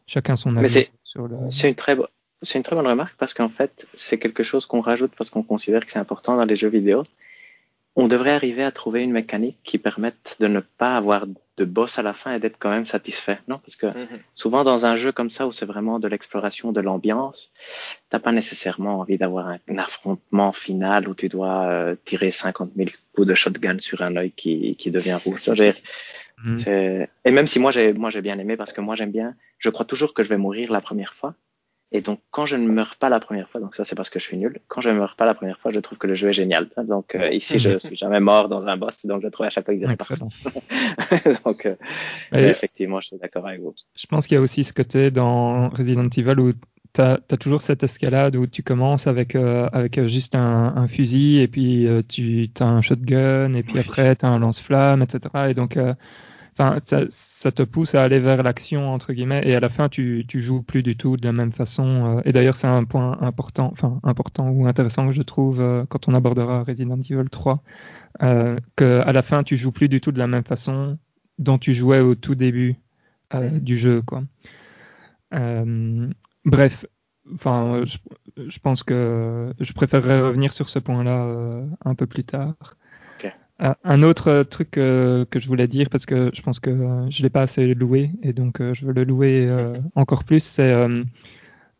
chacun son Mais avis c'est- sur le. C'est une très bo- c'est une très bonne remarque parce qu'en fait, c'est quelque chose qu'on rajoute parce qu'on considère que c'est important dans les jeux vidéo. On devrait arriver à trouver une mécanique qui permette de ne pas avoir de boss à la fin et d'être quand même satisfait, non? Parce que Mhm. souvent dans un jeu comme ça où c'est vraiment de l'exploration de l'ambiance, t'as pas nécessairement envie d'avoir un, un affrontement final où tu dois euh, tirer 50 000 coups de shotgun sur un œil qui, qui devient rouge. Mhm. Et même si moi j'ai moi j'ai bien aimé parce que moi j'aime bien, je crois toujours que je vais mourir la première fois. Et donc quand je ne meurs pas la première fois, donc ça c'est parce que je suis nul. Quand je ne meurs pas la première fois, je trouve que le jeu est génial. Donc euh, ici je suis jamais mort dans un boss, donc je trouve à chaque fois Excellent. donc euh, effectivement, je suis d'accord avec vous. je pense qu'il y a aussi ce côté dans Resident Evil où tu as, toujours cette escalade où tu commences avec, euh, avec juste un, un fusil et puis euh, tu as un shotgun et puis après tu as un lance-flamme, etc. Et donc, euh, enfin, ça, ça te pousse à aller vers l'action, entre guillemets, et à la fin, tu, tu joues plus du tout de la même façon. euh, et d'ailleurs, c'est un point important, enfin, important ou intéressant que je trouve euh, quand on abordera Resident Evil 3, euh, qu'à la fin, tu joues plus du tout de la même façon dont tu jouais au tout début euh, du jeu, quoi. Euh, bref, enfin, je, je pense que je préférerais revenir sur ce point-là un peu plus tard. Euh, un autre truc euh, que je voulais dire, parce que je pense que euh, je l'ai pas assez loué, et donc euh, je veux le louer euh, encore plus, c'est euh,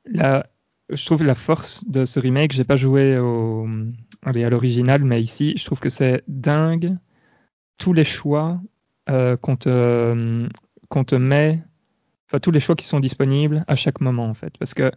la, je trouve la force de ce remake. J'ai pas joué au, allez, à l'original, mais ici, je trouve que c'est dingue tous les choix euh, qu'on te, qu'on te met, enfin tous les choix qui sont disponibles à chaque moment en fait. Parce que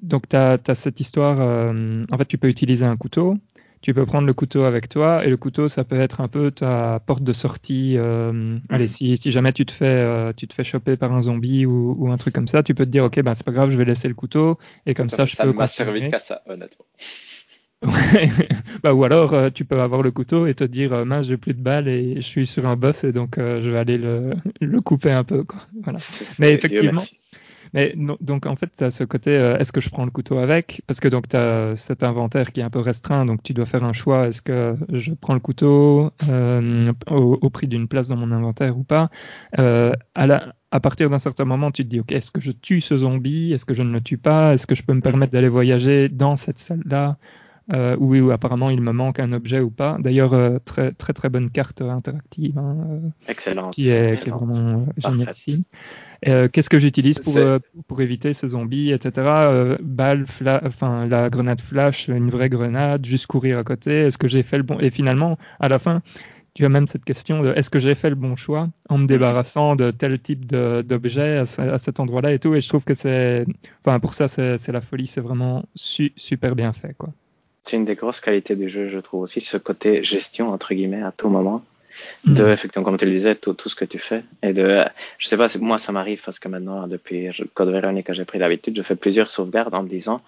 donc tu as, cette histoire, euh, en fait tu peux utiliser un couteau, tu peux prendre le couteau avec toi et le couteau ça peut être un peu ta porte de sortie. Euh, Allez, si, si jamais tu te fais euh, tu te fais choper par un zombie ou, ou un truc comme ça, tu peux te dire ok ben c'est pas grave, je vais laisser le couteau et comme ça, ça, je ça peux ne m'a servi qu'à ça, honnêtement. Ouais. bah, ou alors euh, tu peux avoir le couteau et te dire mince j'ai plus de balles et je suis sur un boss et donc je vais aller le, le couper un peu quoi. Voilà. Mais effectivement. Mais donc en fait tu as ce côté euh, est-ce que je prends le couteau avec? Parce que donc tu as cet inventaire qui est un peu restreint donc tu dois faire un choix est-ce que je prends le couteau euh, au, prix d'une place dans mon inventaire ou pas? Euh, à à partir d'un certain moment, tu te dis, OK, est-ce que je tue ce zombie? Est-ce que je ne le tue pas? Est-ce que je peux me permettre d'aller voyager dans cette salle-là? Euh, où, où, apparemment il me manque un objet ou pas. D'ailleurs, euh, très, très très bonne carte interactive. Hein, euh, Excellente. Qui est, excellente. qui est vraiment euh, génialissime. Euh, Qu'est-ce que j'utilise pour, éviter ces zombies, etc. Balle, enfin la grenade flash, une vraie grenade, juste courir à côté. Est-ce que j'ai fait le bon Et finalement, à la fin, tu as même cette question de est-ce que j'ai fait le bon choix en me débarrassant de tel type d'objet à, ce- à cet endroit-là et tout? Et je trouve que c'est, enfin pour ça c'est c'est la folie, c'est vraiment su- super bien fait quoi. C'est une des grosses qualités du jeu, je trouve aussi, ce côté gestion, entre guillemets, à tout moment. De, Mm. effectivement, comme tu le disais, tout, tout ce que tu fais. Et de, je sais pas, moi, ça m'arrive parce que maintenant, depuis Code Veronica, j'ai pris l'habitude, je fais plusieurs sauvegardes en me disant,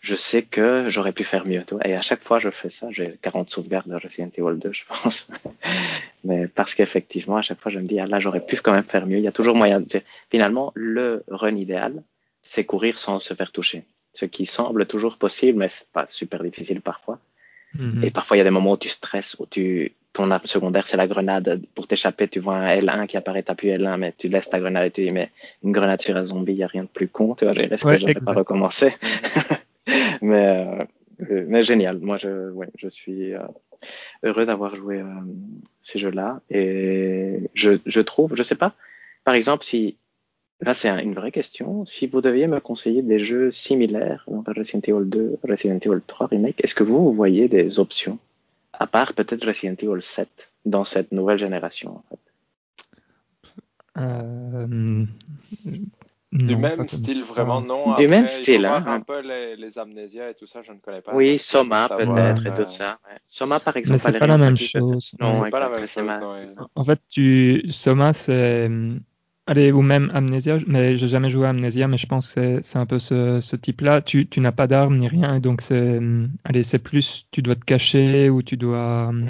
je sais que j'aurais pu faire mieux. Et à chaque fois, je fais ça. J'ai 40 sauvegardes de Resident Evil 2, je pense. Mais parce qu'effectivement, à chaque fois, je me dis, ah, là, j'aurais pu quand même faire mieux. Il y a toujours moyen de, finalement, le run idéal, c'est courir sans se faire toucher. Ce qui semble toujours possible, mais c'est pas super difficile parfois. Mhm. Et parfois, il y a des moments où tu stresses, où tu, ton arme secondaire, c'est la grenade. Pour t'échapper, tu vois un L1 qui apparaît, t'appuies L1, mais tu laisses ta grenade et tu dis, mais une grenade sur un zombie, il n'y a rien de plus con, tu vois, est-ce que Ouais, j'aurais pas exact. recommencé? mais, euh, euh, mais génial. Moi, je, ouais, je suis euh, heureux d'avoir joué euh, ces jeux-là. Et je, je trouve, je sais pas, par exemple, si Là, c'est un- une vraie question. Si vous deviez me conseiller des jeux similaires, donc Resident Evil 2, Resident Evil 3 Remake, est-ce que vous, vous voyez des options, à part peut-être Resident Evil 7, dans cette nouvelle génération en fait Euh, Du non, pas même style, ça. vraiment, non. Du Après, même style, hein. un peu les, les amnésias et tout ça, je ne connais pas. Oui, Soma peut-être et euh, tout ça. ouais. Soma, par Mais exemple, c'est Valérie pas la même peut-être. chose. Non, C'est pas la même chose, ma- non, ouais. En fait, tu Soma, c'est allez ou même Amnesia, mais j'ai jamais joué à Amnesia, mais je pense que c'est un peu ce, ce type-là. Tu, tu n'as pas d'armes ni rien, donc c'est allez, c'est plus tu dois te cacher ou tu dois. Mhm.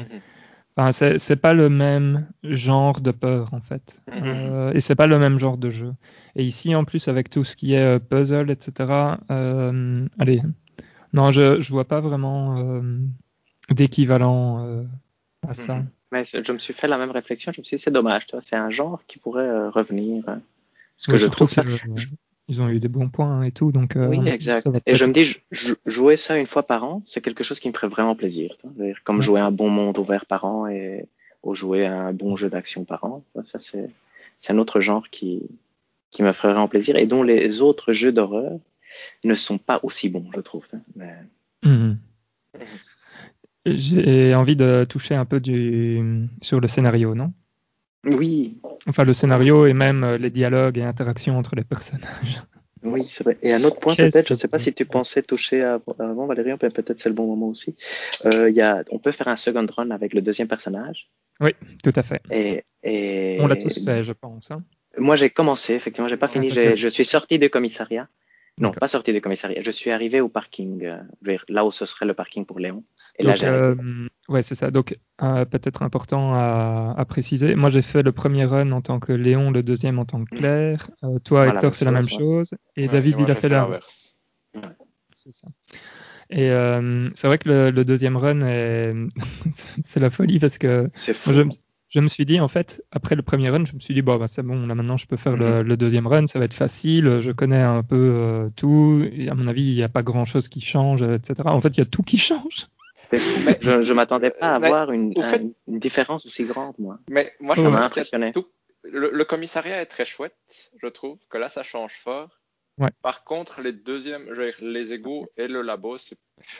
Enfin, c'est c'est pas le même genre de peur en fait, Mhm. Euh, et c'est pas le même genre de jeu. Et ici, en plus, avec tout ce qui est euh, puzzle, etc. euh, allez, non, je je vois pas vraiment euh, d'équivalent euh, à ça. Mhm. Mais je me suis fait la même réflexion. Je me suis dit, c'est dommage, tu vois, c'est un genre qui pourrait euh, revenir. euh, Parce que je trouve ça. ils ont eu des bons points et tout, donc euh, Oui, exact. Et je me dis, jouer ça une fois par an, c'est quelque chose qui me ferait vraiment plaisir. Comme Ouais. jouer un bon monde ouvert par an et ou jouer un bon jeu d'action par an. Ça, c'est c'est un autre genre qui, qui me ferait vraiment plaisir et dont les autres jeux d'horreur ne sont pas aussi bons, je trouve. Mais- Mhm. J'ai envie de toucher un peu du... sur le scénario, non? Oui, Enfin, le scénario et même euh, les dialogues et interactions entre les personnages. oui, c'est vrai. Et un autre point, peut-être, je sais pas si tu pensais toucher à- avant, Valérie, mais peut-être c'est le bon moment aussi. Euh, y a, on peut faire un second run avec le deuxième personnage. Tout à fait. Et, et On l'a tous fait, je pense. hein. Moi, j'ai commencé, effectivement, j'ai pas Ah, fini. Je suis sorti du commissariat. Non, pas sorti du commissariat. Je suis arrivé au parking, euh, vers là où ce serait le parking pour Léon. Et là, Donc, euh, ouais, c'est ça. Donc, euh, peut-être important à, à préciser. Moi, j'ai fait le premier run en tant que Léon, le deuxième en tant que Claire. Euh, toi, Voilà, Hector, c'est la même chose, chose. Et Ouais, David, moi, il a fait l'inverse. C'est ça. Et euh, c'est vrai que le, le deuxième run, est... c'est la folie parce que C'est fou. moi, je, me- je me suis dit, en fait, après le premier run, je me suis dit, bon, bah, c'est bon, là maintenant, je peux faire le, le deuxième run, ça va être facile, je connais un peu euh, tout, et à mon avis, il n'y a pas grand-chose qui change, etc. En fait, il y a tout qui change. C'est fou. Mais- je je m'attendais pas à Mais, voir une, fait- différence aussi grande, moi. Mais moi, je Ça m'a impressionné. tout- Le, le commissariat est très chouette, je trouve, que là, ça change fort. Ouais. Par contre, les deuxièmes, les égouts et le labo, c'est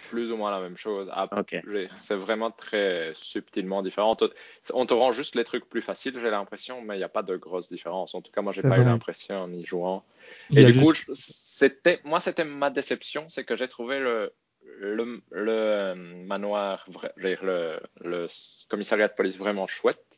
plus ou moins la même chose. Ah, Ok. je veux dire, C'est vraiment très subtilement différent. On te, on te rend juste les trucs plus faciles, j'ai l'impression, mais il n'y a pas de grosse différence. En tout cas, moi, j'ai pas eu l'impression en y jouant. Et du coup, juste- c'était, moi, c'était ma déception, c'est que j'ai trouvé le, le, le euh, manoir, le commissariat de police vraiment chouette.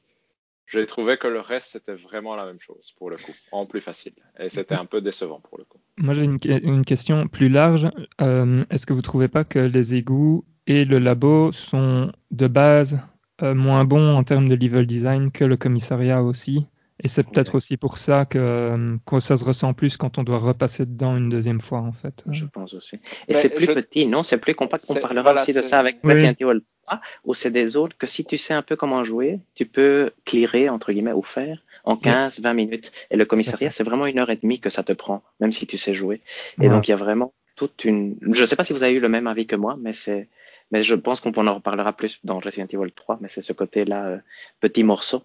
J'ai trouvé que le reste, c'était vraiment la même chose, pour le coup, en plus facile. Et c'était un peu décevant, pour le coup. Moi, j'ai une, une question plus large. Euh, Est-ce que vous trouvez pas que les égouts et le labo sont de base euh, moins bons en termes de level design que le commissariat aussi? Et c'est peut-être Ouais. aussi pour ça que, euh, que ça se ressent plus quand on doit repasser dedans une deuxième fois, en fait. Je pense aussi. Et c'est plus je- petit, non? C'est plus compact. On parlera voilà, aussi de ça avec Oui. Resident Evil 3, où c'est des autres que si tu sais un peu comment jouer, tu peux clearer, entre guillemets, ou faire en 15, 20 minutes. Et le commissariat, c'est vraiment une heure et demie que ça te prend, même si tu sais jouer. Et Ouais. donc, il y a vraiment toute une, je sais pas si vous avez eu le même avis que moi, mais c'est, mais je pense qu'on en reparlera plus dans Resident Evil 3, mais c'est ce côté-là, euh, petit morceau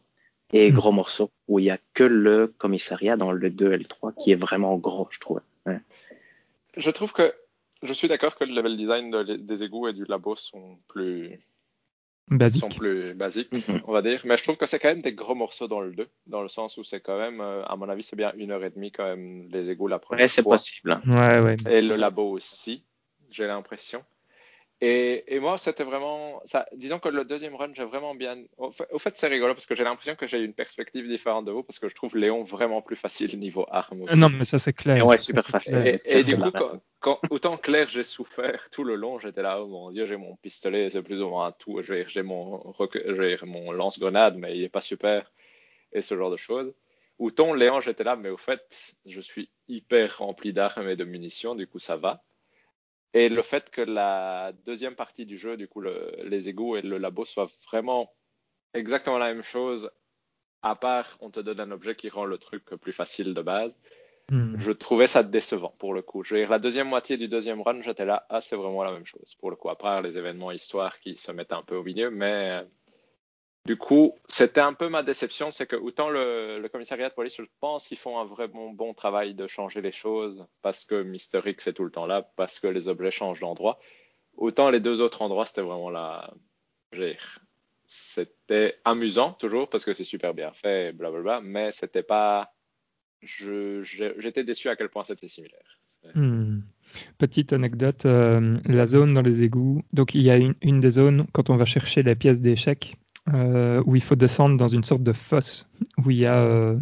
et Mm. gros morceau, où il y a que le commissariat dans le 2 et le 3 qui est vraiment gros, je trouve. Ouais. Je trouve que, je suis d'accord que le level design de- des égouts et du labo sont plus, Basique. sont plus basiques, Mhm. on va dire. Mais je trouve que c'est quand même des gros morceaux dans le 2, dans le sens où c'est quand même, euh, à mon avis, c'est bien une heure et demie quand même les égouts la première Ouais, c'est fois. possible. Ouais, ouais. Et le labo aussi, j'ai l'impression. Et, et moi, c'était vraiment. Ça, disons que le deuxième run, j'ai vraiment bien. Au fait, au fait, c'est rigolo parce que j'ai l'impression que j'ai une perspective différente de vous parce que je trouve Léon vraiment plus facile niveau armes aussi. Euh, Non, mais ça, c'est clair. Ouais, Ça, super facile. clair. Et, et du coup, quand, quand- autant clair, j'ai souffert tout le long, j'étais là, oh mon dieu, j'ai mon pistolet, c'est plus ou moins tout, j'ai mon, mon lance-grenade, mais il est pas super, et ce genre de choses. Autant Léon, j'étais là, mais au fait, je suis hyper rempli d'armes et de munitions, du coup, ça va. Et le fait que la deuxième partie du jeu, du coup, le- les égouts et le labo soient vraiment exactement la même chose, à part on te donne un objet qui rend le truc plus facile de base. Hmm. Je trouvais ça décevant pour le coup. Je veux dire, la deuxième moitié du deuxième run, j'étais là, ah, c'est vraiment la même chose pour le coup, à part les événements histoire qui se mettent un peu au milieu, mais Du coup, c'était un peu ma déception, c'est que autant le, le, commissariat de police, je pense qu'ils font un vraiment bon travail de changer les choses parce que Mister X est tout le temps là, parce que les objets changent d'endroit. Autant les deux autres endroits, c'était vraiment la. C'était amusant toujours parce que c'est super bien fait, blablabla, mais c'était pas. J'étais déçu à quel point c'était similaire. Hmm. Petite anecdote, euh, la zone dans les égouts. Donc il y a une, des zones quand on va chercher les pièces d'échecs euh, où il faut descendre dans une sorte de fosse où il y a, euh,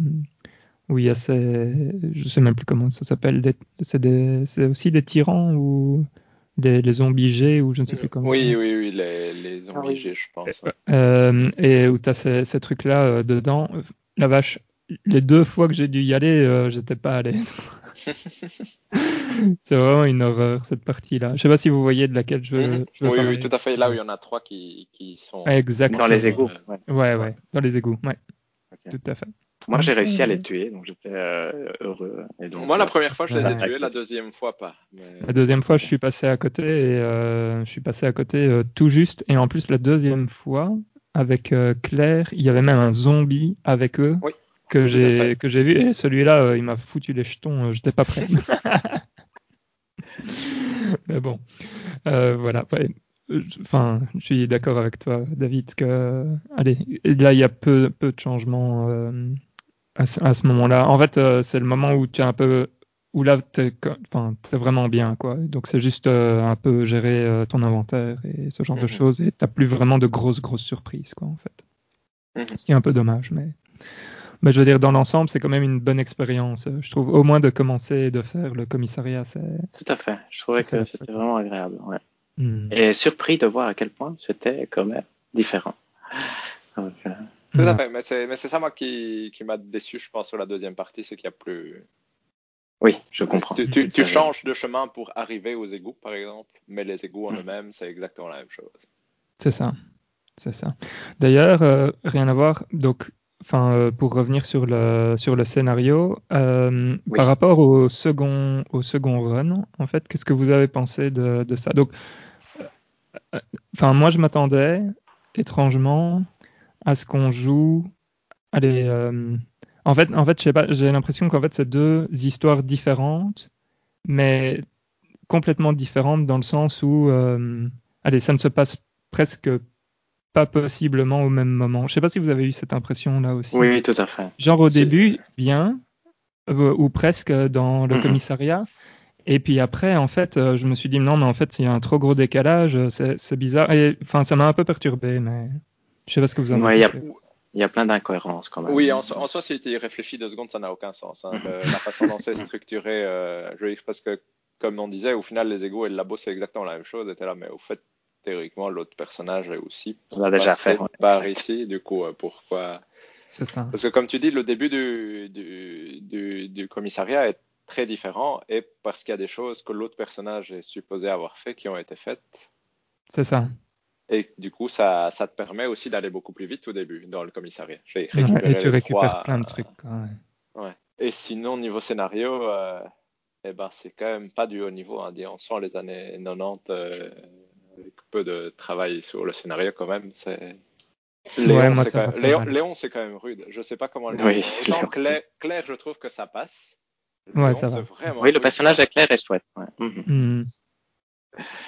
où il y a ces, je sais même plus comment ça s'appelle, c'est aussi des tyrans ou des les zombies G ou je ne sais plus comment. Oui, oui, oui, les, les zombies G, je pense. Euh, et où tu as ces, ces trucs-là dedans. La vache, les deux fois que j'ai dû y aller, j'étais pas à l'aise. c'est vraiment une horreur cette partie-là. Je sais pas si vous voyez de laquelle je veux. Mhm. oui, oui, tout à fait. Là où il y en a trois qui, qui sont Exactement. dans les égouts. Ouais. ouais, ouais, dans les égouts. Ouais. Tout à fait. Moi, j'ai réussi à les tuer, donc j'étais euh, heureux. Et donc, Moi, la première fois, je les ai tués, la deuxième fois, pas. Mais... La deuxième fois, je suis passé à côté et euh, je suis passé à côté euh, tout juste. Et en plus, la deuxième fois, avec euh, Claire, il y avait même un zombie avec eux. Oui que j'ai que j'ai vu. Et celui-là euh, il m'a foutu les jetons euh, j'étais pas prêt. Mais bon euh, voilà. Enfin je suis d'accord avec toi David que allez là il y a peu peu de changements euh, à, à, ce moment-là. En fait euh, c'est le moment où tu es un peu où là t'es enfin es vraiment bien quoi. Donc c'est juste euh, un peu gérer ton inventaire et ce genre mm -hmm. de choses et t'as plus vraiment de grosses grosses surprises quoi en fait. Mm -hmm. ce qui est un peu dommage mais mais je veux dire, dans l'ensemble, c'est quand même une bonne expérience. Je trouve au moins de commencer et de faire le commissariat. c'est Tout à fait. Je trouvais que c'était vraiment agréable. Ouais. Mm. Et surpris de voir à quel point c'était quand même différent. Donc, euh... Tout à fait. Mais c'est, mais c'est ça, moi, qui, qui m'a déçu, je pense, sur la deuxième partie, c'est qu'il n'y a plus. Oui, je comprends. Tu, tu, tu changes de chemin pour arriver aux égouts, par exemple, mais les égouts en Mm. eux-mêmes, c'est exactement la même chose. C'est ça. C'est ça. D'ailleurs, euh, rien à voir. Donc, enfin, euh, pour revenir sur le, sur le scénario, euh, Oui. par rapport au second, au second run, en fait, qu'est-ce que vous avez pensé de, de ça? Donc, euh, enfin, moi, je m'attendais étrangement à ce qu'on joue. Allez, en fait, en fait, je sais pas, j'ai l'impression qu'en fait, c'est deux histoires différentes, mais complètement différentes dans le sens où, allez, ça ne se passe presque pas possiblement au même moment. Je sais pas si vous avez eu cette impression là aussi. Oui, tout à fait. Genre au début, bien, euh, ou presque dans le commissariat. Et puis après, en fait, euh, je me suis dit non, mais en fait, il y a un trop gros décalage, euh, c'est bizarre. Et enfin, ça m'a un peu perturbé, mais je sais pas ce que vous en Ouais, il y a- pensez. Il y a plein d'incohérences quand même. Oui, en, so- en soi, si tu y réfléchis deux secondes, ça n'a aucun sens. hein. Le- la façon dont c'est structuré, euh, je veux dire, parce que, comme on disait, au final, les égos et le labo, c'est exactement la même chose. Et là, mais au fait, théoriquement, l'autre personnage est aussi On l'a déjà fait. ouais. par ici. Du coup, euh, pourquoi C'est ça. Parce que, comme tu dis, le début du, du, du, du commissariat est très différent et parce qu'il y a des choses que l'autre personnage est supposé avoir fait qui ont été faites. C'est ça. Et du coup, ça, ça te permet aussi d'aller beaucoup plus vite au début dans le commissariat. J'ai Ouais, et tu récupères trois- plein de trucs. quoi, ouais. Ouais. Et sinon, niveau scénario, euh, eh ben, c'est quand même pas du haut niveau. Hein. On sent les années 90 euh, avec peu de travail sur le scénario quand même. C'est... Léon, Ouais, c'est quand même... fait Léon, mal. Léon, c'est quand même rude. Je sais pas comment le Oui, Autant Léon, Claire, Claire, je trouve que ça passe. Ouais, Léon, ça va. c'est vraiment Oui, le personnage est clair et chouette. ouais. Mhm. Hmm.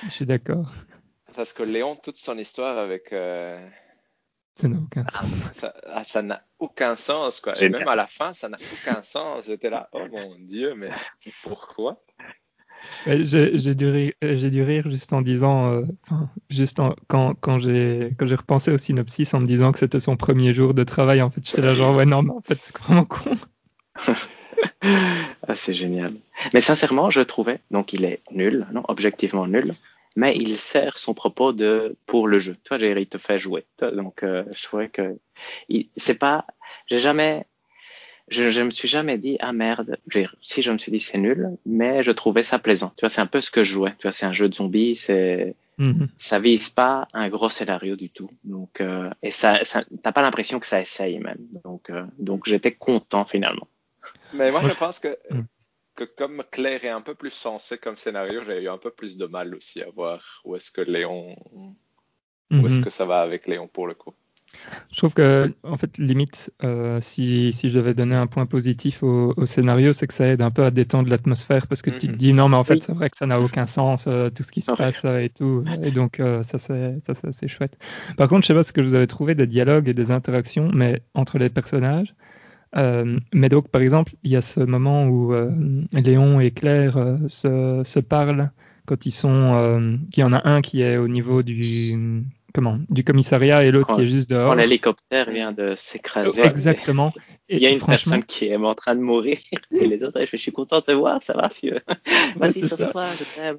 Je suis d'accord. Parce que Léon, toute son histoire avec. euh, Ça n'a aucun sens. Ça ah, ça n'a aucun sens, quoi. Et même à la fin, ça n'a aucun sens. J'étais là, oh mon Dieu, mais pourquoi? J'ai j'ai dû, rire- j'ai dû rire juste en disant, euh, juste en- quand, quand j'ai j'ai repensé au synopsis en me disant que c'était son premier jour de travail, en fait, j'étais là genre ouais non, mais en fait c'est vraiment con. Ah, c'est génial. Mais sincèrement, je trouvais, donc il est nul, non, objectivement nul, mais il sert son propos de pour le jeu. Toi, Jerry, il te fait jouer. Donc, euh, je trouvais que c'est pas, j'ai jamais, je, je me suis jamais dit ah merde. Je veux dire, si je me suis dit c'est nul, mais je trouvais ça plaisant. Tu vois, c'est un peu ce que je jouais. Tu vois, c'est un jeu de zombies, c'est Mhm. ça vise pas un gros scénario du tout. Donc, euh, et ça, ça t'as pas l'impression que ça essaye même. Donc, euh, donc j'étais content finalement. Mais moi, Moi, je pense que, Mm. que comme Claire est un peu plus sensé comme scénario, j'ai eu un peu plus de mal aussi à voir où est-ce que Léon, où est-ce Mhm. que ça va avec Léon pour le coup. Je trouve que, en fait, limite, euh, si, si je devais donner un point positif au, au scénario, c'est que ça aide un peu à détendre l'atmosphère parce que tu te dis non, mais en fait, Oui. c'est vrai que ça n'a aucun sens, euh, tout ce qui se passe euh, et tout. Et donc, euh, ça, c'est ça, c'est assez chouette. Par contre, je sais pas ce que vous avez trouvé des dialogues et des interactions, mais entre les personnages. Euh, mais donc, par exemple, il y a ce moment où euh, Léon et Claire euh, se, se parlent quand ils sont. euh, qu'il y en a un qui est au niveau du. Comment Du commissariat et l'autre qui est juste dehors. Quand l'hélicoptère vient de s'écraser. Oh, Exactement. Et Il y a une franchement, personne qui est en train de mourir et les autres, je suis content de te voir, ça va, vieux. ouais, Vas-y, c'est sauve-toi, je t'aime.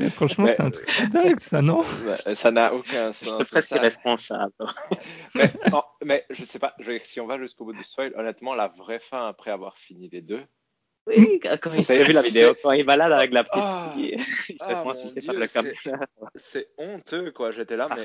Et franchement, c'est un truc dingue, ça, non? Ouais, ça n'a aucun sens. suis presque ça. responsable. Mais, oh, mais je sais pas, je- si on va jusqu'au bout du spoil, honnêtement, la vraie fin après avoir fini les deux. Oui, quand il C'est- j'ai vu la vidéo, quand il balade avec la petite Ah. fille, il se Ah, fait par le c'est- camionneur. C'est honteux, quoi. J'étais là, mais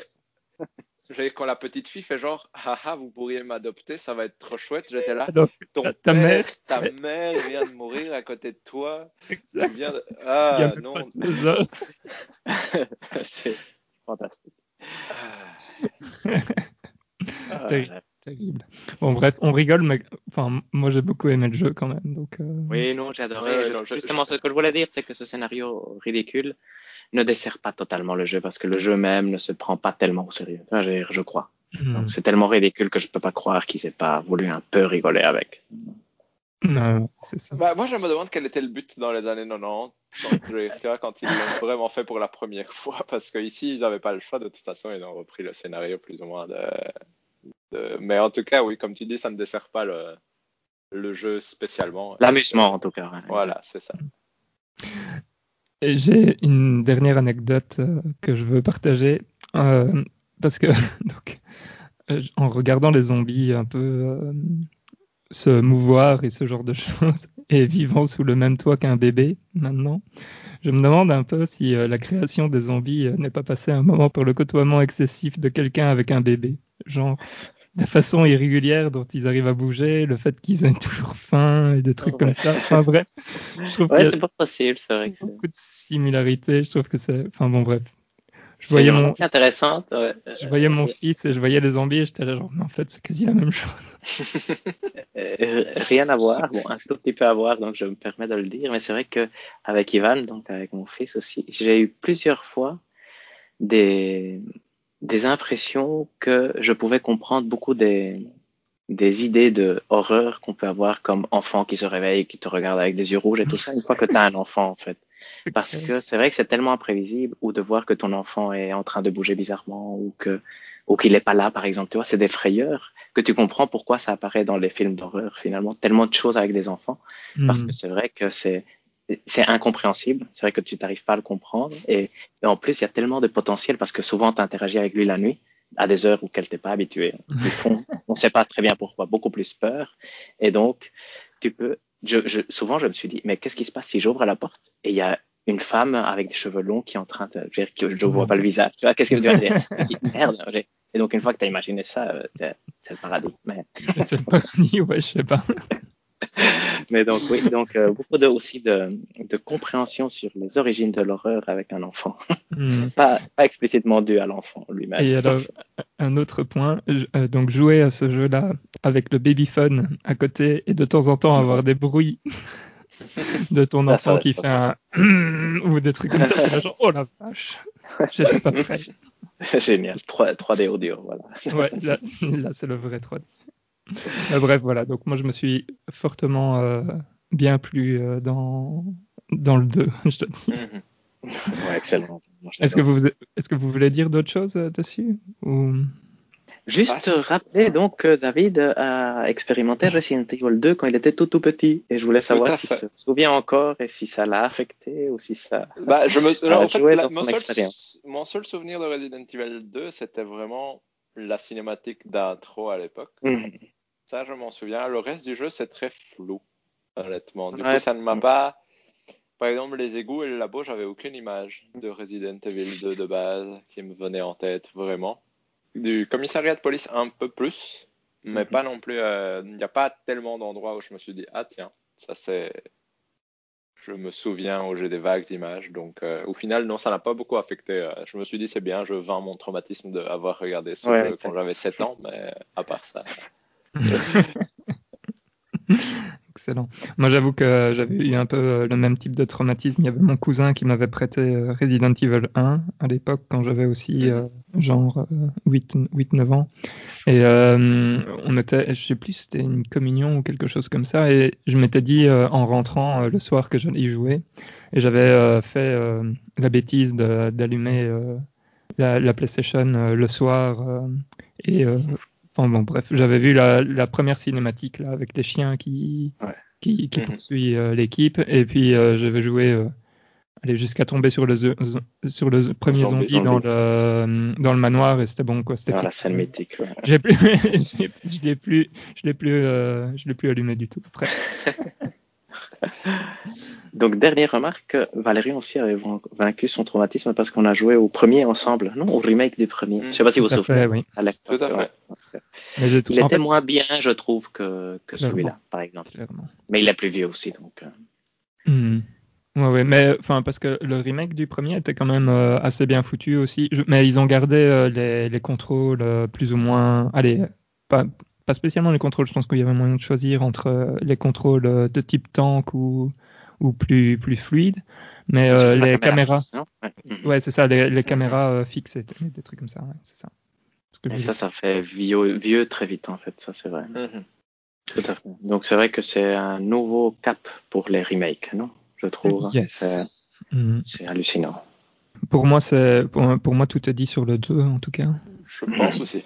j'ai- quand la petite fille fait genre, haha, vous pourriez m'adopter, ça va être trop chouette. J'étais là, ton ta- père, mère, ta mère vient de mourir à côté de toi. Tu exact. viens de... Il y a Ah, non. C'est fantastique. Ah, Terrible. Bon, bref, on rigole, mais enfin, moi j'ai beaucoup aimé le jeu quand même. Donc, euh, Oui, non, j'ai adoré. Ouais, Je- non, je- Justement, ce que je voulais dire, c'est que ce scénario ridicule ne dessert pas totalement le jeu parce que le jeu même ne se prend pas tellement au sérieux. Enfin, je, je crois. hmm. Donc, c'est tellement ridicule que je peux pas croire qu'il s'est pas voulu un peu rigoler avec. Non, c'est ça. Bah, moi, je me demande quel était le but dans les années 90, quand, je veux dire, quand ils l'ont vraiment fait pour la première fois, parce qu'ici, ils n'avaient pas le choix, de toute façon, ils ont repris le scénario plus ou moins de, de- Mais en tout cas, oui, comme tu dis, ça ne dessert pas le, le jeu spécialement. L'amusement, en tout cas. ouais. Voilà, c'est ça. Et J'ai une dernière anecdote euh, que je veux partager euh, parce que donc euh, en regardant les zombies un peu euh, se mouvoir et ce genre de choses et vivant sous le même toit qu'un bébé maintenant, je me demande un peu si euh, la création des zombies euh, n'est pas passée un moment pour le côtoiement excessif de quelqu'un avec un bébé, genre de façon irrégulière dont ils arrivent à bouger, le fait qu'ils aient toujours faim et des trucs Oh, comme ouais. ça. Enfin bref, je trouve Ouais, c'est pas possible, c'est vrai. que beaucoup de similarités. Je trouve que c'est. Enfin bon, bref. Je voyais, mon, intéressante. ouais. je voyais mon fils et je voyais les zombies et j'étais là, genre, mais en fait, c'est quasi la même chose. Euh, rien à voir, bon, un tout petit peu à voir, donc je me permets de le dire, mais c'est vrai que avec Ivan, donc avec mon fils aussi, j'ai eu plusieurs fois des, des impressions que je pouvais comprendre beaucoup des, des idées de horreur qu'on peut avoir comme enfant qui se réveille, qui te regarde avec des yeux rouges et tout ça, une fois que tu as un enfant, en fait. Parce que c'est vrai que c'est tellement imprévisible, ou de voir que ton enfant est en train de bouger bizarrement, ou que ou qu'il n'est pas là, par exemple, tu vois, c'est des frayeurs que tu comprends pourquoi ça apparaît dans les films d'horreur, finalement, tellement de choses avec des enfants, parce Hmm. que c'est vrai que c'est c'est incompréhensible, c'est vrai que tu n'arrives pas à le comprendre, et, et en plus, il y a tellement de potentiel, parce que souvent, tu interagis avec lui la nuit, à des heures auxquelles tu n'es pas habitué. Ils font, on ne sait pas très bien pourquoi, beaucoup plus peur, et donc, tu peux, je, je, souvent, je me suis dit, mais qu'est-ce qui se passe si j'ouvre la porte, et il y a une femme avec des cheveux longs qui est en train de, je, veux dire, que je ne vois pas le visage, tu vois, qu'est-ce que tu vas dire? Merde, j'ai- et donc une fois que tu as imaginé ça, euh, c'est c'est le paradis. Mais, C'est le paradis, ouais, je sais pas. mais donc oui, donc euh, beaucoup de, aussi de, de compréhension sur les origines de l'horreur avec un enfant, Hmm. pas, pas explicitement dû à l'enfant lui-même. Et alors, un autre point, euh, donc jouer à ce jeu-là avec le babyphone à côté et de temps en temps avoir des bruits de ton Ça, enfant qui fait un ou des trucs comme ça, genre, oh la vache, j'étais pas prêt. Génial, 3, 3D audio, voilà. Ouais, là, là, c'est le vrai 3D. Mais bref, voilà. Donc moi, je me suis fortement euh, bien plu euh, dans dans le 2, je te dis. Mhm. Ouais, excellent. Est-ce que vous est-ce que vous voulez dire d'autres choses euh, dessus ou... Juste Ah, rappeler donc que David a expérimenté Resident Evil 2 quand il était tout tout petit et je voulais savoir s'il se souvient encore et si ça l'a affecté ou si ça. Bah, je me... Ah, en fait, jouer la- dans mon, son seul... expérience. mon seul souvenir de Resident Evil 2, c'était vraiment la cinématique d'intro à l'époque. Mhm. Ça, je m'en souviens. Le reste du jeu, c'est très flou, honnêtement. Du Ouais. coup, ça ne m'a pas. Par exemple, les égouts et le labo, j'avais aucune image de Resident Evil 2 de base qui me venait en tête, vraiment. Du commissariat de police, un peu plus, mais Mhm. pas non plus. euh, Il n'y a pas tellement d'endroits où je me suis dit, ah tiens, ça c'est. Je me souviens où j'ai des vagues d'images. Donc, euh, au final, non, ça n'a pas beaucoup affecté. Euh, je me suis dit, c'est bien, je vends mon traumatisme d'avoir regardé ce Ouais, jeu quand j'avais 7 ans, mais à part ça. Excellent. Moi, j'avoue que j'avais eu un peu euh, le même type de traumatisme. Il y avait mon cousin qui m'avait prêté euh, Resident Evil 1 à l'époque, quand j'avais aussi euh, genre 8-9 ans. Et euh, on était, je sais plus, c'était une communion ou quelque chose comme ça. Et je m'étais dit euh, en rentrant euh, le soir que j'allais y jouer. Et j'avais euh, fait euh, la bêtise d'allumer euh, la, la PlayStation euh, le soir. euh, et euh, enfin bon, bref, j'avais vu la, la première cinématique là avec les chiens qui Ouais. qui, qui Mhm. poursuit euh, l'équipe. Et puis euh, je vais jouer euh, aller jusqu'à tomber sur le sur le premier Zombie. zombie, dans le dans le manoir et c'était bon quoi. C'était Dans la scène mythique. ouais. J'ai plus, je l'ai plus, je l'ai plus, euh, je l'ai plus allumé du tout. Après. Donc, dernière remarque, Valérie aussi avait vaincu son traumatisme parce qu'on a joué au premier ensemble, non Au remake du premier. Mm. Je sais pas si vous vous Tout à souvenez. oui. Tout à fait. Mais Il était fait, moins bien, je trouve, que, que celui-là, par exemple. clairement. Mais il est plus vieux aussi, donc. Hmm. Ouais, ouais, mais enfin parce que le remake du premier était quand même euh, assez bien foutu aussi. Je- mais ils ont gardé euh, les, les contrôles euh, plus ou moins. Allez, pas, pas spécialement les contrôles. Je pense qu'il y avait moyen de choisir entre les contrôles de type tank ou ou plus plus fluide. Mais euh, les caméra caméras, fixe, non Ouais. Mhm. ouais, c'est ça, les, les caméras euh, fixes et des trucs comme ça. Ouais, c'est ça. Et ça, ça fait vieux, vieux très vite, en fait, ça c'est vrai. Mhm. Tout à fait. Donc c'est vrai que c'est un nouveau cap pour les remakes, non Je trouve. Yes. C'est- Hmm. C'est hallucinant. Pour moi, c'est pour, pour moi tout est dit sur le 2 en tout cas. Je pense aussi.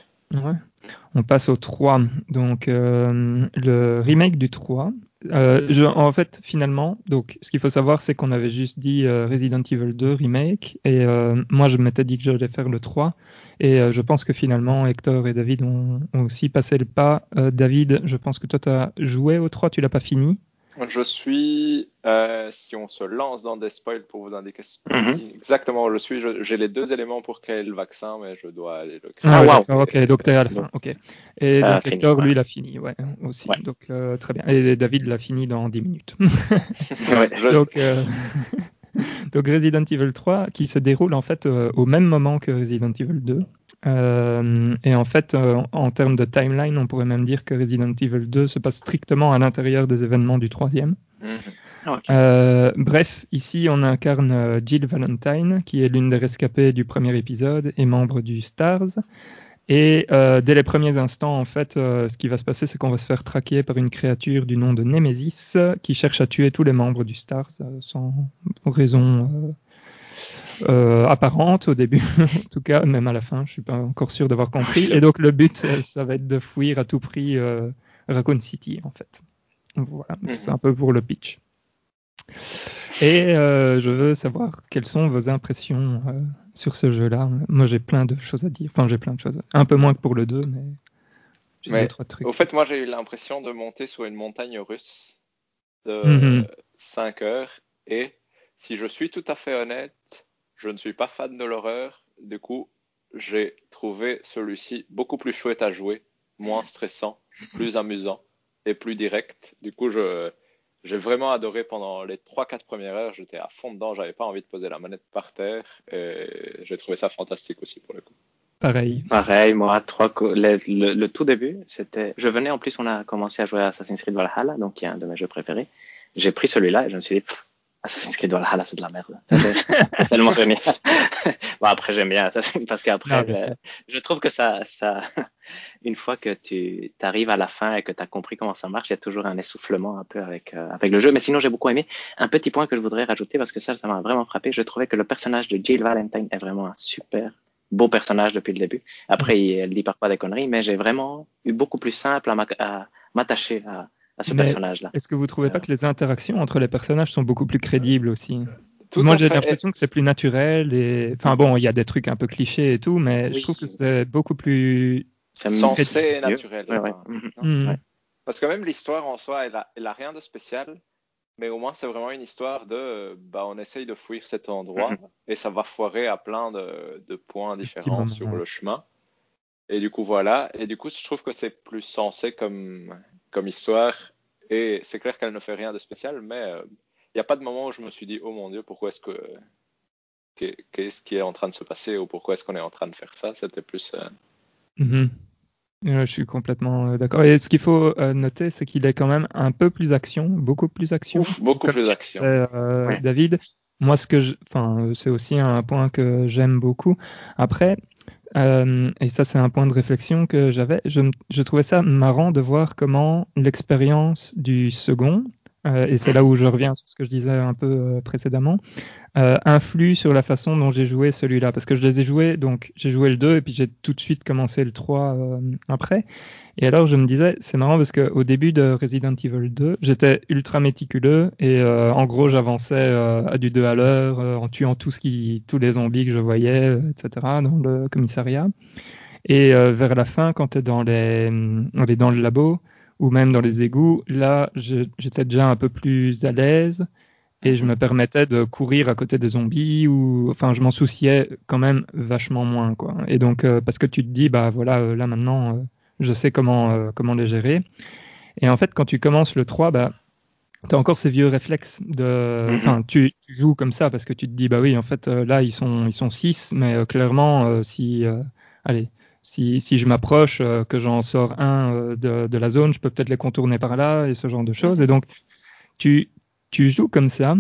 On passe au 3. Donc, euh, le remake du 3. Euh, en fait, finalement, donc, ce qu'il faut savoir, c'est qu'on avait juste dit euh, Resident Evil 2 remake. Et moi, je m'étais dit que j'allais faire le 3. Et je pense que finalement, Hector et David ont, aussi passé le pas. David, je pense que toi, tu as joué au 3, tu l'as pas fini. Je suis, euh, si on se lance dans des spoils pour vous indiquer Mhm. exactement où je suis, j'ai les deux éléments pour créer le vaccin, mais je dois aller le créer. Ah, ouais, wow. ok, donc t'es à la fin. Donc, Ok. Et t'as donc fini, Hector, ouais. lui, l'a fini, ouais, aussi. Ouais. Donc, euh, très bien. Et David l'a fini dans 10 minutes. Ouais. Je- Donc, euh, donc Resident Evil 3 qui se déroule en fait euh, au même moment que Resident Evil 2. Euh, et en fait, euh, en termes de timeline, on pourrait même dire que Resident Evil 2 se passe strictement à l'intérieur des événements du troisième. Mhm. Ok. Euh, bref, ici on incarne Jill Valentine, qui est l'une des rescapées du premier épisode et membre du Stars. Et dès les premiers instants, en fait, ce qui va se passer, c'est qu'on va se faire traquer par une créature du nom de Nemesis qui cherche à tuer tous les membres du Stars sans raison euh, apparente au début, en tout cas, même à la fin, je suis pas encore sûr d'avoir compris. Et donc le but, euh, ça va être de fuir à tout prix euh, Raccoon City, en fait. Voilà, c'est un peu pour le pitch. Et euh, je veux savoir quelles sont vos impressions sur ce jeu-là. Moi, j'ai plein de choses à dire. Enfin, j'ai plein de choses. Un peu moins que pour le 2, mais j'ai trois trucs. Au fait, moi, j'ai eu l'impression de monter sur une montagne russe de Mhm. 5 heures. Et si je suis tout à fait honnête, je ne suis pas fan de l'horreur. Du coup, j'ai trouvé celui-ci beaucoup plus chouette à jouer, moins stressant, plus amusant et plus direct. Du coup, je, j'ai vraiment adoré pendant les 3-4 premières heures. J'étais à fond dedans, j'avais pas envie de poser la manette par terre. Et j'ai trouvé ça fantastique aussi pour le coup. Pareil. Pareil, moi, trois co- le, le- le tout début, c'était. Je venais en plus, on a commencé à jouer à Assassin's Creed Valhalla, donc qui est un de mes jeux préférés. J'ai pris celui-là et je me suis dit, Pff, Assassin's Creed Valhalla, c'est de la merde. C'est tellement génial. bon, après, j'aime bien Assassin's parce qu'après, euh, je trouve que ça, ça, une fois que tu arrives à la fin et que tu as compris comment ça marche, il y a toujours un essoufflement un peu avec, euh, avec le jeu. Mais sinon, j'ai beaucoup aimé. Un petit point que je voudrais rajouter parce que ça, ça m'a vraiment frappé. Je trouvais que le personnage de Jill Valentine est vraiment un super beau personnage depuis le début. Après, il- elle dit parfois des conneries, mais j'ai vraiment eu beaucoup plus simple à m'attacher à, à ce personnage-là. Est-ce que vous trouvez pas que les interactions entre les personnages sont beaucoup plus crédibles aussi? Tout Moi, j'ai l'impression que c'est plus naturel et, enfin bon, il y a des trucs un peu clichés et tout, mais je trouve que c'est beaucoup plus. Sensé et naturel. Ouais, ouais. enfin. Hmm. Ouais. Parce que même l'histoire en soi, elle a, elle a rien de spécial, mais au moins c'est vraiment une histoire de, bah, on essaye de fuir cet endroit Mhm. et ça va foirer à plein de, de points différents sur ouais. le chemin. Et du coup voilà, et du coup je trouve que c'est plus sensé comme, comme histoire et c'est clair qu'elle ne fait rien de spécial, mais euh, il n'y a pas de moment où je me suis dit, oh mon Dieu, pourquoi est-ce que. Qu'est-ce qui est en train de se passer ou pourquoi est-ce qu'on est en train de faire ça? C'était plus. Euh, mhm. je suis complètement euh, d'accord. Et ce qu'il faut euh, noter, c'est qu'il est quand même un peu plus action, beaucoup plus action. beaucoup plus action. David, moi, ce que je, enfin, c'est aussi un point que j'aime beaucoup. Après, et ça, c'est un point de réflexion que j'avais. Je, je, trouvais ça marrant de voir comment l'expérience du second, et c'est là où je reviens sur ce que je disais un peu précédemment, euh, influe sur la façon dont j'ai joué celui-là. Parce que je les ai joués, donc j'ai joué le 2 et puis j'ai tout de suite commencé le 3 euh, après. Et alors je me disais, c'est marrant parce qu'au début de Resident Evil 2, j'étais ultra méticuleux et euh, en gros j'avançais euh, à du 2 à l'heure en tuant tout qui, tous les zombies que je voyais, etc. dans le commissariat. Et vers la fin, quand tu es dans, les, dans le labo ou même dans les égouts, là j'étais déjà un peu plus à l'aise et je me permettais de courir à côté des zombies ou enfin je m'en souciais quand même vachement moins quoi. Et donc euh, parce que tu te dis bah voilà euh, là maintenant euh, je sais comment comment les gérer. Et en fait quand tu commences le 3 bah tu as encore ces vieux réflexes de mm-hmm. enfin tu, tu, joues comme ça parce que tu te dis bah oui en fait là ils sont ils sont 6 mais clairement si allez si, si je m'approche que j'en sors un de, de la zone je peux peut-être les contourner par là et ce genre de choses et donc tu tu joues comme ça,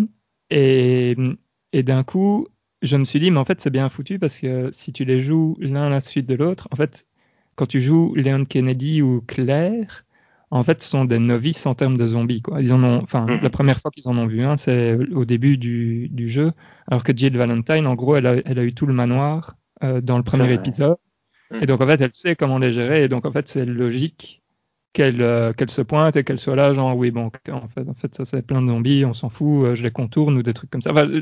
et, et d'un coup, je me suis dit, mais en fait, c'est bien foutu parce que si tu les joues l'un à la suite de l'autre, en fait, quand tu joues Leon Kennedy ou Claire, en fait, ce sont des novices en termes de zombies. Quoi. Ils en ont, enfin, mm-hmm. la première fois qu'ils en ont vu un, c'est au début du, du, jeu, alors que Jill Valentine, en gros, elle a, elle a eu tout le manoir euh, dans le premier épisode. Et donc, en fait, elle sait comment les gérer. Et donc, en fait, c'est logique euh, qu'elle se pointe et qu'elle soit là, genre oui, bon, en fait, en fait ça c'est plein de zombies, on s'en fout, euh, je les contourne ou des trucs comme ça. Euh,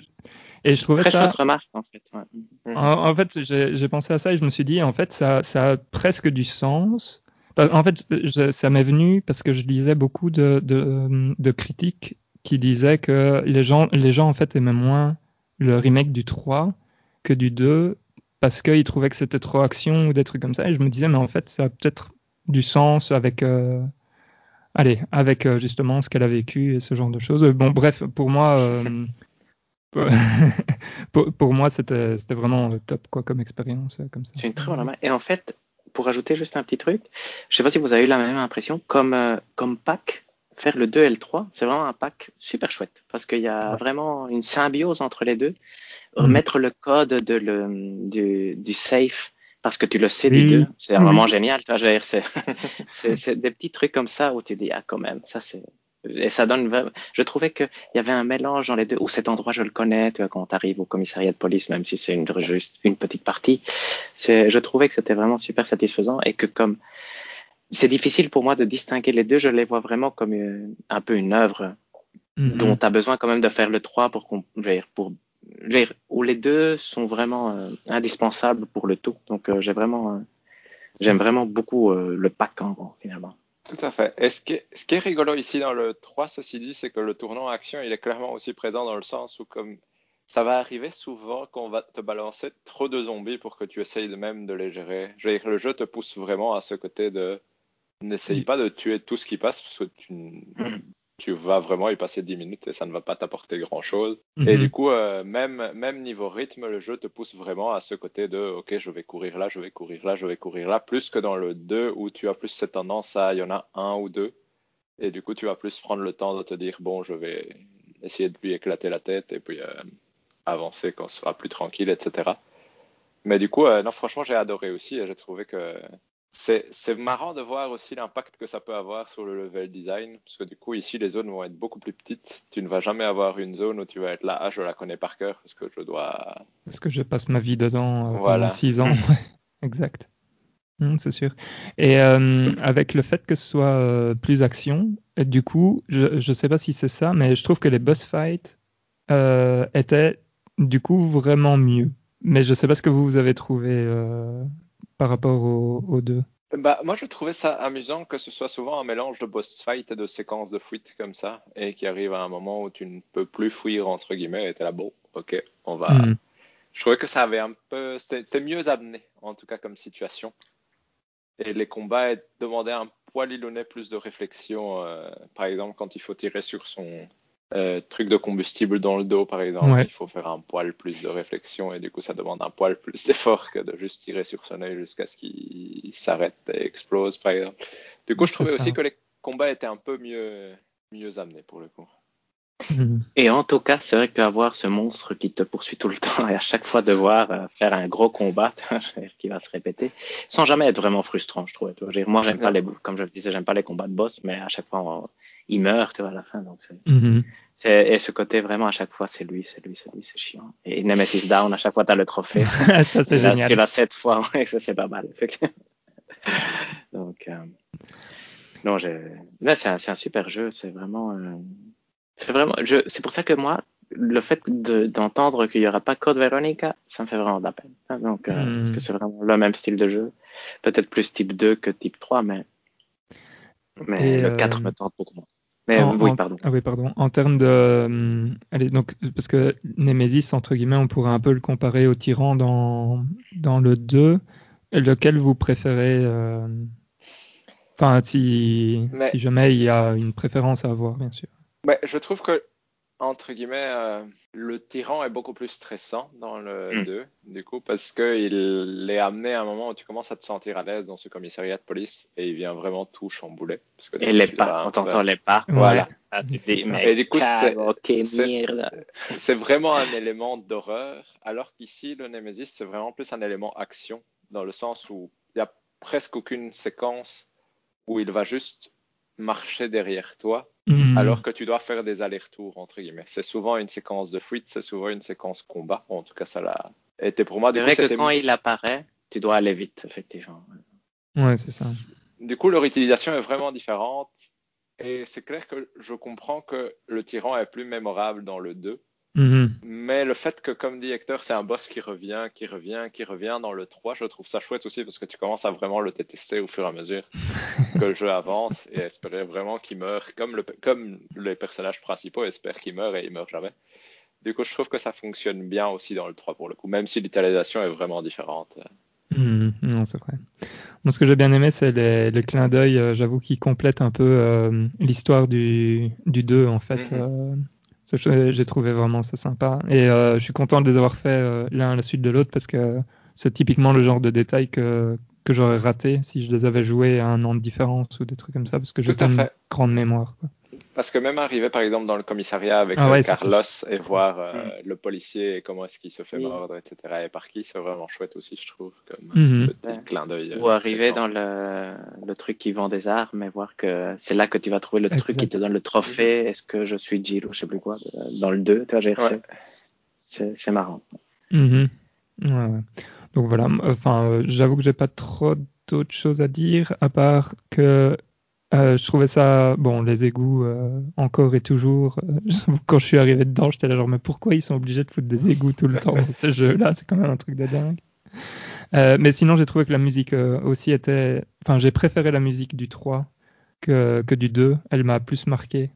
et je trouvais Très ça. remarque, en fait. En, fait, j'ai pensé à ça et je me suis dit, en fait, ça, ça a presque du sens. En fait, ça m'est venu parce que je lisais beaucoup de, de, de, critiques qui disaient que les gens, les gens, en fait, aimaient moins le remake du 3 que du 2 parce qu'ils trouvaient que c'était trop action ou des trucs comme ça. Et je me disais, mais en fait, ça a peut-être du sens avec, euh, allez, avec euh, justement ce qu'elle a vécu et ce genre de choses. Bon, bref, pour moi, euh, pour, moi, c'était vraiment top quoi comme expérience comme ça. C'est une très bonne main. Et en fait, pour ajouter juste un petit truc, je sais pas si vous avez eu la même impression, comme comme pack, faire le 2 et le 3, c'est vraiment un pack super chouette parce qu'il y a vraiment une symbiose entre les deux. Mm. Mettre le code de le, du, du safe parce que tu le sais du deux. C'est vraiment génial. C'est des petits trucs comme ça où tu dis, ah, quand même, ça c'est. Et ça donne. Je trouvais qu'il y avait un mélange dans les deux, où cet endroit, je le connais, tu vois, quand tu arrives au commissariat de police, même si c'est une, juste une petite partie. Je trouvais que c'était vraiment super satisfaisant et que comme. C'est difficile pour moi de distinguer les deux, je les vois vraiment comme un peu une œuvre mm-hmm. dont tu as besoin quand même de faire le 3 pour, pour où les deux sont vraiment euh, indispensables pour le tout. Donc euh, j'ai vraiment, euh, j'aime vraiment beaucoup le pack en gros, finalement. Tout à fait. Et ce qui, est, ce qui est rigolo ici dans le 3, ceci dit, c'est que le tournant action, il est clairement aussi présent dans le sens où comme ça va arriver souvent qu'on va te balancer trop de zombies pour que tu essayes de même de les gérer. Je veux dire, le jeu te pousse vraiment à ce côté de n'essaye pas de tuer tout ce qui passe parce que tu, mm tu vas vraiment y passer 10 minutes et ça ne va pas t'apporter grand chose. Et mhm. du coup, euh, même, même niveau rythme, le jeu te pousse vraiment à ce côté de OK, je vais courir là, je vais courir là, je vais courir là, plus que dans le 2 où tu as plus cette tendance à il y en a un ou deux. Et du coup, tu vas plus prendre le temps de te dire bon, je vais essayer de lui éclater la tête et puis euh, avancer quand ce sera plus tranquille, etc. Mais du coup, euh, non, franchement, j'ai adoré aussi et j'ai trouvé que c'est marrant de voir aussi l'impact que ça peut avoir sur le level design, parce que du coup, ici, les zones vont être beaucoup plus petites. Tu ne vas jamais avoir une zone où tu vas être là, ah, je la connais par cœur, parce que je dois. Parce que je passe ma vie dedans euh, pendant 6 ans. exact. Hum, c'est sûr. Et euh, avec le fait que ce soit euh, plus action, du coup, je ne sais pas si c'est ça, mais je trouve que les boss fights étaient du coup vraiment mieux. Mais je ne sais pas ce que vous, vous avez trouvé par rapport aux, deux? Bah, moi, je trouvais ça amusant que ce soit souvent un mélange de boss fight et de séquences de fuite comme ça, et qui arrive à un moment où tu ne peux plus fuir, entre guillemets, et t'es là, bon, ok, on va. Hmm. Je trouvais que ça avait un peu. C'était mieux amené, en tout cas, comme situation. Et les combats demandaient un poil ilonné plus de réflexion. Euh, par exemple, quand il faut tirer sur son, euh, truc de combustible dans le dos, par exemple, il faut faire un poil plus de réflexion et du coup, ça demande un poil plus d'effort que de juste tirer sur son œil jusqu'à ce qu'il s'arrête et explose, par exemple. Du coup, je trouvais aussi que les combats étaient un peu mieux, mieux amenés pour le coup. Mhm. Et en tout cas, c'est vrai qu'avoir ce monstre qui te poursuit tout le temps et à chaque fois devoir euh, faire un gros combat qui va se répéter, sans jamais être vraiment frustrant, je trouve. Moi, j'aime pas les, comme je le disais, j'aime pas les combats de boss, mais à chaque fois, il meurt, tu vois, à la fin. Donc c'est, et ce côté vraiment à chaque fois, c'est lui, c'est lui, c'est lui, c'est chiant. Et Nemesis Down, à chaque fois, tu as le trophée. ça, c'est génial. Tu l'as sept fois, ouais, ça, c'est pas mal. donc, euh, non, j'ai, là, c'est un, c'est un super jeu, c'est vraiment, euh, c'est vraiment, je, c'est pour ça que moi, le fait d'entendre qu'il n'y aura pas Code Veronica, ça me fait vraiment de la peine. Hein. Donc, euh, hmm. parce que c'est vraiment le même style de jeu. Peut-être plus type 2 que type 3, mais, mais le 4 euh, me tente beaucoup moins. Mais oui, pardon. Ah oui, pardon. En termes de. Euh, allez, donc, parce que Nemesis, entre guillemets, on pourrait un peu le comparer au tyran dans, dans le 2. Lequel vous préférez Enfin, si, si jamais il y a une préférence à avoir, bien sûr. Ouais, je trouve que, entre guillemets, euh, le tyran est beaucoup plus stressant dans le 2, hmm. du coup, parce qu'il est amené à un moment où tu commences à te sentir à l'aise dans ce commissariat de police et il vient vraiment tout chambouler. Parce que et les pas, on t'entend les pas. Voilà. Ah, et du coup, c'est vraiment un élément d'horreur, alors qu'ici, le Nemesis, c'est vraiment plus un élément action, dans le sens où il n'y a presque aucune séquence où il va juste marcher derrière toi Mhm. alors que tu dois faire des allers-retours, entre guillemets. C'est souvent une séquence de fuite, c'est souvent une séquence combat. en tout cas, ça l'a été pour moi. C'est vrai que quand il apparaît, tu dois aller vite, effectivement. Ouais, c'est ça. Du coup, leur utilisation est vraiment différente. Et c'est clair que je comprends que le tyran est plus mémorable dans le 2 Mhm. Mais le fait que, comme dit Hector, c'est un boss qui revient, qui revient, qui revient dans le 3, je trouve ça chouette aussi parce que tu commences à vraiment le détester au fur et à mesure que le jeu avance et espérer vraiment qu'il meure comme, le, comme les personnages principaux espèrent qu'il meure et il meurt jamais. Du coup, je trouve que ça fonctionne bien aussi dans le 3 pour le coup, même si l'utilisation est vraiment différente. Mhm. non, c'est vrai. Moi, ce que j'ai bien aimé, c'est les, les clins d'œil, euh, j'avoue, qui complètent un peu euh, l'histoire du, du 2, en fait. Mhm. Euh, j'ai trouvé vraiment ça sympa. Et euh, je suis content de les avoir fait euh, l'un à la suite de l'autre parce que c'est typiquement le genre de détail que, que j'aurais raté si je les avais joués à un an de différence ou des trucs comme ça parce que j'ai pas une grande mémoire. Quoi. Parce que même arriver par exemple dans le commissariat avec ah euh, Carlos et voir euh, mm. le policier et comment est-ce qu'il se fait mordre, etc. et par qui, c'est vraiment chouette aussi, je trouve, comme mm-hmm. petit clin d'œil. Ou arriver dans le, le, truc qui vend des armes et voir que c'est là que tu vas trouver le truc qui te donne le trophée. Est-ce que je suis Jill ou je sais plus quoi, dans le 2, tu vois, c'est marrant. Mm-hmm. Ouais, Donc voilà, enfin, euh, j'avoue que j'ai pas trop d'autres choses à dire à part que euh, je trouvais ça, bon, les égouts, euh, encore et toujours. Euh, quand je suis arrivé dedans, j'étais là genre, mais pourquoi ils sont obligés de foutre des égouts tout le temps dans ce jeu-là C'est quand même un truc de dingue. mais sinon, j'ai trouvé que la musique aussi était. Enfin, j'ai préféré la musique du 3 que, que du 2. Elle m'a plus marqué.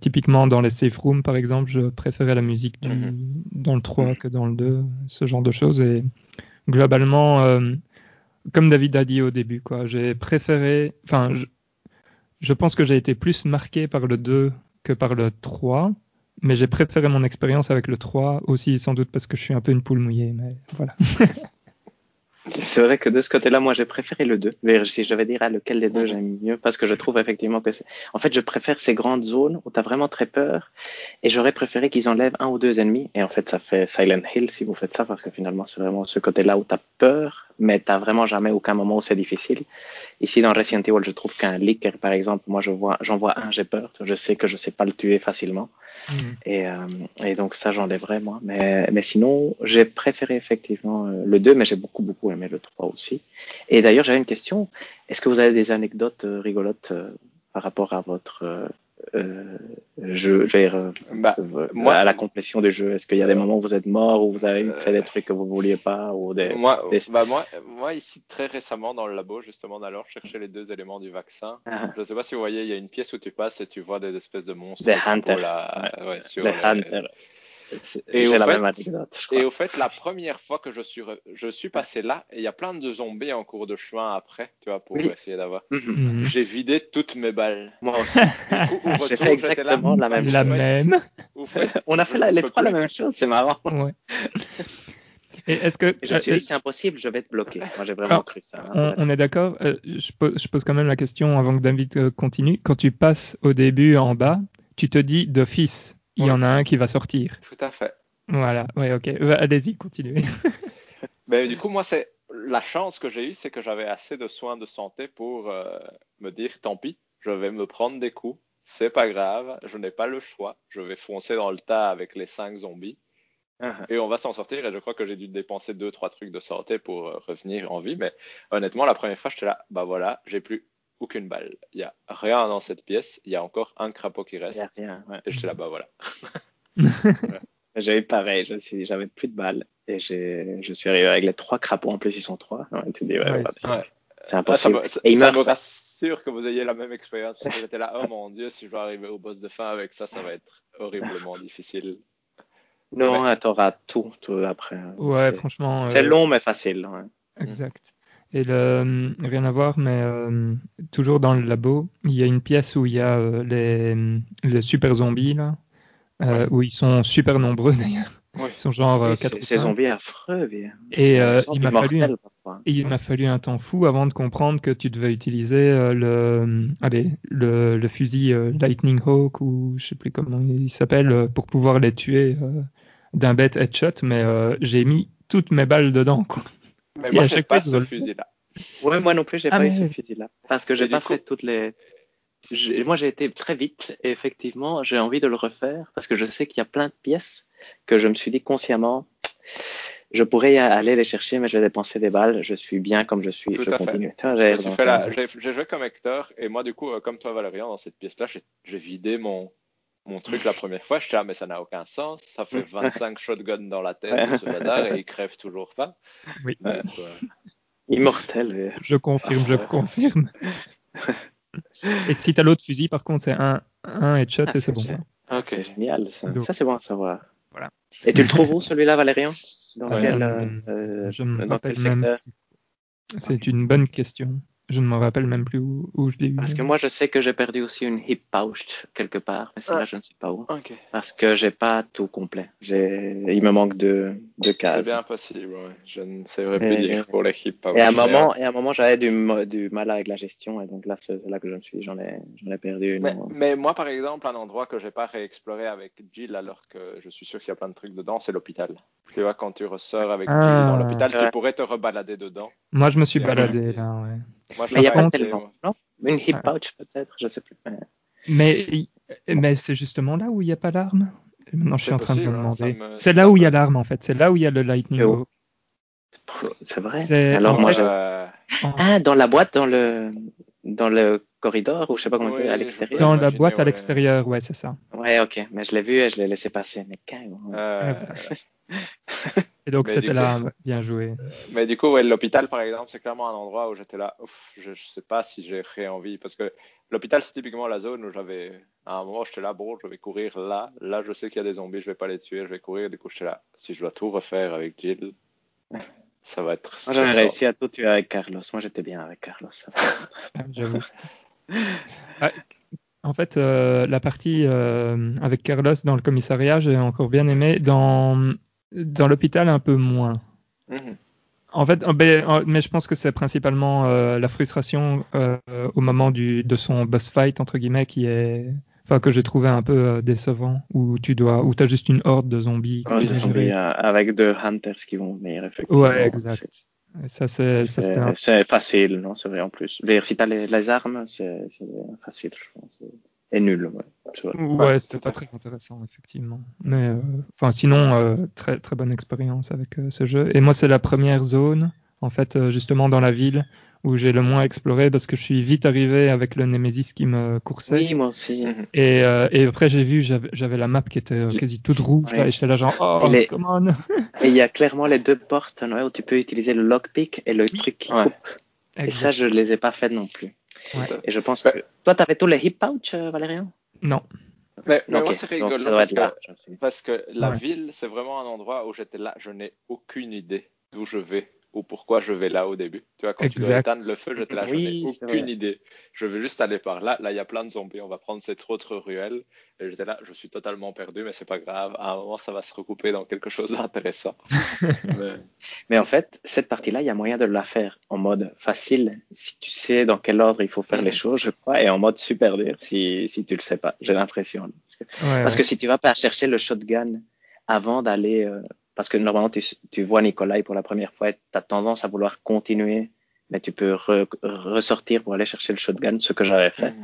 Typiquement, dans les safe rooms, par exemple, je préférais la musique du, mhm. dans le 3 que dans le 2, ce genre de choses. Et globalement, comme David a dit au début, quoi. J'ai préféré, enfin, je, je, pense que j'ai été plus marqué par le 2 que par le 3, mais j'ai préféré mon expérience avec le 3 aussi, sans doute parce que je suis un peu une poule mouillée, mais voilà. C'est vrai que de ce côté-là, moi, j'ai préféré le 2. Si je devais dire à lequel des deux j'aime mieux, parce que je trouve effectivement que c'est... En fait, je préfère ces grandes zones où tu as vraiment très peur, et j'aurais préféré qu'ils enlèvent un ou deux ennemis, et en fait, ça fait Silent Hill si vous faites ça, parce que finalement, c'est vraiment ce côté-là où tu as peur, mais tu vraiment jamais aucun moment où c'est difficile. Ici, dans Resident Evil, je trouve qu'un leaker, par exemple, moi, je vois, j'en vois un, j'ai peur. Je sais que je sais pas le tuer facilement. Mhm. Et, euh, et, donc, ça, j'enlèverais, moi. Mais, mais sinon, j'ai préféré effectivement euh, le 2, mais j'ai beaucoup, beaucoup aimé le 3 aussi. Et d'ailleurs, j'avais une question. Est-ce que vous avez des anecdotes euh, rigolotes par rapport à votre euh, je, je euh, bah, euh, moi, à la complétion des jeux Est-ce qu'il y a des moments où vous êtes mort ou vous avez fait des trucs que vous vouliez pas ou des, moi, Bah moi, moi, ici, très récemment, dans le labo, justement, alors chercher les deux éléments du vaccin. Ah. Je ne sais pas si vous voyez, il y a une pièce où tu passes et tu vois des espèces de monstres. Des hunters. Ouais, sur les... Et au la fait- même anecdote, je crois. Et au fait, la première fois que je suis, re- je suis passé là, et il y a plein de zombies en cours de chemin après, tu vois, pour Oui. essayer d'avoir. Mhm. Mhm. J'ai vidé toutes mes balles. Moi aussi. J'ai fait exactement la même La chose. même. Fait, On a fait la- les trois la même chose, c'est marrant. Ouais. Et est-ce que Et je me suis euh, dit, c'est impossible, je vais être bloqué. Moi, j'ai vraiment cru ça. hein. on, on est d'accord euh, je, pose, je pose quand même la question avant que David euh, continue. Quand tu passes au début en bas, tu te dis d'office, il y en a un qui va sortir. Tout à fait. Voilà, ouais, ok. Euh, Allez-y, continuez. Mais du coup, moi, c'est la chance que j'ai eue, c'est que j'avais assez de soins de santé pour euh, me dire, tant pis, je vais me prendre des coups, c'est pas grave, je n'ai pas le choix, je vais foncer dans le tas avec les cinq zombies Ah, et on va s'en sortir. Et je crois que j'ai dû dépenser deux, trois trucs de santé pour euh, revenir en vie. Mais honnêtement, la première fois, j'étais là, bah voilà, j'ai plus aucune balle. Il y a rien dans cette pièce, il y a encore un crapaud qui Il y a reste. rien, ouais. Et j'étais là, bah voilà. J'ai eu pareil, j'avais plus de balles. Et j'ai- je suis arrivé avec les trois crapauds, en plus ils sont trois. Ouais, tu te dis, ouais, Ouais, c'est- Ouais. c'est Ah, ça impossible. me, ça- Et ils ça me pas. rassure que vous ayez la même expérience. Parce que j'étais là, oh mon dieu, si je dois arriver au boss de fin avec ça, ça va être horriblement difficile. Non, t'auras tout, tout après. Ouais, C'est- franchement. C'est euh, long, mais facile. ouais. Exact. Et le, euh, rien à voir, mais euh, toujours dans le labo, il y a une pièce où il y a euh, les, les super zombies, là, euh, Ouais. où ils sont super nombreux d'ailleurs. Ils sont genre Oui, quatre c'est- ou Ces cinq. zombies affreux, bien. Et il m'a fallu, immortels, parfois. et il m'a fallu un temps fou avant de comprendre que tu devais utiliser le, allez, le, le fusil Lightning Hawk ou je sais plus comment il s'appelle pour pouvoir les tuer d'un bête headshot, mais j'ai mis toutes mes balles dedans. Quoi. Mais moi, j'ai pas ce fusil-là. Ouais, moi non plus, j'ai Ah, pas eu mais- ce fusil-là. Parce que j'ai pas coup- fait toutes les. Moi, j'ai été très vite et effectivement, j'ai envie de le refaire parce que je sais qu'il y a plein de pièces que je me suis dit consciemment, je pourrais y aller les chercher, mais je vais dépenser des balles. Je suis bien comme je suis. Tout je à continue. J'ai- euh, J'ai joué comme Hector et moi, du coup, euh, comme toi, Valérian, dans cette pièce-là, j'ai vidé mon, mon truc la première fois. Je suis là, mais ça n'a aucun sens. Ça fait 25 shotguns dans la tête de ce bazar et il crève toujours pas. Oui. Donc, euh, Immortel. et- Je confirme, je Ah, confirme. Et si t'as l'autre fusil, par contre, c'est un, un headshot Ah, et c'est bon. gé- Ok, génial. Ça, Donc- ça c'est bon à savoir. Voilà. Et tu le trouves où celui-là, Valérian? Dans Euh, quel, euh, je me dans rappelle quel secteur? C'est une bonne question. Je ne me rappelle même plus où, où je l'ai eu. Parce que moi, je sais que j'ai perdu aussi une hip pouch quelque part, mais celle-là, Ah. je ne sais pas où. Parce que j'ai pas tout complet. J'ai, il me manque deux, deux C'est cases. bien possible, ouais. Je ne saurais plus dire pour. Et à un moment, et à un moment, j'avais du, du mal avec la gestion, et donc là, c'est c'est là que je me suis, j'en ai, j'en ai perdu une. Mais, mais moi, par exemple, un endroit que j'ai pas réexploré avec Jill, alors que je suis sûr qu'il y a plein de trucs dedans, c'est l'hôpital. Tu vois, quand tu ressors avec Ah. Jill dans l'hôpital, tu pourrais te rebalader dedans. Moi, je me suis baladé là, ouais. Moi, je Mais il n'y a pas tellement, non? Une hip pouch, peut-être, je sais plus. Mais- Mais, mais c'est justement là où il n'y a pas l'arme? Maintenant, je suis en train de me hein, demander. C'est là où il y a l'arme, en fait. C'est là où il y a le Lightning Hawk. C'est vrai? Alors, moi, Euh, ah, dans la boîte, dans le, dans le corridor, ou je sais pas comment Oui, dire, à l'extérieur? Dans la boîte à ouais. l'extérieur, ouais, c'est ça. Ouais, ok. Mais je l'ai vu et je l'ai laissé passer. Mais ouais. euh, Et donc, c'était là, bien joué. Mais du coup, ouais, l'hôpital, par exemple, c'est clairement un endroit où j'étais là, ouf, je, je sais pas si j'ai envie. Parce que l'hôpital, c'est typiquement la zone où j'avais, à un moment, j'étais là, bon, je vais courir là. Là, je sais qu'il y a des zombies, je vais pas les tuer, je vais courir. Du coup, j'étais là, si je dois tout refaire avec Jill, ça va être Moi, j'avais réussi à tout tuer avec Carlos. Moi, j'étais bien avec Carlos. Ah, J'avoue. Ah, En fait, euh, la partie euh, avec Carlos dans le commissariat, j'ai encore bien aimé. Dans, dans l'hôpital, un peu moins. Mhm. En fait, mais je pense que c'est principalement euh, la frustration euh, au moment du, de son boss fight entre guillemets qui est, enfin que j'ai trouvé un peu euh, décevant où tu dois, où t'as juste une horde de zombies. Oh, dois zombies avec deux hunters qui vont venir, effectivement. Ouais, exact. Ça c'est, facile, non C'est vrai en plus. Si t'as les, les armes, c'est c'est facile, je pense. Et nul, ouais. Ouais, c'était pas très intéressant, effectivement. Mais, euh, enfin, sinon, euh, très, très bonne expérience avec euh, ce jeu. Et moi, c'est la première zone, en fait, euh, justement dans la ville, où j'ai le moins exploré parce que je suis vite arrivé avec le Nemesis qui me coursait. Oui, moi aussi. Et, euh, et après, j'ai vu, j'avais la map qui était euh, quasi toute rouge, là, et j'étais là, genre, oh, Et les- come on! Et il y a clairement les deux portes ouais, où tu peux utiliser le lockpick et le truc qui Ouais. coupe. Et ça, je les ai pas faites non plus. Ouais. Et je pense que. Toi, t'avais tous les hip pouch, euh, Valérian? Non. Mais, mais Ok, moi, c'est donc rigolo ça doit parce être que, parce que la Ouais. ville, c'est vraiment un endroit où j'étais là, je n'ai aucune idée d'où je vais ou pourquoi je vais là au début. Tu vois, quand tu dois Exact. éteindre le feu, j'étais là, Oui, je n'ai aucune idée. Je vais juste aller par là. Là, il y a plein de zombies. On va prendre cette autre ruelle. Et j'étais là, je suis totalement perdu, mais c'est pas grave. À un moment, ça va se recouper dans quelque chose d'intéressant. Mais- Mais en fait, cette partie-là, il y a moyen de la faire en mode facile, si tu sais dans quel ordre il faut faire les choses, je crois, et en mode super dur, si, si tu le sais pas, j'ai l'impression. Parce, que, Ouais, parce ouais. que si tu vas pas chercher le shotgun avant d'aller, euh, parce que normalement tu, tu vois Nikolai pour la première fois, tu as tendance à vouloir continuer, mais tu peux re- ressortir pour aller chercher le shotgun, ce que j'avais fait.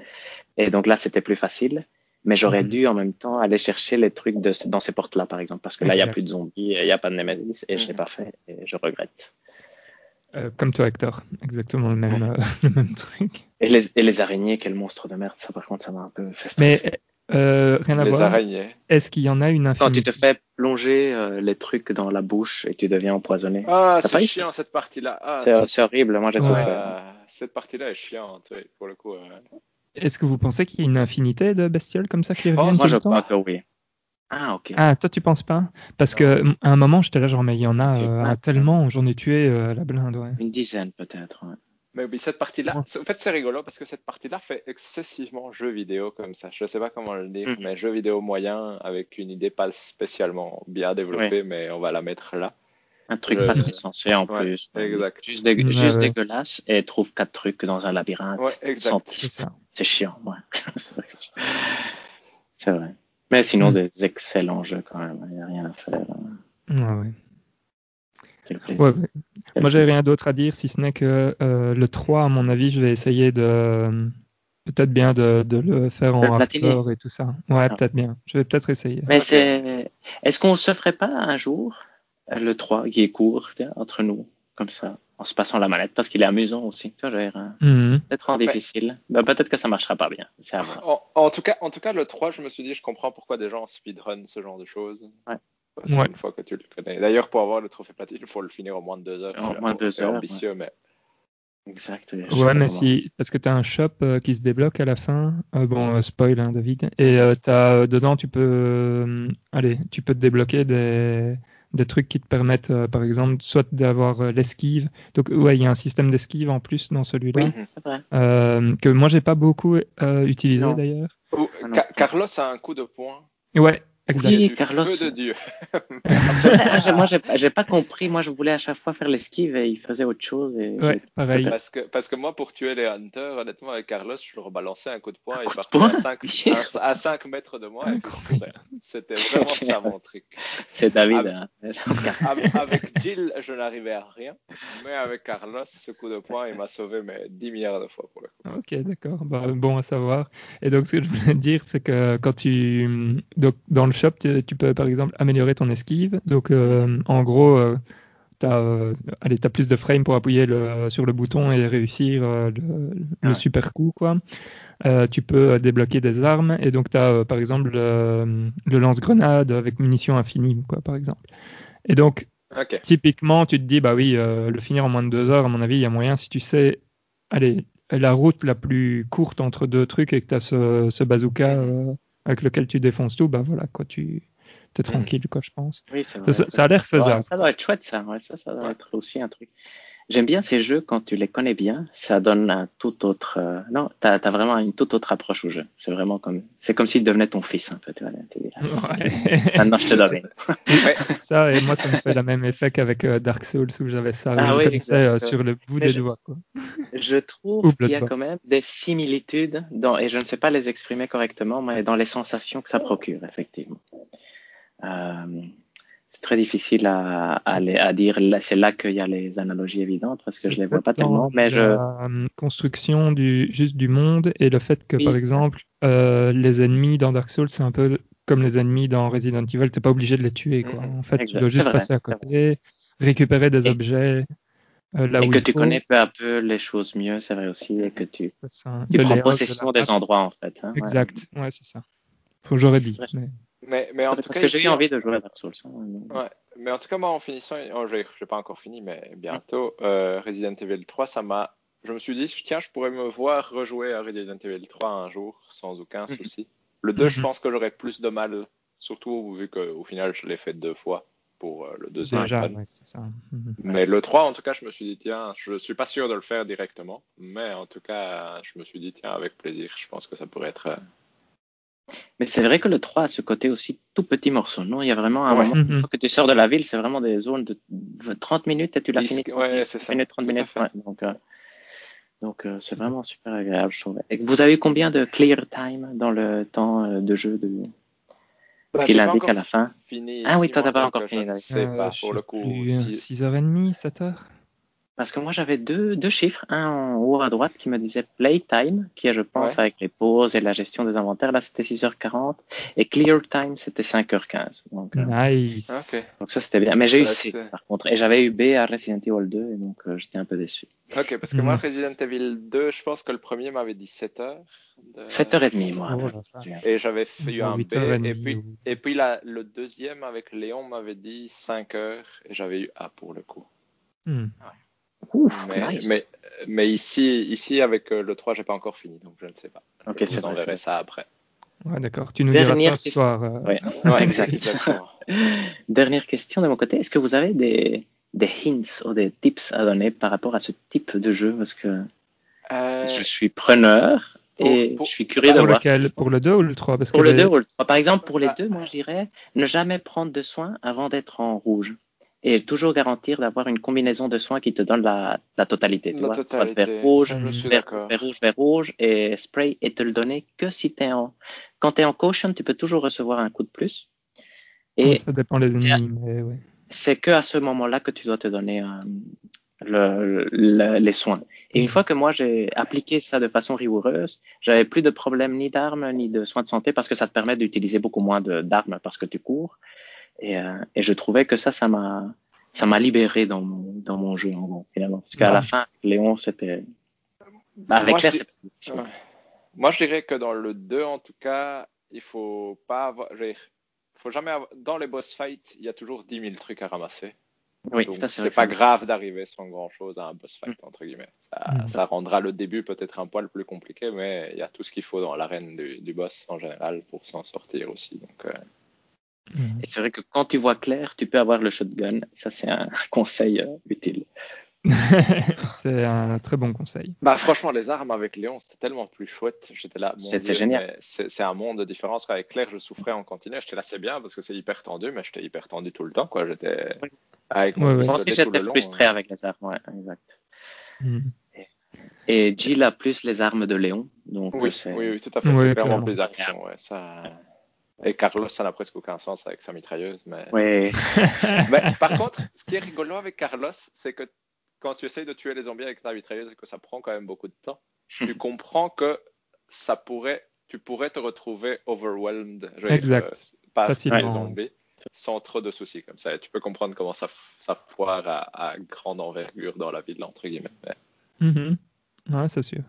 Et donc là, c'était plus facile. Mais j'aurais Mhm. dû en même temps aller chercher les trucs de, dans ces portes-là, par exemple, parce que là, il n'y a plus de zombies, et il n'y a pas de Nemesis, et je l'ai Mhm. pas fait, et je regrette. Euh, comme toi, Hector. Exactement le même, euh, le même truc. Et les, et les araignées, quel monstre de merde, ça par contre, ça m'a un peu fait Mais. Euh, rien à Les voir. araignées. Est-ce qu'il y en a une Quand tu infinité te fais plonger euh, les trucs dans la bouche et tu deviens empoisonné. Ah, c'est eu chiant cette partie-là. Ah, C'est horrible, moi j'ai Ouais. souffert. Ah, cette partie-là est chiante, oui, pour le coup. euh. Est-ce que vous pensez qu'il y a une infinité de bestioles comme ça qui pense- reviennent Moi je crois que oui. Ah, ok. Ah, toi tu penses pas? Parce que à un moment j'étais là genre mais il y en a Tu euh, plaques, tellement, j'en ai tué euh, la blinde, ouais. Une dizaine peut-être. ouais. Mais oui, cette partie-là, en fait, c'est rigolo parce que cette partie-là fait excessivement jeu vidéo comme ça. Je sais pas comment le dire, Mhm. mais jeu vidéo moyen avec une idée pas spécialement bien développée, mais on va la mettre là. Un truc Je- pas très sensé en Ouais, plus. exact. Juste, dé- Ouais, juste ouais. dégueulasse et trouve quatre trucs dans un labyrinthe. Ouais, sans exact. C'est piste. ça. C'est chiant, c'est vrai. Mais sinon, Mm. des excellents jeux quand même. Il n'y a rien à faire. Ouais, ouais. Quel plaisir. Ouais, ouais. Quel Moi j'ai rien d'autre à dire si ce n'est que euh, le 3 à mon avis je vais essayer de peut-être bien de, de le faire en hardcore et tout ça. Ouais, Ah. peut-être bien. Je vais peut-être essayer. Mais c'est. Est-ce qu'on se ferait pas un jour euh, le 3 qui est court entre nous, comme ça, en se passant la manette, parce qu'il est amusant aussi. Tu vois, hein, Mhm. peut-être en Ouais. difficile. Ben, peut-être que ça marchera pas bien. C'est à voir. En, en tout cas, en tout cas, le 3, je me suis dit, je comprends pourquoi des gens speedrun ce genre de choses. Ouais. Ouais. qu'une fois que tu le connais. D'ailleurs, pour avoir le trophée platine, il faut le finir en moins de deux heures. En C'est- moins de deux heures, ambitieux, mais Exact. Ouais, mais si, parce que tu as un shop euh, qui se débloque à la fin. Euh, bon, euh, spoil, hein, David. Et euh, t'as, euh, dedans, tu peux, euh, allez, tu peux te débloquer des, des trucs qui te permettent, euh, par exemple, soit d'avoir euh, l'esquive. Donc, ouais, il y a un système d'esquive en plus dans celui-là, Oui, c'est vrai. euh, que moi, j'ai pas beaucoup euh, utilisé d'ailleurs. Ah Carlos a un coup de poing. Ouais. Oui, qui est du Carlos. Feu de Dieu. Moi, j'ai pas compris. Moi, je voulais à chaque fois faire l'esquive et il faisait autre chose. Et Ouais, pareil. Parce que, parce que moi, pour tuer les hunters, honnêtement, avec Carlos, je leur balançais un coup de poing et il de partait à 5, Oui. à, 5 mètres de moi. C'était vraiment ça mon truc. C'est David. Ah, hein. Av- Avec Jill, je n'arrivais à rien, mais avec Carlos, ce coup de poing, il m'a sauvé mais 10 milliards de fois pour le coup. Ok, d'accord. Bah, bon à savoir. Et donc, ce que je voulais dire, c'est que quand tu. Donc, dans le shop, tu, tu peux par exemple améliorer ton esquive. Donc, euh, en gros, euh, tu as, t'as plus de frames pour appuyer le, sur le bouton et réussir euh, le, Ah ouais. super coup, quoi. Euh, tu peux débloquer des armes. Et donc, tu as par exemple le, lance-grenade avec munitions infinies, quoi, par exemple. Et donc, typiquement, tu te dis, bah oui, euh, le finir en moins de deux heures, à mon avis, il y a moyen si tu sais, allez, la route la plus courte entre deux trucs et que tu as ce, ce bazooka euh, avec lequel tu défonces tout, bah voilà, quoi, tu es tranquille, quoi, je pense. Oui, Ça, vrai. ça- ça a l'air faisable. ça doit être chouette, ça. Ouais, ça, ça doit être aussi un truc. J'aime bien ces jeux quand tu les connais bien. Ça donne un tout autre. euh, Non, t'as as vraiment une toute autre approche au jeu. C'est vraiment comme. C'est comme s'il devenait ton fils un peu. Tu vois. Ouais. Maintenant, je te. Mais, ça, et moi, ça me fait le même effet qu'avec euh, Dark Souls où j'avais ça, Ah je oui, euh, sur le bout Mais des je- doigts, quoi. Je trouve Ou qu'il y a quand même des similitudes dans, et je ne sais pas les exprimer correctement, mais dans les sensations que ça procure, effectivement. Euh, c'est très difficile à, à, les- à dire. C'est là qu'il y a les analogies évidentes parce que je les vois pas tellement, mais je. la euh, construction du, juste du monde et le fait que, Oui. par exemple, euh, les ennemis dans Dark Souls, c'est un peu comme les ennemis dans Resident Evil, t'es pas obligé de les tuer, quoi. En fait, tu dois juste vrai, passer à côté, récupérer des Et- objets euh, là et où que il tu faut. connais peu à peu les choses mieux, c'est vrai aussi, et que tu, ça. tu prends de possession map. des endroits, en fait. hein. Exact, ouais, c'est ça. Faut j'aurais dit. mais- mais, mais en tout Parce cas, que j'ai eu envie de jouer à Dark Souls. hein. Ouais, mais en tout cas, moi, en finissant, oh, j'ai j'ai pas encore fini, mais bientôt, euh, Resident Evil 3, ça m'a. Je me suis dit, tiens, je pourrais me voir rejouer à Resident Evil 3 un jour sans aucun Mhm. souci. Le 2, je Mhm. pense que j'aurais plus de mal, surtout vu qu'au final, je l'ai fait deux fois pour euh, le deuxième. Déjà, ouais. Mhm. Mais le 3, en tout cas, je me suis dit, tiens, je suis pas sûr de le faire directement, mais en tout cas, je me suis dit, tiens, avec plaisir, je pense que ça pourrait être. euh, Mais c'est vrai que le 3 a ce côté aussi tout petit morceau, non? Il y a vraiment un Ouais. moment, une Mhm. fois que tu sors de la ville, c'est vraiment des zones de 30 minutes et tu l'as fini. 30 ouais, minutes, c'est 30 ça. minutes, 30 Tout à minutes. ouais. donc, euh, donc euh, c'est vraiment super agréable, je trouve. Et vous avez eu combien de clear time dans le temps euh, de jeu de... Parce Bah, qu'il indique à la fin? Fini Ah oui, toi, t'as pas encore fini, Je sais pas, je pour le coup. plus, si- 6h30, 7h Parce que moi, j'avais deux, deux chiffres, un en haut à droite qui me disait playtime, qui est, je pense, Ouais. avec les pauses et la gestion des inventaires. Là, c'était 6h40. Et clear time, c'était 5h15. Donc, euh, Nice. Ok. donc ça, c'était bien. Mais j'ai eu C, par contre. Et j'avais eu B à Resident Evil 2, et donc euh, j'étais un peu déçu. Ok, parce que moi, Mhm. Resident Evil 2, je pense que le premier m'avait dit 7 heures. de- 7h30, moi. Oh. Et j'avais fait eu un B. 8h30 Et puis, et puis la- le deuxième avec Léon m'avait dit 5 heures. Et j'avais eu A pour le coup. Hmm. Ouf, Mais, nice. mais, mais ici, ici, avec euh, le 3, j'ai pas encore fini. Donc je ne sais pas. Ok, je c'est vous vrai. enverrai c'est ça après. Ouais, d'accord. Tu nous Dernière diras ça ce question. soir. euh, vrai. Ouais, ouais, exact. Exactement. Dernière question de mon côté. Est-ce que vous avez des, des hints ou des tips à donner par rapport à ce type de jeu? Parce que Euh, je suis preneur et pour- pour- je suis curieux de Pour voir. lequel? Pour le 2 ou le 3 Parce que Pour le les- 2 ou le 3. Par exemple, pour les Ah. deux, moi, je dirais ne jamais prendre de soins avant d'être en rouge. Et toujours garantir d'avoir une combinaison de soins qui te donne la, la totalité. Tu La vois, soit totalité, vert rouge, vert, vert rouge, vert rouge et spray et te le donner que si tu es en. Quand tu es en caution, tu peux toujours recevoir un coup de plus. Et ça dépend les c'est- ennemis. Mais ouais. c'est que à ce moment-là que tu dois te donner euh, le- le- les soins. Et une fois que moi j'ai appliqué ça de façon rigoureuse, j'avais plus de problème ni d'armes ni de soins de santé parce que ça te permet d'utiliser beaucoup moins d'armes parce que tu cours. Et, euh, et je trouvais que ça, ça m'a ça m'a libéré dans mon, dans mon jeu en gros, finalement. Parce qu'à Ouais. la fin, Léon, c'était... Bah, avec Moi, Claire, je c'est... Ouais. Moi, je dirais que dans le 2, en tout cas, il faut pas avoir. je veux dire, faut jamais avoir- Dans les boss fights, il y a toujours 10 000 trucs à ramasser. Oui, Donc, ça, c'est c'est vrai que pas grave d'arriver sans grand chose à un boss fight, entre guillemets. Ça, Mm. ça rendra le début peut-être un poil plus compliqué, mais il y a tout ce qu'il faut dans l'arène du, du boss en général pour s'en sortir aussi. Donc, euh, Hmm. Et c'est vrai que quand tu vois clair, tu peux avoir le shotgun. Ça, c'est un conseil euh, utile. c'est un très bon conseil. Bah franchement, les armes avec Léon, c'était tellement plus chouette. J'étais là, C'était génial. C'est un monde de différence. Avec Claire, je souffrais en continu. J'étais là, c'est bien parce que c'est hyper tendu, mais j'étais hyper tendu tout le temps. quoi. J'étais Oui. avec mon Ouais, ouais. Moi le j'étais frustré hein. avec les armes. Ouais, exact. Hmm. Et Jill a plus les armes de Léon. Donc, Oui, oui, oui, tout à fait. Oui, c'est clairement. plus d'action. Ouais, ça... Et Carlos, ça n'a presque aucun sens avec sa mitrailleuse. Mais... Ouais. mais par contre, ce qui est rigolo avec Carlos, c'est que quand tu essayes de tuer les zombies avec ta mitrailleuse et que ça prend quand même beaucoup de temps, tu comprends que ça pourrait, tu pourrais te retrouver overwhelmed Exact. euh, par les Facilement. zombies sans trop de soucis comme ça. Et tu peux comprendre comment ça, ça foire à, à grande envergure dans la ville, entre guillemets. Mais- Mhm. Ouais, c'est sûr.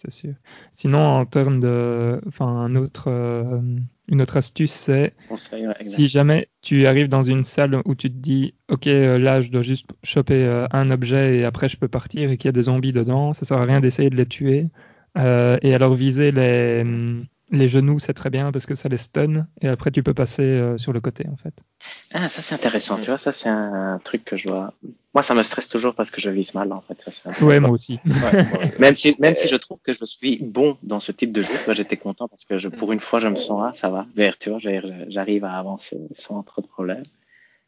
C'est sûr. Sinon, en termes de. Enfin, un autre, euh, une autre astuce, c'est ouais, si jamais tu arrives dans une salle où tu te dis, OK, euh, là, je dois juste choper euh, un objet et après je peux partir et qu'il y a des zombies dedans, ça sert à rien d'essayer de les tuer. Euh, et alors, viser les, les genoux, c'est très bien parce que ça les stun et après tu peux passer euh, sur le côté, en fait. Ah, ça, c'est intéressant. Tu vois, ça, c'est un truc que je dois. Moi, ça me stresse toujours parce que je vise mal, en fait. Ça, Ouais, moi aussi. Ouais. Même si, même si je trouve que je suis bon dans ce type de jeu, moi, j'étais content parce que je, pour une fois, je me sens, ah, ça va. Vers, tu vois, j'arrive à avancer sans trop de problèmes.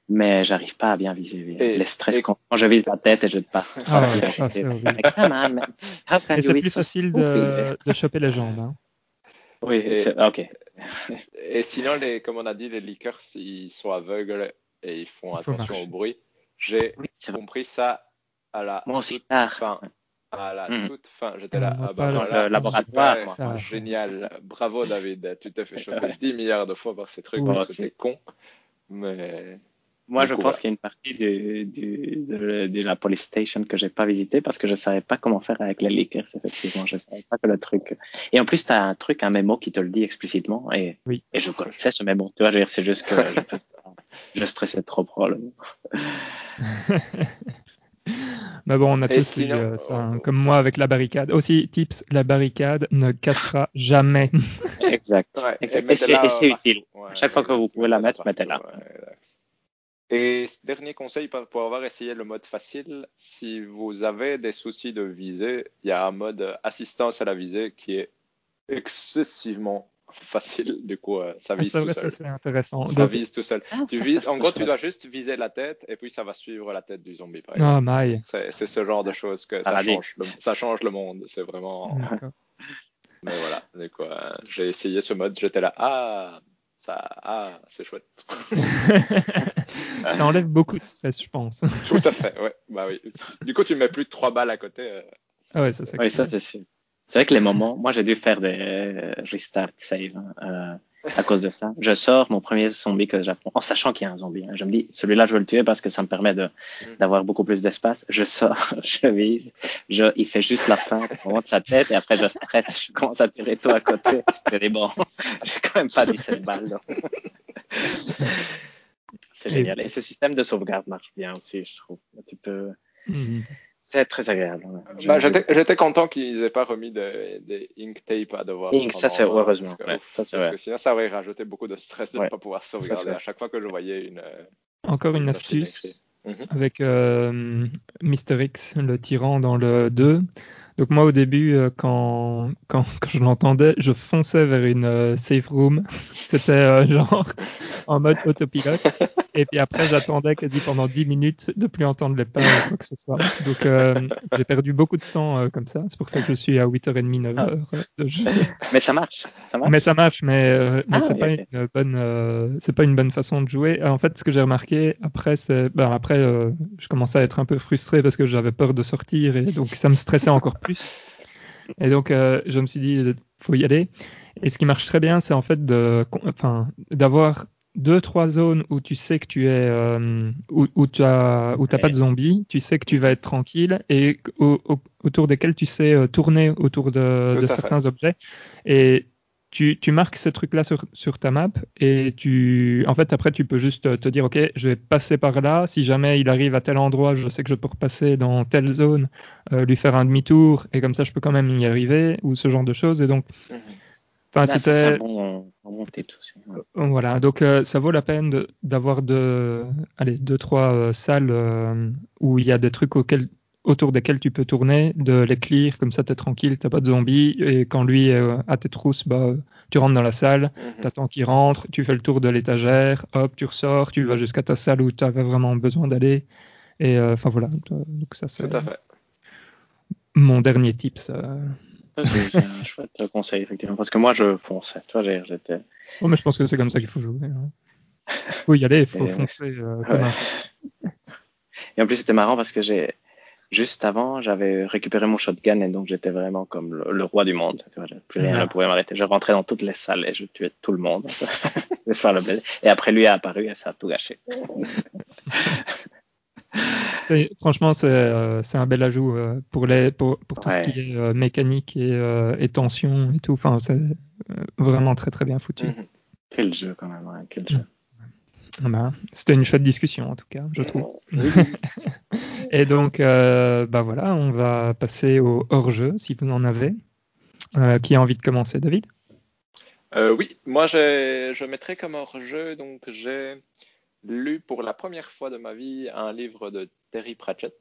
Mais j'arrive pas à bien viser. Et- les stress et- quand, quand je vise la tête et je passe. Ah, c'est plus facile de, de choper les jambes. hein. Oui, Et- c'est- ok. Et sinon, les, comme on a dit, les leakers, ils sont aveugles et ils font Il attention marcher. au bruit. J'ai Oui, compris ça à la Moi aussi, toute tard. fin. À la Mhm. toute fin, j'étais là. Ah bah voilà, le laboratoire, super, moi. génial. Bravo David, tu t'es fait choper 10 milliards de fois par ces trucs Oui. parce que Aussi. t'es con. Mais Moi, Du je coup, pense ouais. qu'il y a une partie de, de la police station que j'ai pas visité parce que je savais pas comment faire avec les leakers, effectivement. Je savais pas que le truc. Et en plus, tu as un truc, un mémo qui te le dit explicitement et, Oui. et je connaissais ce mémo. Tu vois, je veux dire, c'est juste que je, stressais trop probablement. Mais bon, on a Et tous sinon- eu euh, ça, hein, oh. comme moi avec la barricade. Aussi, tips, la barricade ne cassera jamais. Exact. Ouais, Exact. Et c'est et c'est euh, utile. Ouais, À chaque fois que vous pouvez la mettre, mettez-la. Et ce dernier conseil pour avoir essayé le mode facile, si vous avez des soucis de visée, il y a un mode assistance à la visée qui est excessivement facile. Du coup, euh, ça Ah, vise tout vrai, ça seul. c'est intéressant. Ça Donc- vise tout seul. Ah, Tu ça, vises, ça, en gros, tu dois juste viser la tête et puis ça va suivre la tête du zombie. Par exemple. Ah, maille. C'est ce genre de choses que ça change, le, ça change le monde. C'est vraiment. Mais voilà, du coup, euh, j'ai essayé ce mode, j'étais là, ah, ça, ah, c'est chouette. ça enlève beaucoup de stress, je pense. Tout à fait, ouais, bah oui. Du coup, tu mets plus de trois balles à côté. euh, Ah ouais, ça c'est Oui, cool. ça c'est sûr. C'est vrai que les moments, moi j'ai dû faire des restart save hein, euh, à cause de ça. Je sors mon premier zombie que j'affronte en sachant qu'il y a un zombie. hein. Je me dis, celui-là je veux le tuer parce que ça me permet de d'avoir beaucoup plus d'espace. Je sors, je vise, je, il fait juste la fin au moment de sa tête et après je stresse, je commence à tirer tout à côté. Je dis bon, j'ai quand même pas 17 balles. donc. C'est génial. Et ce système de sauvegarde marche bien aussi, je trouve. Tu peux, Mhm. c'est très agréable. Bah, Je- j'étais content qu'ils aient pas remis des, des ink tape à devoir. Ink, ça, c'est heureusement, parce que, ouais, ouf, ça, c'est parce vrai. que sinon, ça aurait rajouté beaucoup de stress de ne Ouais. pas pouvoir sauvegarder à chaque fois que je voyais une. euh, Encore une astuce Mhm. avec euh, Mister X, le tyran dans le 2. Donc moi au début, euh, quand, quand, quand je l'entendais, je fonçais vers une euh, safe room. C'était euh, genre en mode autopilote. Et puis après, j'attendais quasi pendant 10 minutes de plus entendre les pas ou quoi que ce soit. Donc euh, j'ai perdu beaucoup de temps euh, comme ça. C'est pour ça que je suis à 8h30, 9h de jeu. Mais ça marche. Ça marche. Mais ça marche, mais, mais Ah, c'est oui, pas une bonne, c'est pas une bonne façon de jouer. En fait, ce que j'ai remarqué après, c'est, ben après, je commençais à être un peu frustré parce que j'avais peur de sortir et donc ça me stressait encore plus. Et donc, euh, je me suis dit, euh, faut y aller. Et ce qui marche très bien, c'est en fait de, enfin, d'avoir deux, trois zones où tu sais que tu es, euh, où, où tu as, où t'as pas de zombies, tu sais que tu vas être tranquille et au- au- autour desquels tu sais euh, tourner autour de, fait. certains objets. Et tu, tu marques ces trucs-là sur, sur ta map et tu, en fait, après, tu peux juste te dire, OK, je vais passer par là. Si jamais il arrive à tel endroit, je sais que je peux repasser dans telle zone, euh, lui faire un demi-tour et comme ça, je peux quand même y arriver ou ce genre de choses. Et donc, Mhm. enfin, Ah, ça, c'est c'était, bon, ouais. voilà, donc euh, ça vaut la peine d'avoir de, allez, deux, trois euh, salles euh, où il y a des trucs auxquels, autour desquels tu peux tourner, de les clear, comme ça t'es tranquille, t'as pas de zombies, et quand lui est euh, à tes trousses, bah, tu rentres dans la salle, Mhm. t'attends qu'il rentre, tu fais le tour de l'étagère, hop, tu ressors, tu vas jusqu'à ta salle où tu avais vraiment besoin d'aller, et euh, enfin voilà, donc ça c'est mon dernier tips. euh. Ça, C'est un chouette conseil, effectivement. Parce que moi, je fonçais. Toi, j'ai- j'étais. Oh, mais je pense que c'est comme ça qu'il faut jouer. hein. Faut y aller, il faut Et- foncer euh, comme Ouais. un Et en plus, c'était marrant parce que j'ai. Juste avant, j'avais récupéré mon shotgun et donc j'étais vraiment comme le, le roi du monde. Plus rien Ah. ne pouvait m'arrêter. Je rentrais dans toutes les salles et je tuais tout le monde. Et après, lui est apparu et ça a tout gâché. Franchement, c'est euh, c'est un bel ajout euh, pour, les, pour, pour tout Ouais. ce qui est euh, mécanique et, et tension et tout. Enfin, c'est vraiment très très bien foutu. Mhm. Quel jeu, quand même. ouais, quel jeu. Ah C'était une chouette discussion en tout cas, je trouve. Et donc, euh, bah voilà, on va passer au hors-jeu si vous en avez. Euh, qui a envie de commencer, David? Euh, oui, moi je mettrais comme hors-jeu, donc j'ai lu pour la première fois de ma vie un livre de Terry Pratchett,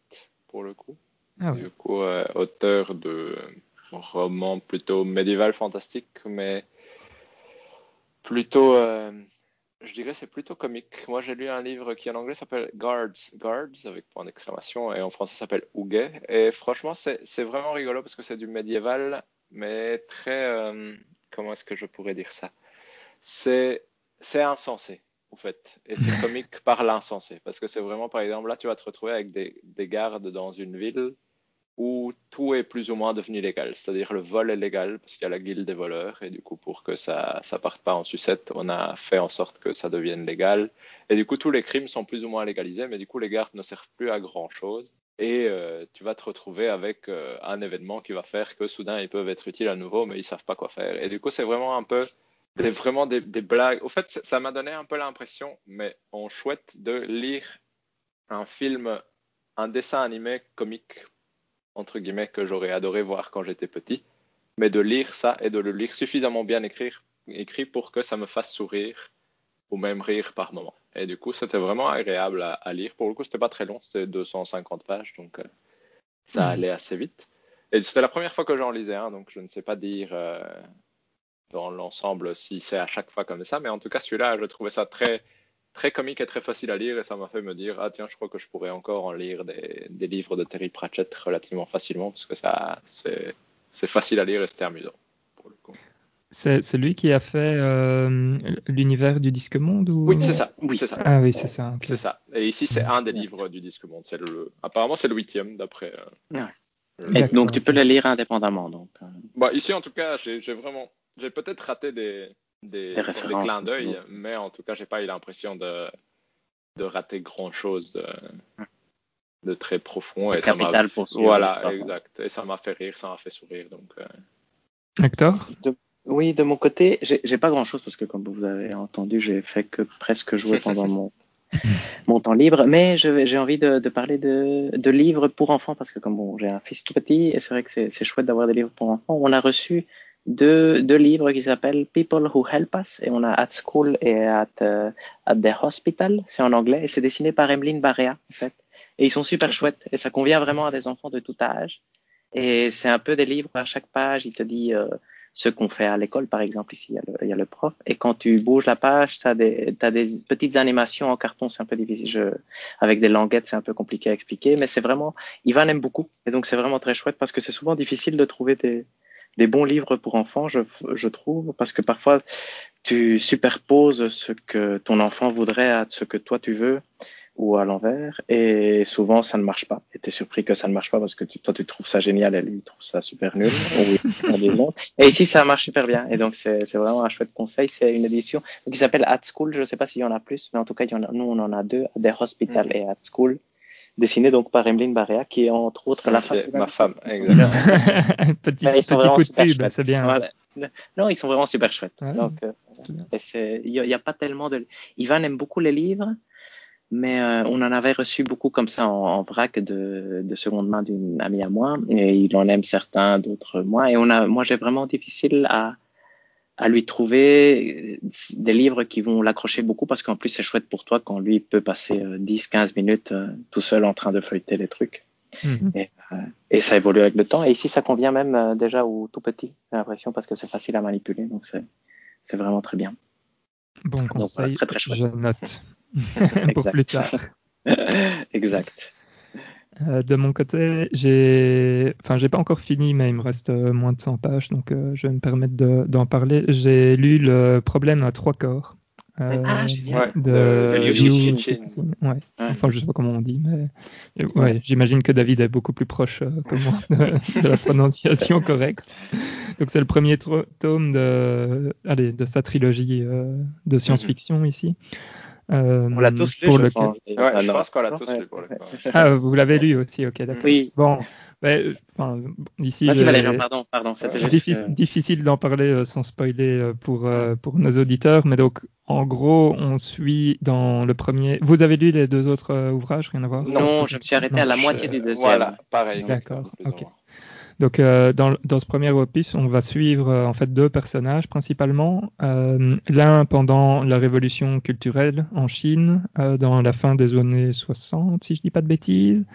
pour le coup. Ah. Du coup, euh, auteur de romans plutôt médiéval fantastique, mais plutôt, euh, je dirais c'est plutôt comique. Moi j'ai lu un livre qui en anglais s'appelle Guards, Guards avec point d'exclamation, et en français s'appelle Houguet. Et franchement, c'est vraiment rigolo parce que c'est du médiéval, mais très, euh, comment est-ce que je pourrais dire ça? C'est c'est insensé. En fait, et c'est comique par l'insensé, parce que c'est vraiment, par exemple, là, tu vas te retrouver avec des, des gardes dans une ville où tout est plus ou moins devenu légal. C'est-à-dire le vol est légal parce qu'il y a la guilde des voleurs et du coup pour que ça ça parte pas en sucette, on a fait en sorte que ça devienne légal. Et du coup tous les crimes sont plus ou moins légalisés, mais du coup les gardes ne servent plus à grand chose. Et euh, tu vas te retrouver avec euh, un événement qui va faire que soudain ils peuvent être utiles à nouveau, mais ils savent pas quoi faire. Et du coup c'est vraiment un peu des, vraiment des, blagues. Au fait ça m'a donné un peu l'impression, mais en chouette, de lire un film un dessin animé comique, entre guillemets, que j'aurais adoré voir quand j'étais petit. Mais de lire ça et de le lire suffisamment bien écrit, écrit pour que ça me fasse sourire ou même rire par moment. Et du coup, c'était vraiment agréable à, lire. Pour le coup, c'était pas très long, c'était 250 pages, donc euh, ça Mhm. allait assez vite. Et c'était la première fois que j'en lisais un, donc je ne sais pas dire euh, dans l'ensemble si c'est à chaque fois comme ça, mais en tout cas, celui-là, je trouvais ça très, très comique et très facile à lire, et ça m'a fait me dire, ah tiens, je crois que je pourrais encore en lire des, des livres de Terry Pratchett relativement facilement, parce que ça, c'est facile à lire et c'était amusant. Pour le coup. C'est lui qui a fait euh, l'univers du disque monde ou... Oui, c'est ça. Oui. c'est ça. Ah oui, c'est ça. C'est ça. Et ici, c'est un des livres du disque monde. C'est le... Apparemment, c'est le huitième, d'après. euh, Ouais. donc tu peux le lire indépendamment. Donc, euh, Bah, ici, en tout cas, j'ai vraiment. J'ai peut-être raté des, des, Des références, clins d'œil, mais en tout cas, j'ai pas eu l'impression de, de rater grand-chose de, de très profond. Et ça m'a- capital pour Voilà, exact. Et ça m'a fait rire, ça m'a fait sourire. Donc, euh, Hector? Oui, de mon côté, j'ai pas grand chose parce que comme vous avez entendu, j'ai fait que presque jouer pendant mon, mon temps libre. Mais j'ai envie de, de parler de, de livres pour enfants parce que comme bon, j'ai un fils tout petit et c'est vrai que c'est c'est chouette d'avoir des livres pour enfants. On a reçu deux, deux livres qui s'appellent People Who Help Us et on a At School et At, euh, at the Hospital. C'est en anglais et c'est dessiné par Emeline Barrea en fait. Et ils sont super chouettes et ça convient vraiment à des enfants de tout âge. Et c'est un peu des livres à chaque page, il te dit euh, ce qu'on fait à l'école, par exemple, ici, il y, a le, il y a le prof. Et quand tu bouges la page, tu as t'as des petites animations en carton, c'est un peu difficile. Je, avec des languettes, c'est un peu compliqué à expliquer, mais c'est vraiment, Ivan aime beaucoup. Et donc, c'est vraiment très chouette parce que c'est souvent difficile de trouver des, des bons livres pour enfants, je, je trouve, parce que parfois, tu superposes ce que ton enfant voudrait à ce que toi tu veux ou à l'envers. Et souvent, ça ne marche pas. Et tu es surpris que ça ne marche pas parce que tu, toi, tu trouves ça génial et lui, il trouve ça super nul. Ou et ici, ça marche super bien. Et donc, c'est vraiment un chouette conseil. C'est une édition qui s'appelle At School. Je ne sais pas s'il y en a plus, mais en tout cas, il y en a, nous, on en a deux, Des Hospital Mhm. et At School, dessinés donc par Emeline Barrea, qui est entre autres la femme. ma femme, exact. petit ils sont petit vraiment coup de super pub, chouettes. c'est bien. Voilà. Non, ils sont vraiment super chouettes. Ouais, Donc, euh, il n'y a, il y a pas tellement de. Ivan aime beaucoup les livres, mais euh, on en avait reçu beaucoup comme ça en, en vrac de, de seconde main d'une amie à moi, et il en aime certains, d'autres moins. Et on a, moi, j'ai vraiment difficile à, à lui trouver des livres qui vont l'accrocher beaucoup parce qu'en plus, c'est chouette pour toi quand lui peut passer euh, 10-15 minutes euh, tout seul en train de feuilleter les trucs. Mhm. Et ça évolue avec le temps. Et ici, ça convient même euh, déjà au tout petit, j'ai l'impression, parce que c'est facile à manipuler. Donc, c'est vraiment très bien. Bon conseil, très, très chouette. je note pour plus tard. exact. Euh, de mon côté, j'ai, enfin, j'ai pas encore fini, mais il me reste euh, moins de 100 pages, donc euh, je vais me permettre de- d'en parler. J'ai lu le problème à trois corps. euh, Ah, génial. Ouais, de de Liu ouais. Ouais. Enfin, je sais pas comment on dit, mais ouais, Ouais. j'imagine que David est beaucoup plus proche euh, que moi de, de la prononciation correcte. Donc c'est le premier tome de, allez, de sa trilogie euh, de science-fiction ici. Euh, On l'a tous lu, pour je lequel- pense. Ouais, Ah, je pense qu'on l'a tous Ouais. lu pour le coup. Ah, vous l'avez lu aussi, ok, d'accord. Oui. Bon, ben, enfin, ici, Vas-y, j'ai- Valérian, pardon, pardon. C'était juste. difficile, euh, difficile d'en parler euh, sans spoiler euh, pour, euh, pour nos auditeurs, mais donc, en gros, on suit dans le premier. Vous avez lu les deux autres euh, ouvrages, rien à voir? Non, je me suis arrêté à la moitié du deuxième. Voilà, pareil. D'accord, ok. Donc, euh, dans, dans ce premier opus, on va suivre euh, en fait deux personnages principalement. Euh, L'un pendant la révolution culturelle en Chine, euh, dans la fin des années 60, si je dis pas de bêtises.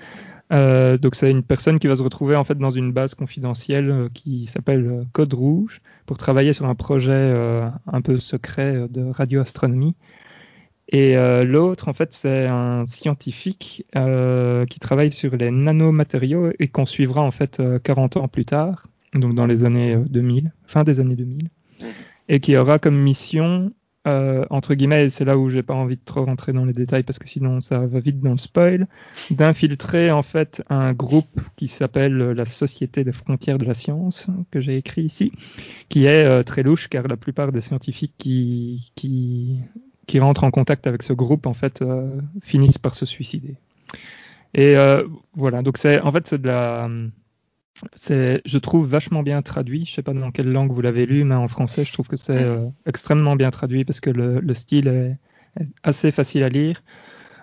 Euh, donc, c'est une personne qui va se retrouver en fait dans une base confidentielle euh, qui s'appelle Code Rouge pour travailler sur un projet un peu secret de radioastronomie. Et euh, l'autre, en fait, c'est un scientifique euh, qui travaille sur les nanomatériaux et qu'on suivra en fait euh, 40 ans plus tard, donc dans les années euh, 2000, fin des années 2000, Mhm. et qui aura comme mission, euh, entre guillemets, et c'est là où j'ai pas envie de trop rentrer dans les détails parce que sinon ça va vite dans le spoil, d'infiltrer en fait un groupe qui s'appelle euh, la Société des frontières de la science, que j'ai écrit ici, qui est euh, très louche car la plupart des scientifiques qui, qui qui rentrent en contact avec ce groupe en fait euh, finissent par se suicider. Et euh, voilà, donc c'est en fait c'est de la c'est je trouve vachement bien traduit. Je sais pas dans quelle langue vous l'avez lu, mais en français je trouve que c'est euh, extrêmement bien traduit parce que le, le style est, est assez facile à lire.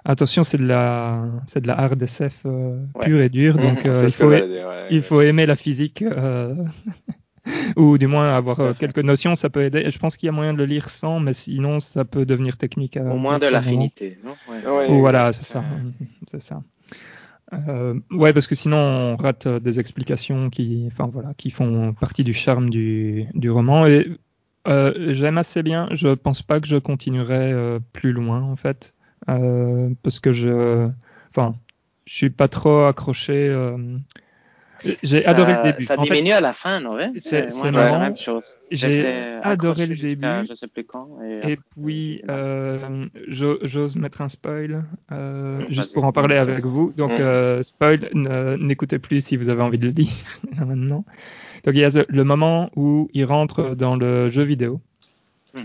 attention, c'est de la, c'est de la hard SF euh, Ouais. pure et dure, donc euh, il faut, j'allais dire, ouais. il faut aimer la physique. euh, Ou du moins avoir euh, quelques notions, ça peut aider. Et je pense qu'il y a moyen de le lire sans, mais sinon ça peut devenir technique. à Au moins de l'affinité, non? Ouais. Ouais. Ou voilà, c'est ça. C'est ça. Euh, ouais, parce que sinon on rate euh, des explications qui, enfin voilà, qui font partie du charme du, du roman. Et euh, j'aime assez bien. Je pense pas que je continuerai euh, plus loin en fait, Euh, parce que je, enfin, je suis pas trop accroché. J'ai adoré le début. Ça En fait, à la fin, non ouais C'est- la même chose. J'ai adoré le début. Je sais plus quand. Et, puis, euh, j'o- j'ose mettre un spoil, euh, Vas-y. juste pour en parler avec vous. Donc, Mm. euh, spoil, n'écoutez plus si vous avez envie de le lire maintenant. Donc, il y a le moment où il rentre dans le jeu vidéo.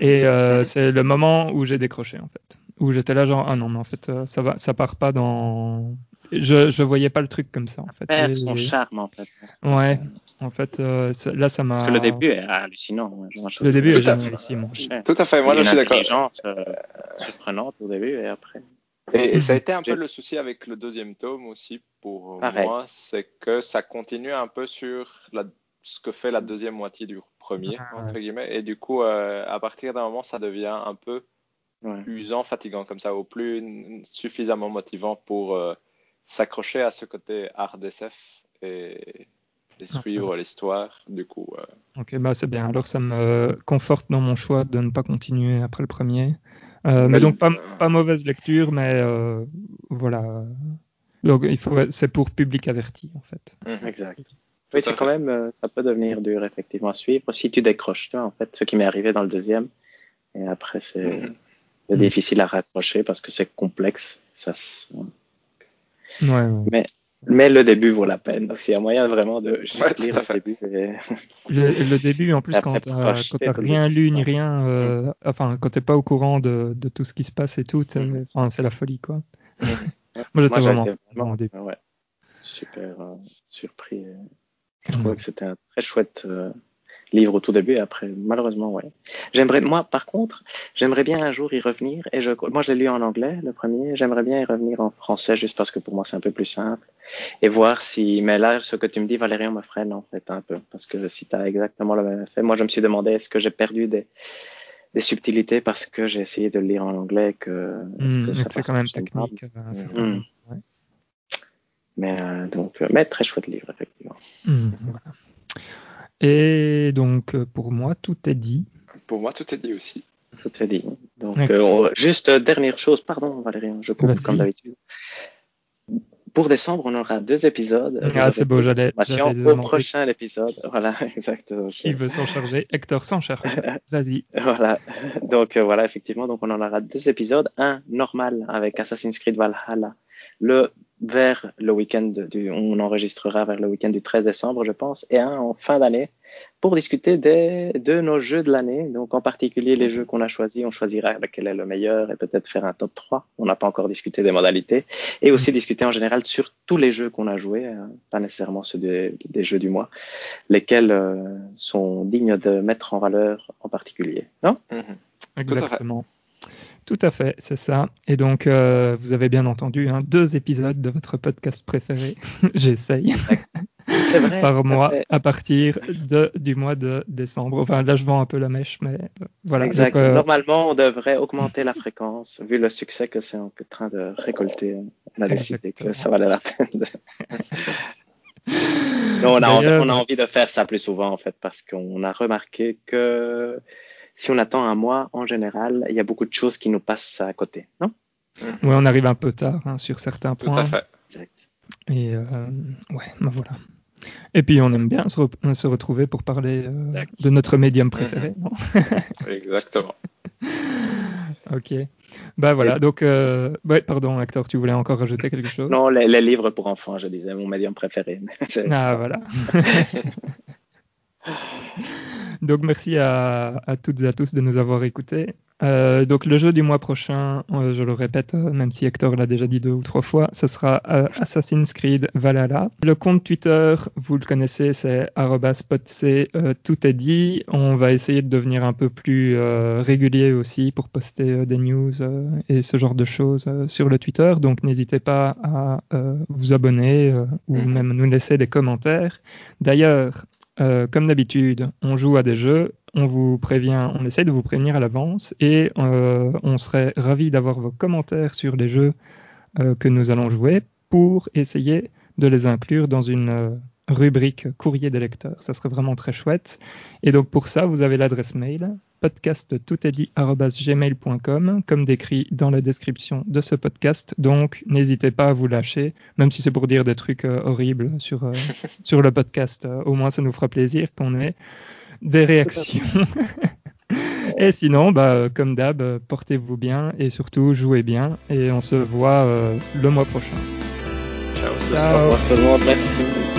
Et c'est le moment où j'ai décroché, en fait. Où j'étais là, genre, ah non, mais en fait, ça va, ça part pas dans. Je, je voyais pas le truc comme ça, en fait. perd Et- son charme, en fait. Ouais, en fait, euh, là, ça m'a. Parce que le début est hallucinant. Le début est que- Tout à fait, moi je suis une d'accord. intelligence euh, surprenante au début et après. Et, et ça a été un peu le souci avec le deuxième tome aussi pour Pareil. moi, c'est que ça continue un peu sur la- ce que fait la deuxième moitié du premier, Ah, entre guillemets, et du coup, euh, à partir d'un moment, ça devient un peu Ouais. usant, fatigant comme ça, ou plus suffisamment motivant pour euh, s'accrocher à ce côté SF et, et suivre l'histoire. Du coup, euh, Ok, bah c'est bien. Alors ça me conforte dans mon choix de ne pas continuer après le premier. Euh, mais Mais- donc pas, pas mauvaise lecture, mais euh, voilà. Donc il faut, c'est pour public averti en fait. mhm. Exact. Oui, c'est quand même, euh, ça peut devenir dur effectivement à suivre si tu décroches, tu vois, en fait, ce qui m'est arrivé dans le deuxième. Et après, c'est Mhm. difficile à raccrocher parce que c'est complexe. Ça, se- Ouais, ouais. mais le début vaut la peine. Donc, s'il y a moyen vraiment de juste Ouais, lire à le début. et- Le, le début, en plus, après, quand t'as toute rien lu ni rien, euh, enfin quand t'es pas au courant de, de tout ce qui se passe et tout, c'est Mhm. enfin, c'est la folie quoi. Mhm. Moi j'étais vraiment, été vraiment au début. ouais, super euh, surpris. Je trouvais que c'était un très chouette euh, livre au tout début. Et après, malheureusement, ouais. J'aimerais, moi, par contre, j'aimerais bien un jour y revenir. Et je, moi, je l'ai lu en anglais, le premier. J'aimerais bien y revenir en français, juste parce que pour moi, c'est un peu plus simple. Et voir si, mais là, ce que tu me dis, Valérian, me freine, en fait, un peu. Parce que si tu as exactement le même effet, moi, je me suis demandé, est-ce que j'ai perdu des, des subtilités parce que j'ai essayé de le lire en anglais que, Mhm, que ça c'est quand même technique. euh, ouais. Mais, euh, donc, euh, mais très chouette livre, effectivement. Mhm, voilà. Et donc euh, pour moi tout est dit. Pour moi, tout est dit aussi. Tout est dit. Donc, euh, juste euh, dernière chose, pardon Valérie, je coupe comme d'habitude. Pour décembre, on aura deux épisodes. Ah c'est beau, j'allais. Au prochain épisode. Voilà, exact. donc, Qui veut s'en charger? Hector s'en charge. Vas-y. Voilà. Donc, euh, voilà, effectivement, donc on en aura deux épisodes. Un normal avec Assassin's Creed Valhalla. Le vers le week-end du, on enregistrera vers le week-end du 13 décembre, je pense, et un en fin d'année pour discuter des, de nos jeux de l'année. Donc, en particulier, les jeux qu'on a choisis, on choisira lequel est le meilleur et peut-être faire un top 3. On n'a pas encore discuté des modalités et aussi discuter en général sur tous les jeux qu'on a joués, hein, pas nécessairement ceux des, des jeux du mois, lesquels euh, sont dignes de mettre en valeur en particulier. Non? Mhm. Exactement. Tout à fait, c'est ça. Et donc, euh, vous avez bien entendu, hein, deux épisodes de votre podcast préféré. J'essaye. Vrai. Par mois fait. à partir de, du mois de décembre. Enfin, là, je vends un peu la mèche, mais euh, voilà. Exact. Donc, euh, Normalement, on devrait augmenter la fréquence, vu le succès que c'est en train de récolter. On a décidé que ça valait la peine. de- Non, on, a envie, D'ailleurs- on a envie de faire ça plus souvent, en fait, parce qu'on a remarqué que si on attend un mois, en général, il y a beaucoup de choses qui nous passent à côté, non? Ouais, on arrive un peu tard hein, sur certains Tout points. à fait. Exact. Et euh, ouais, ben voilà. Et puis, on aime bien se, re- se retrouver pour parler euh, de notre médium préféré. non? Exactement. ok. Bah voilà. Donc, euh, ouais, pardon, Hector, tu voulais encore rajouter quelque chose? Non, les, les livres pour enfants, je disais, mon médium préféré. Ah voilà. Donc merci à, à, toutes et à tous de nous avoir écoutés. Euh, donc le jeu du mois prochain, euh, je le répète, euh, même si Hector l'a déjà dit deux ou trois fois, ce sera Assassin's Creed Valhalla. Le compte Twitter, vous le connaissez, c'est @spotc. tout est dit. On va essayer de devenir un peu plus régulier aussi pour poster des news et ce genre de choses sur le Twitter. Donc n'hésitez pas à vous abonner ou mhm. même nous laisser des commentaires. D'ailleurs, euh, comme d'habitude, on joue à des jeux, on vous prévient, on essaie de vous prévenir à l'avance et euh, on serait ravi d'avoir vos commentaires sur les jeux euh, que nous allons jouer pour essayer de les inclure dans une rubrique courrier des lecteurs. Ça serait vraiment très chouette. Et donc pour ça, vous avez l'adresse mail podcasttoutestdit@gmail.com comme décrit dans la description de ce podcast. Donc n'hésitez pas à vous lâcher, même si c'est pour dire des trucs euh, horribles sur euh, sur le podcast. Euh, au moins ça nous fera plaisir qu'on ait des réactions. et sinon, bah, comme d'hab, portez-vous bien et surtout jouez bien. Et on se voit le mois prochain. Ciao. Ciao. Au revoir tout le monde. Merci.